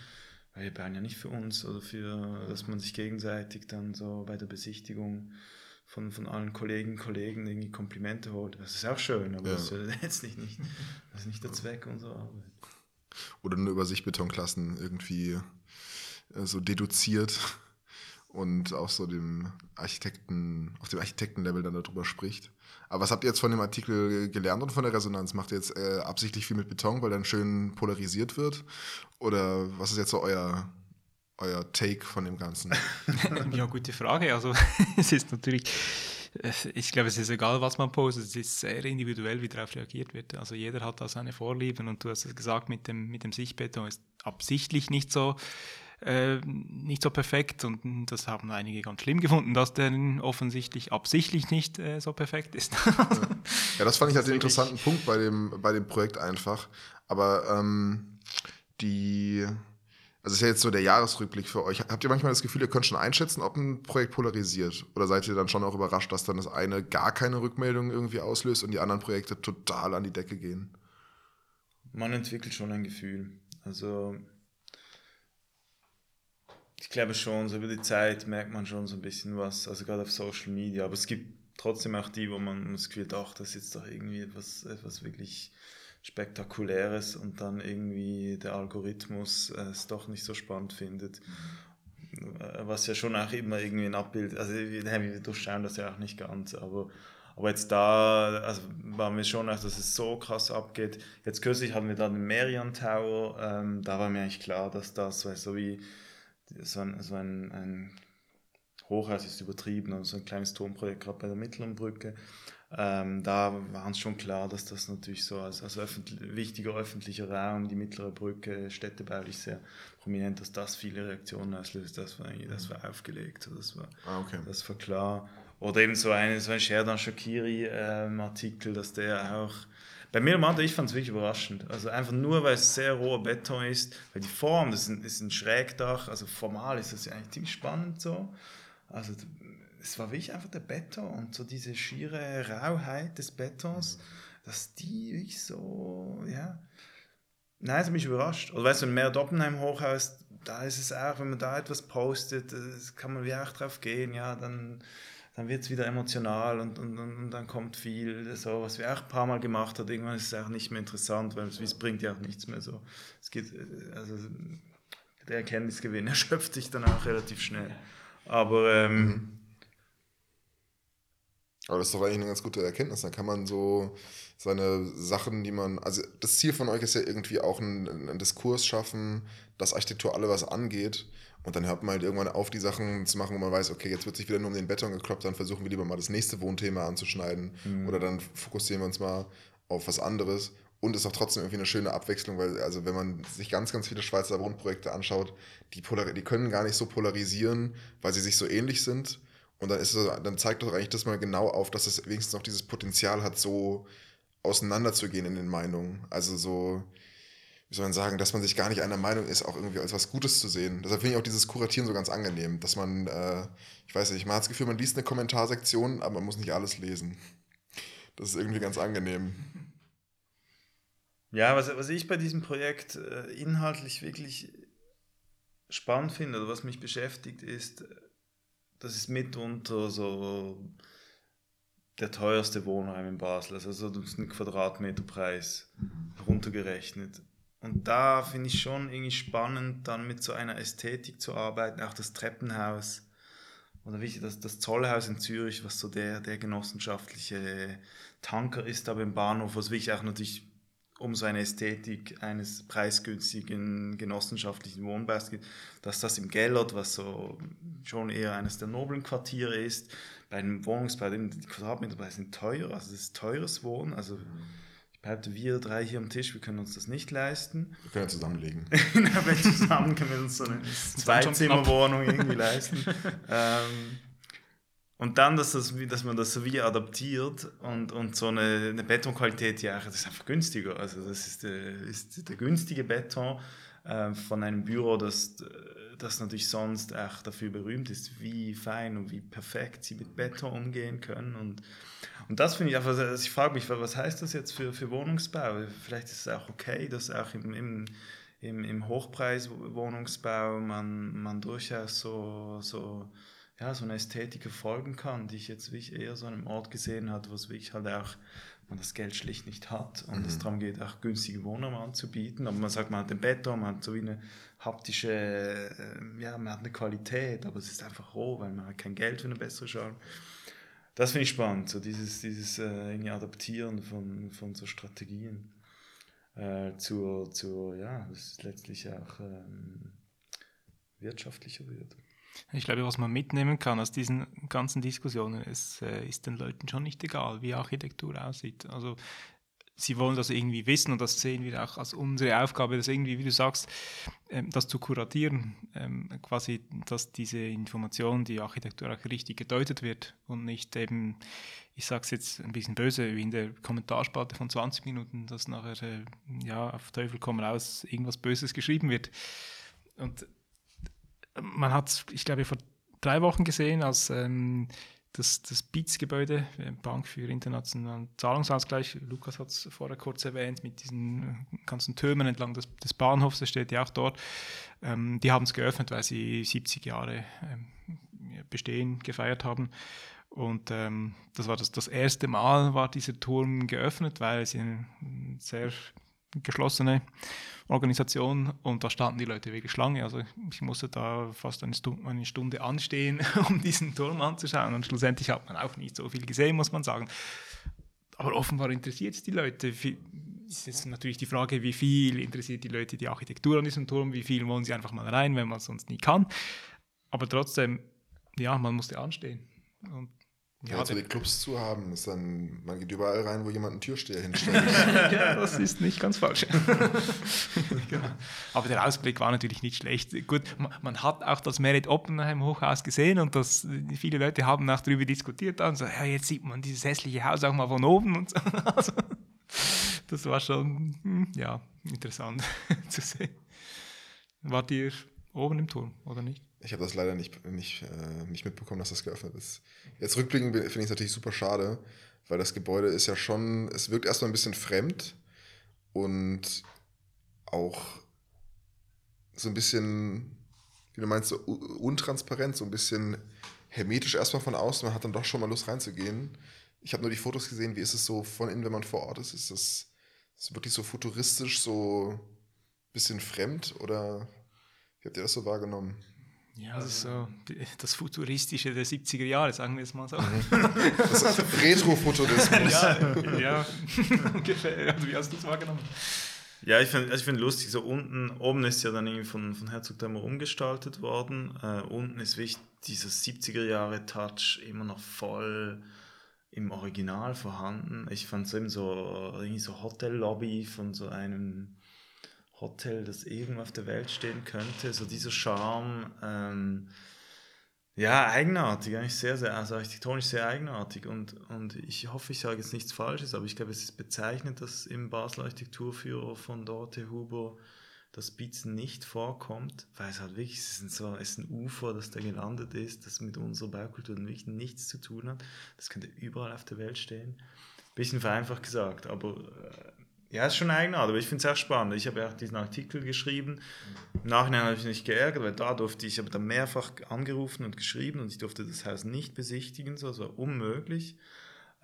Weil wir bauen ja nicht für uns oder für, dass man sich gegenseitig dann so bei der Besichtigung von, von allen Kolleginnen und Kollegen irgendwie Komplimente holt. Das ist auch schön, aber ja. das ist letztlich nicht, das ist nicht der Zweck unserer Arbeit. Oder nur über sich Betonklassen irgendwie äh, so deduziert und auch so dem Architekten, auf dem Architektenlevel dann darüber spricht. Aber was habt ihr jetzt von dem Artikel gelernt und von der Resonanz? Macht ihr jetzt äh, absichtlich viel mit Beton, weil dann schön polarisiert wird? Oder was ist jetzt so euer, euer Take von dem Ganzen? ja, gute Frage. Also es ist natürlich, ich glaube, es ist egal, was man postet, es ist sehr individuell, wie darauf reagiert wird. Also jeder hat da seine Vorlieben und du hast es gesagt, mit dem, mit dem Sichtbeton ist absichtlich nicht so äh, nicht so perfekt und das haben einige ganz schlimm gefunden, dass der offensichtlich absichtlich nicht äh, so perfekt ist. ja, das fand ich halt den interessanten Punkt bei dem, bei dem Projekt einfach. Aber ähm, die, also ist ja jetzt so der Jahresrückblick für euch. Habt ihr manchmal das Gefühl, ihr könnt schon einschätzen, ob ein Projekt polarisiert? Oder seid ihr dann schon auch überrascht, dass dann das eine gar keine Rückmeldung irgendwie auslöst und die anderen Projekte total an die Decke gehen? Man entwickelt schon ein Gefühl. Also ich glaube schon, so über die Zeit merkt man schon so ein bisschen was, also gerade auf Social Media. Aber es gibt trotzdem auch die, wo man das Gefühl hat, ach, das ist jetzt doch irgendwie etwas, etwas wirklich Spektakuläres und dann irgendwie der Algorithmus äh, es doch nicht so spannend findet. Mhm. Was ja schon auch immer irgendwie ein Abbild, also wir durchschauen das ja auch nicht ganz, aber, aber jetzt da also war mir schon auch, dass es so krass abgeht. Jetzt kürzlich hatten wir da den Merian Tower, ähm, da war mir eigentlich klar, dass das, weil so wie so ein, so ein, ein Hochhaus ist übertrieben, also ein kleines Turmprojekt gerade bei der Mittleren Brücke. Ähm, da war uns schon klar, dass das natürlich so als, als öffentlich, wichtiger öffentlicher Raum, die mittlere Brücke, städtebaulich sehr prominent, dass das viele Reaktionen auslöst. Das war, das war aufgelegt, das war, ah, okay. das war klar. Oder eben so, eine, so ein Sherdan Shakiri-Artikel, ähm, dass der auch bei mir im ich fand es wirklich überraschend. Also einfach nur, weil es sehr roher Beton ist, weil die Form, das ist ein, ist ein Schrägdach, also formal ist das ja eigentlich ziemlich spannend so. Also es war wirklich einfach der Beton und so diese schiere Rauheit des Betons, dass die wirklich so, ja. Nein, es hat mich überrascht. Oder weißt du, wenn mehr Doppenheim Hochhaus, da ist es auch, wenn man da etwas postet, kann man wie auch drauf gehen, ja, dann dann wird es wieder emotional und, und, und, dann kommt viel, so was wir auch ein paar Mal gemacht haben. Irgendwann ist es auch nicht mehr interessant, weil es, bringt ja auch nichts mehr so. Es geht, äh, also der Erkenntnisgewinn erschöpft sich dann auch relativ schnell. Aber ähm, mhm. Aber das ist doch eigentlich eine ganz gute Erkenntnis. Dann kann man so seine Sachen, die man, also das Ziel von euch ist ja irgendwie auch ein, ein Diskurs schaffen, dass Architektur alle was angeht und dann hört man halt irgendwann auf, die Sachen zu machen, wo man weiß, okay, jetzt wird sich wieder nur um den Beton gekloppt, dann versuchen wir lieber mal das nächste Wohnthema anzuschneiden. Mhm. Oder dann fokussieren wir uns mal auf was anderes. Und ist auch trotzdem irgendwie eine schöne Abwechslung, weil, also wenn man sich ganz, ganz viele Schweizer Wohnprojekte anschaut, die, die können gar nicht so polarisieren, weil sie sich so ähnlich sind. Und dann ist dann zeigt doch eigentlich das mal genau auf, dass es wenigstens noch dieses Potenzial hat, so auseinanderzugehen in den Meinungen. Also so, wie soll man sagen, dass man sich gar nicht einer Meinung ist, auch irgendwie als was Gutes zu sehen. Deshalb finde ich auch dieses Kuratieren so ganz angenehm, dass man, äh, ich weiß nicht, man hat das Gefühl, man liest eine Kommentarsektion, aber man muss nicht alles lesen. Das ist irgendwie ganz angenehm. Ja, was, was ich bei diesem Projekt äh, inhaltlich wirklich spannend finde oder was mich beschäftigt, ist, das ist mitunter so der teuerste Wohnheim in Basel, also so ein Quadratmeterpreis runtergerechnet. Und da finde ich schon irgendwie spannend, dann mit so einer Ästhetik zu arbeiten, auch das Treppenhaus oder wie das, das Zollhaus in Zürich, was so der, der genossenschaftliche Tanker ist, aber im Bahnhof, was wirklich auch natürlich um so eine Ästhetik eines preisgünstigen genossenschaftlichen Wohnbaus geht, dass das im Gellert, was so schon eher eines der noblen Quartiere ist, bei einem Wohnungsbau, die Quadratmeterpreise sind teuer, also es ist teures Wohnen, also ich behaupte, wir drei hier am Tisch, wir können uns das nicht leisten. Wir können ja zusammenlegen. Aber zusammen können wir uns so eine Zweizimmerwohnung irgendwie leisten. ähm, und dann, dass, das, dass man das so wie adaptiert und, und so eine, eine Betonqualität, ja, das ist einfach günstiger. Also das ist der, ist der günstige Beton äh, von einem Büro, das, das natürlich sonst auch dafür berühmt ist, wie fein und wie perfekt sie mit Beton umgehen können. Und, und das finde ich einfach, also ich frage mich, was heißt das jetzt für, für Wohnungsbau? Vielleicht ist es auch okay, dass auch im, im im, im Hochpreiswohnungsbau man, man durchaus so, so ja, so eine Ästhetik erfolgen kann, die ich jetzt wirklich eher so an einem Ort gesehen habe, wo es wirklich halt auch man das Geld schlicht nicht hat und mhm. es darum geht, auch günstige Wohnungen anzubieten. Aber man sagt, man hat den Beton, man hat so wie eine haptische, äh, ja, man hat eine Qualität, aber es ist einfach roh, weil man hat kein Geld für eine bessere Schale. Das finde ich spannend, so dieses, dieses äh, Adaptieren von, von so Strategien äh, zur, zur, ja, das letztlich auch ähm, wirtschaftlicher wird. Ich glaube, was man mitnehmen kann aus diesen ganzen Diskussionen, ist, äh, ist den Leuten schon nicht egal, wie Architektur aussieht. Also sie wollen das irgendwie wissen und das sehen wir auch als unsere Aufgabe, das irgendwie, wie du sagst, ähm, das zu kuratieren, ähm, quasi, dass diese Information, die Architektur auch richtig gedeutet wird und nicht eben, ich sage es jetzt ein bisschen böse, wie in der Kommentarspalte von 20 Minuten, dass nachher, äh, ja, auf Teufel komm raus, irgendwas Böses geschrieben wird. Und man hat, ich glaube, vor drei Wochen gesehen, als ähm, das, das BITS-Gebäude, äh, Bank für internationalen Zahlungsausgleich, Lukas hat es vorher kurz erwähnt, mit diesen äh, ganzen Türmen entlang des, des Bahnhofs, das steht ja auch dort, ähm, die haben es geöffnet, weil sie 70 Jahre ähm, Bestehen gefeiert haben. Und ähm, das war das, das erste Mal war dieser Turm geöffnet, weil sie eine sehr geschlossene Organisation und da standen die Leute wirklich Schlange. Also ich musste da fast eine Stunde, eine Stunde anstehen, um diesen Turm anzuschauen und schlussendlich hat man auch nicht so viel gesehen, muss man sagen. Aber offenbar interessiert es die Leute. Es ist natürlich die Frage, wie viel interessiert die Leute die Architektur an diesem Turm, wie viel wollen sie einfach mal rein, wenn man es sonst nie kann. Aber trotzdem, ja, man musste anstehen. Und ja, ja, die Clubs zu haben, ist dann, man geht überall rein, wo jemand einen Türsteher hinstellt. ja, das ist nicht ganz falsch. genau. Aber der Ausblick war natürlich nicht schlecht. Gut, man hat auch das Merit Oppenheim Hochhaus gesehen und das, viele Leute haben auch darüber diskutiert. Und so, ja, jetzt sieht man dieses hässliche Haus auch mal von oben. Und so. Also, das war schon hm, ja, interessant zu sehen. Wart ihr oben im Turm, oder nicht? Ich habe das leider nicht, nicht, äh, nicht mitbekommen, dass das geöffnet ist. Jetzt rückblickend finde ich es natürlich super schade, weil das Gebäude ist ja schon, es wirkt erstmal ein bisschen fremd und auch so ein bisschen, wie du meinst, so untransparent, so ein bisschen hermetisch erstmal von außen. Man hat dann doch schon mal Lust reinzugehen. Ich habe nur die Fotos gesehen, wie ist es so von innen, wenn man vor Ort ist? Ist das, ist das wirklich so futuristisch, so ein bisschen fremd oder wie habt ihr das so wahrgenommen? Ja, das ist so das Futuristische der 70er Jahre, sagen wir es mal so. Mhm. Das ist Retro-Futurismus. ja, ja, ungefähr. Also, wie hast du es wahrgenommen? Ja, ich finde ich find lustig, so unten, oben ist ja dann irgendwie von, von Herzog Dämmer umgestaltet worden. Äh, unten ist wichtig, dieser 70er Jahre Touch immer noch voll im Original vorhanden. Ich fand es eben so, irgendwie so Hotel-Lobby von so einem Hotel, das irgendwo auf der Welt stehen könnte. So dieser Charme. Ähm, Ja, eigenartig, eigentlich sehr, sehr, also architektonisch sehr eigenartig. Und, und ich hoffe, ich sage jetzt nichts Falsches, aber ich glaube, es ist bezeichnend, dass im Basel Architekturführer von Dorothee Huber das Bizen nicht vorkommt, weil es halt wirklich, es ist, so, es ist ein Ufer, das da gelandet ist, das mit unserer Baukultur wirklich nichts zu tun hat. Das könnte überall auf der Welt stehen. Bisschen vereinfacht gesagt, aber äh, ja, ist schon eigenartig, aber ich finde es sehr spannend. Ich habe ja auch diesen Artikel geschrieben. Im Nachhinein habe ich mich geärgert, weil da durfte ich, ich habe dann mehrfach angerufen und geschrieben und ich durfte das Haus nicht besichtigen, so, das war unmöglich.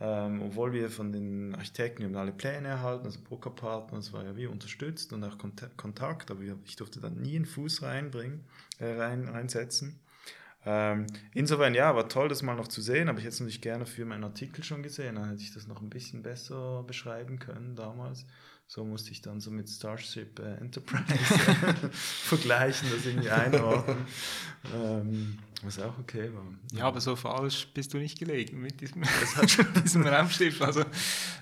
Ähm, obwohl wir von den Architekten, wir alle Pläne erhalten, also Broker-Partner, das war ja wie unterstützt und auch Kontakt, aber ich durfte dann nie einen Fuß reinbringen, äh, rein, reinsetzen. Ähm, insofern, ja, war toll, das mal noch zu sehen, aber ich hätte es natürlich gerne für meinen Artikel schon gesehen, dann hätte ich das noch ein bisschen besser beschreiben können damals. So musste ich dann so mit Starship äh, Enterprise vergleichen, das irgendwie einordnen. ähm, was auch okay war. Ja, aber so falsch bist du nicht gelegen mit diesem, diesem Raumschiff. Also,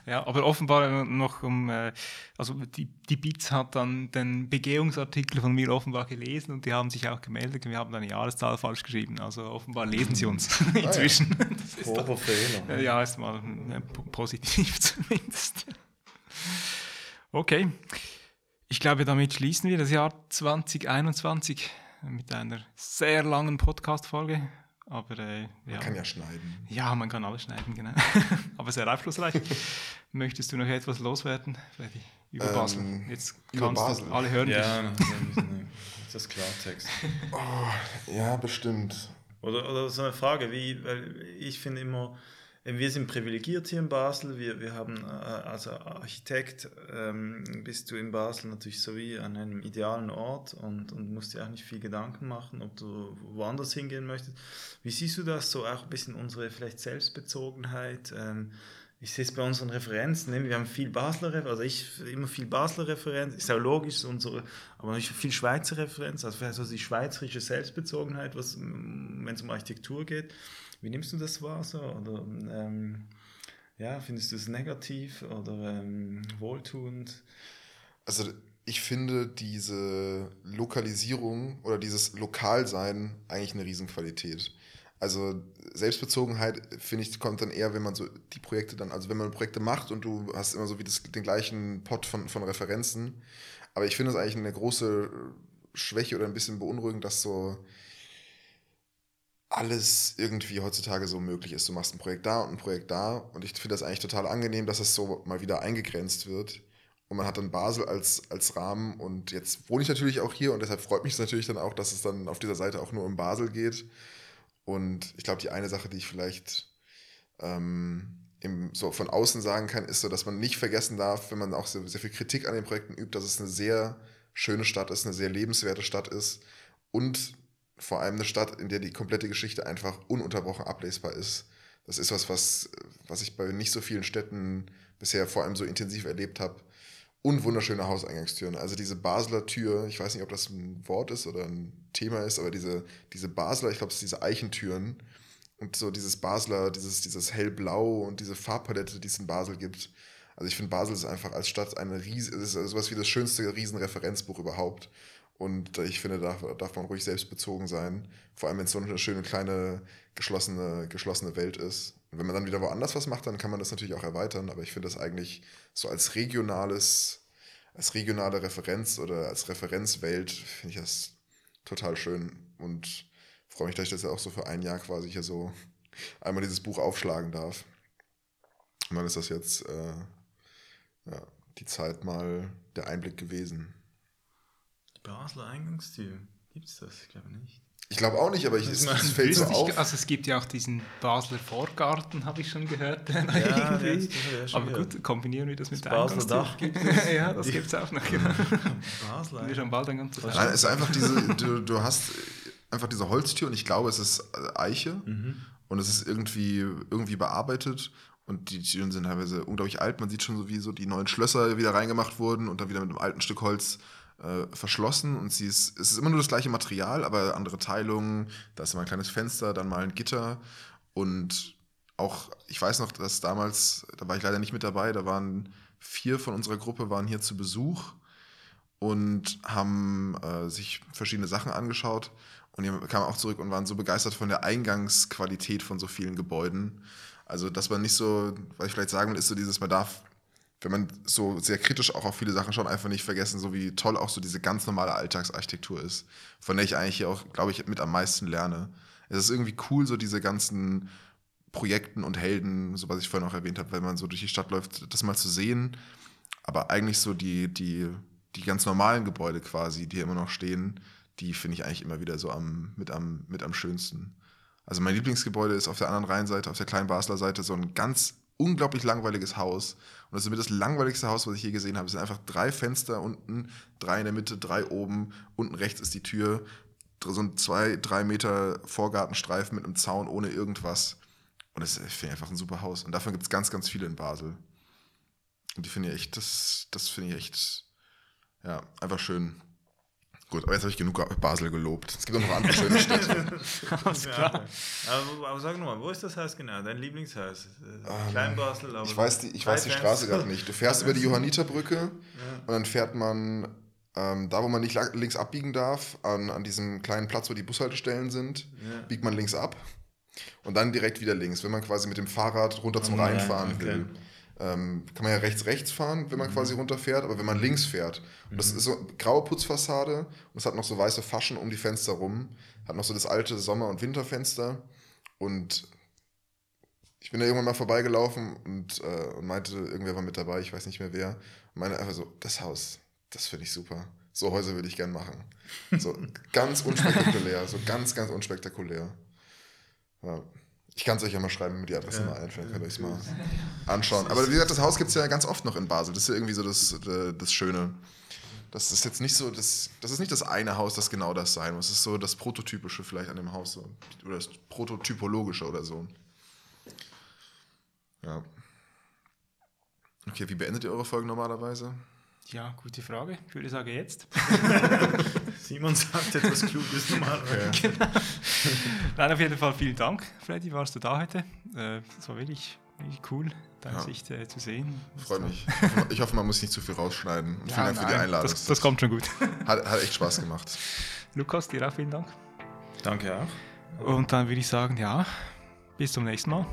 ja, aber offenbar noch um, äh, also die, die BITS hat dann den Begehungsartikel von mir offenbar gelesen und die haben sich auch gemeldet. Wir haben eine Jahreszahl falsch geschrieben. Also offenbar lesen sie uns ah, inzwischen. Ja. Das ist doch, Fehler. Ja, ist mal äh, positiv zumindest. Okay. Ich glaube, damit schließen wir das Jahr 2021 mit einer sehr langen Podcast-Folge. Aber äh, ja. Man kann ja schneiden. Ja, man kann alles schneiden, genau. Aber sehr aufschlussreich. Möchtest du noch etwas loswerden, Freddy? Über ähm, Basel. Jetzt kannst Basel. du alle hören. Ja, das ist Klartext. Oh, ja, bestimmt. Oder, oder so eine Frage, wie, weil ich finde immer, wir sind privilegiert hier in Basel. Wir, wir haben äh, als Architekt ähm, bist du in Basel natürlich so wie an einem idealen Ort und, und musst dir auch nicht viel Gedanken machen, ob du woanders hingehen möchtest. Wie siehst du das so auch ein bisschen unsere vielleicht Selbstbezogenheit? Ähm, ich sehe es bei unseren Referenzen, ne? wir haben viel Basler, also ich immer viel Basler Referenz, ist auch logisch, unsere, aber natürlich viel Schweizer Referenz, also die schweizerische Selbstbezogenheit, wenn es um Architektur geht. Wie nimmst du das wahr? So? Oder ähm, ja, findest du es negativ oder ähm, wohltuend? Also ich finde diese Lokalisierung oder dieses Lokalsein eigentlich eine Riesenqualität. Also Selbstbezogenheit, finde ich, kommt dann eher, wenn man so die Projekte dann, also wenn man Projekte macht und du hast immer so wie das, den gleichen Pot von, von Referenzen. Aber ich finde es eigentlich eine große Schwäche oder ein bisschen beunruhigend, dass so alles irgendwie heutzutage so möglich ist. Du machst ein Projekt da und ein Projekt da und ich finde das eigentlich total angenehm, dass es so mal wieder eingegrenzt wird. Und man hat dann Basel als, als Rahmen und jetzt wohne ich natürlich auch hier und deshalb freut mich es natürlich dann auch, dass es dann auf dieser Seite auch nur um Basel geht. Und ich glaube, die eine Sache, die ich vielleicht ähm, im, so von außen sagen kann, ist so, dass man nicht vergessen darf, wenn man auch sehr, sehr viel Kritik an den Projekten übt, dass es eine sehr schöne Stadt ist, eine sehr lebenswerte Stadt ist und vor allem eine Stadt, in der die komplette Geschichte einfach ununterbrochen ablesbar ist. Das ist was, was, was ich bei nicht so vielen Städten bisher vor allem so intensiv erlebt habe. Und wunderschöne Hauseingangstüren. Also diese Basler Tür, ich weiß nicht, ob das ein Wort ist oder ein Thema ist, aber diese, diese Basler, ich glaube, es sind diese Eichentüren und so dieses Basler, dieses, dieses hellblau und diese Farbpalette, die es in Basel gibt. Also ich finde, Basel ist einfach als Stadt eine riesen, ist sowas wie das schönste Riesenreferenzbuch überhaupt. Und ich finde, da darf man ruhig selbstbezogen sein. Vor allem, wenn es so eine schöne, kleine, geschlossene, geschlossene Welt ist. Und wenn man dann wieder woanders was macht, dann kann man das natürlich auch erweitern. Aber ich finde das eigentlich so als regionales, als regionale Referenz oder als Referenzwelt, finde ich das total schön. Und freue mich, dass ich das ja auch so für ein Jahr quasi hier so einmal dieses Buch aufschlagen darf. Und dann ist das jetzt äh, ja, die Zeit mal der Einblick gewesen. Basler Eingangstür. Gibt es das? Ich glaube nicht. Ich glaube auch nicht, aber ich, es, es fällt so auf. Also es gibt ja auch diesen Basler Vorgarten, habe ich schon gehört. Ja, ja, aber gut, kombinieren wir das mit das der Basler Dach gibt es. ja, das gibt es auch noch. Genau. Basler. Wir schon bald ein ganzes Nein, es ist einfach diese, du, du hast einfach diese Holztür und ich glaube, es ist Eiche mhm. und es ist irgendwie, irgendwie bearbeitet und die Türen sind teilweise unglaublich alt. Man sieht schon so, wie so die neuen Schlösser wieder reingemacht wurden und dann wieder mit einem alten Stück Holz äh, verschlossen und sie ist, es ist immer nur das gleiche Material, aber andere Teilungen. Da ist mal ein kleines Fenster, dann mal ein Gitter und auch, ich weiß noch, dass damals, da war ich leider nicht mit dabei, da waren vier von unserer Gruppe waren hier zu Besuch und haben äh, sich verschiedene Sachen angeschaut. Und die kamen auch zurück und waren so begeistert von der Eingangsqualität von so vielen Gebäuden. Also, dass man nicht so, was ich vielleicht sagen will, ist so dieses, man darf, wenn man so sehr kritisch auch auf viele Sachen schaut, einfach nicht vergessen, so wie toll auch so diese ganz normale Alltagsarchitektur ist, von der ich eigentlich auch, glaube ich, mit am meisten lerne. Es ist irgendwie cool, so diese ganzen Projekten und Helden, so was ich vorhin auch erwähnt habe, wenn man so durch die Stadt läuft, das mal zu sehen. Aber eigentlich so die, die, die ganz normalen Gebäude quasi, die hier immer noch stehen, die finde ich eigentlich immer wieder so am, mit, am, mit am schönsten. Also mein Lieblingsgebäude ist auf der anderen Rheinseite, auf der kleinen Basler Seite, so ein ganz unglaublich langweiliges Haus. Und das ist mir das langweiligste Haus, was ich je gesehen habe. Es sind einfach drei Fenster unten, drei in der Mitte, drei oben. Unten rechts ist die Tür. So ein zwei, drei Meter Vorgartenstreifen mit einem Zaun ohne irgendwas. Und das ich einfach ein super Haus. Und davon gibt es ganz, ganz viele in Basel. Und die finde ich echt, das, das finde ich echt, ja, einfach schön. Gut, aber jetzt habe ich genug Basel gelobt. Es gibt auch noch andere schöne Städte. Alles klar. Aber, aber, sag nochmal, wo ist das Haus genau? Dein Lieblingshaus? Ähm, Klein-Basel? Ich weiß die, ich weiß die Straße gerade nicht. Du fährst über die Johanniterbrücke ja. und dann fährt man ähm, da, wo man nicht links abbiegen darf, an, an diesem kleinen Platz, wo die Bushaltestellen sind, ja. biegt man links ab und dann direkt wieder links, wenn man quasi mit dem Fahrrad runter zum oh, Rhein fahren okay. will ähm, kann man ja rechts rechts fahren, wenn man mhm. quasi runterfährt, aber wenn man links fährt, und das mhm. ist so graue Putzfassade und es hat noch so weiße Faschen um die Fenster rum, hat noch so das alte Sommer- und Winterfenster und ich bin da irgendwann mal vorbeigelaufen und, äh, und meinte, irgendwer war mit dabei, ich weiß nicht mehr wer, und meinte einfach so, das Haus, das finde ich super. So Häuser würde ich gern machen. So ganz unspektakulär, so ganz, ganz unspektakulär. Ja. Ich kann es euch ja mal schreiben, mit die Adresse ja. mal einfällt, könnt ihr euch mal anschauen. Aber wie gesagt, das Haus gibt es ja ganz oft noch in Basel. Das ist ja irgendwie so das, äh, das Schöne. Das ist jetzt nicht so, das, das ist nicht das eine Haus, das genau das sein muss. Das ist so das Prototypische vielleicht an dem Haus. So. Oder das Prototypologische oder so. Ja. Okay, wie beendet ihr eure Folgen normalerweise? Ja, gute Frage. Ich würde sagen jetzt. Simon sagt etwas Kluges normalerweise. Ja. Genau. Nein, auf jeden Fall vielen Dank, Freddy, warst du da heute. Äh, das war wirklich, wirklich cool, deine ja. Sicht äh, zu sehen. Freut mich. Ich hoffe, man muss nicht zu viel rausschneiden. Und ja, vielen Dank nein, für die Einladung. Das, das, kommt schon gut. Hat, hat echt Spaß gemacht. Lukas, dir auch vielen Dank. Danke auch. Und dann würde ich sagen, ja, bis zum nächsten Mal.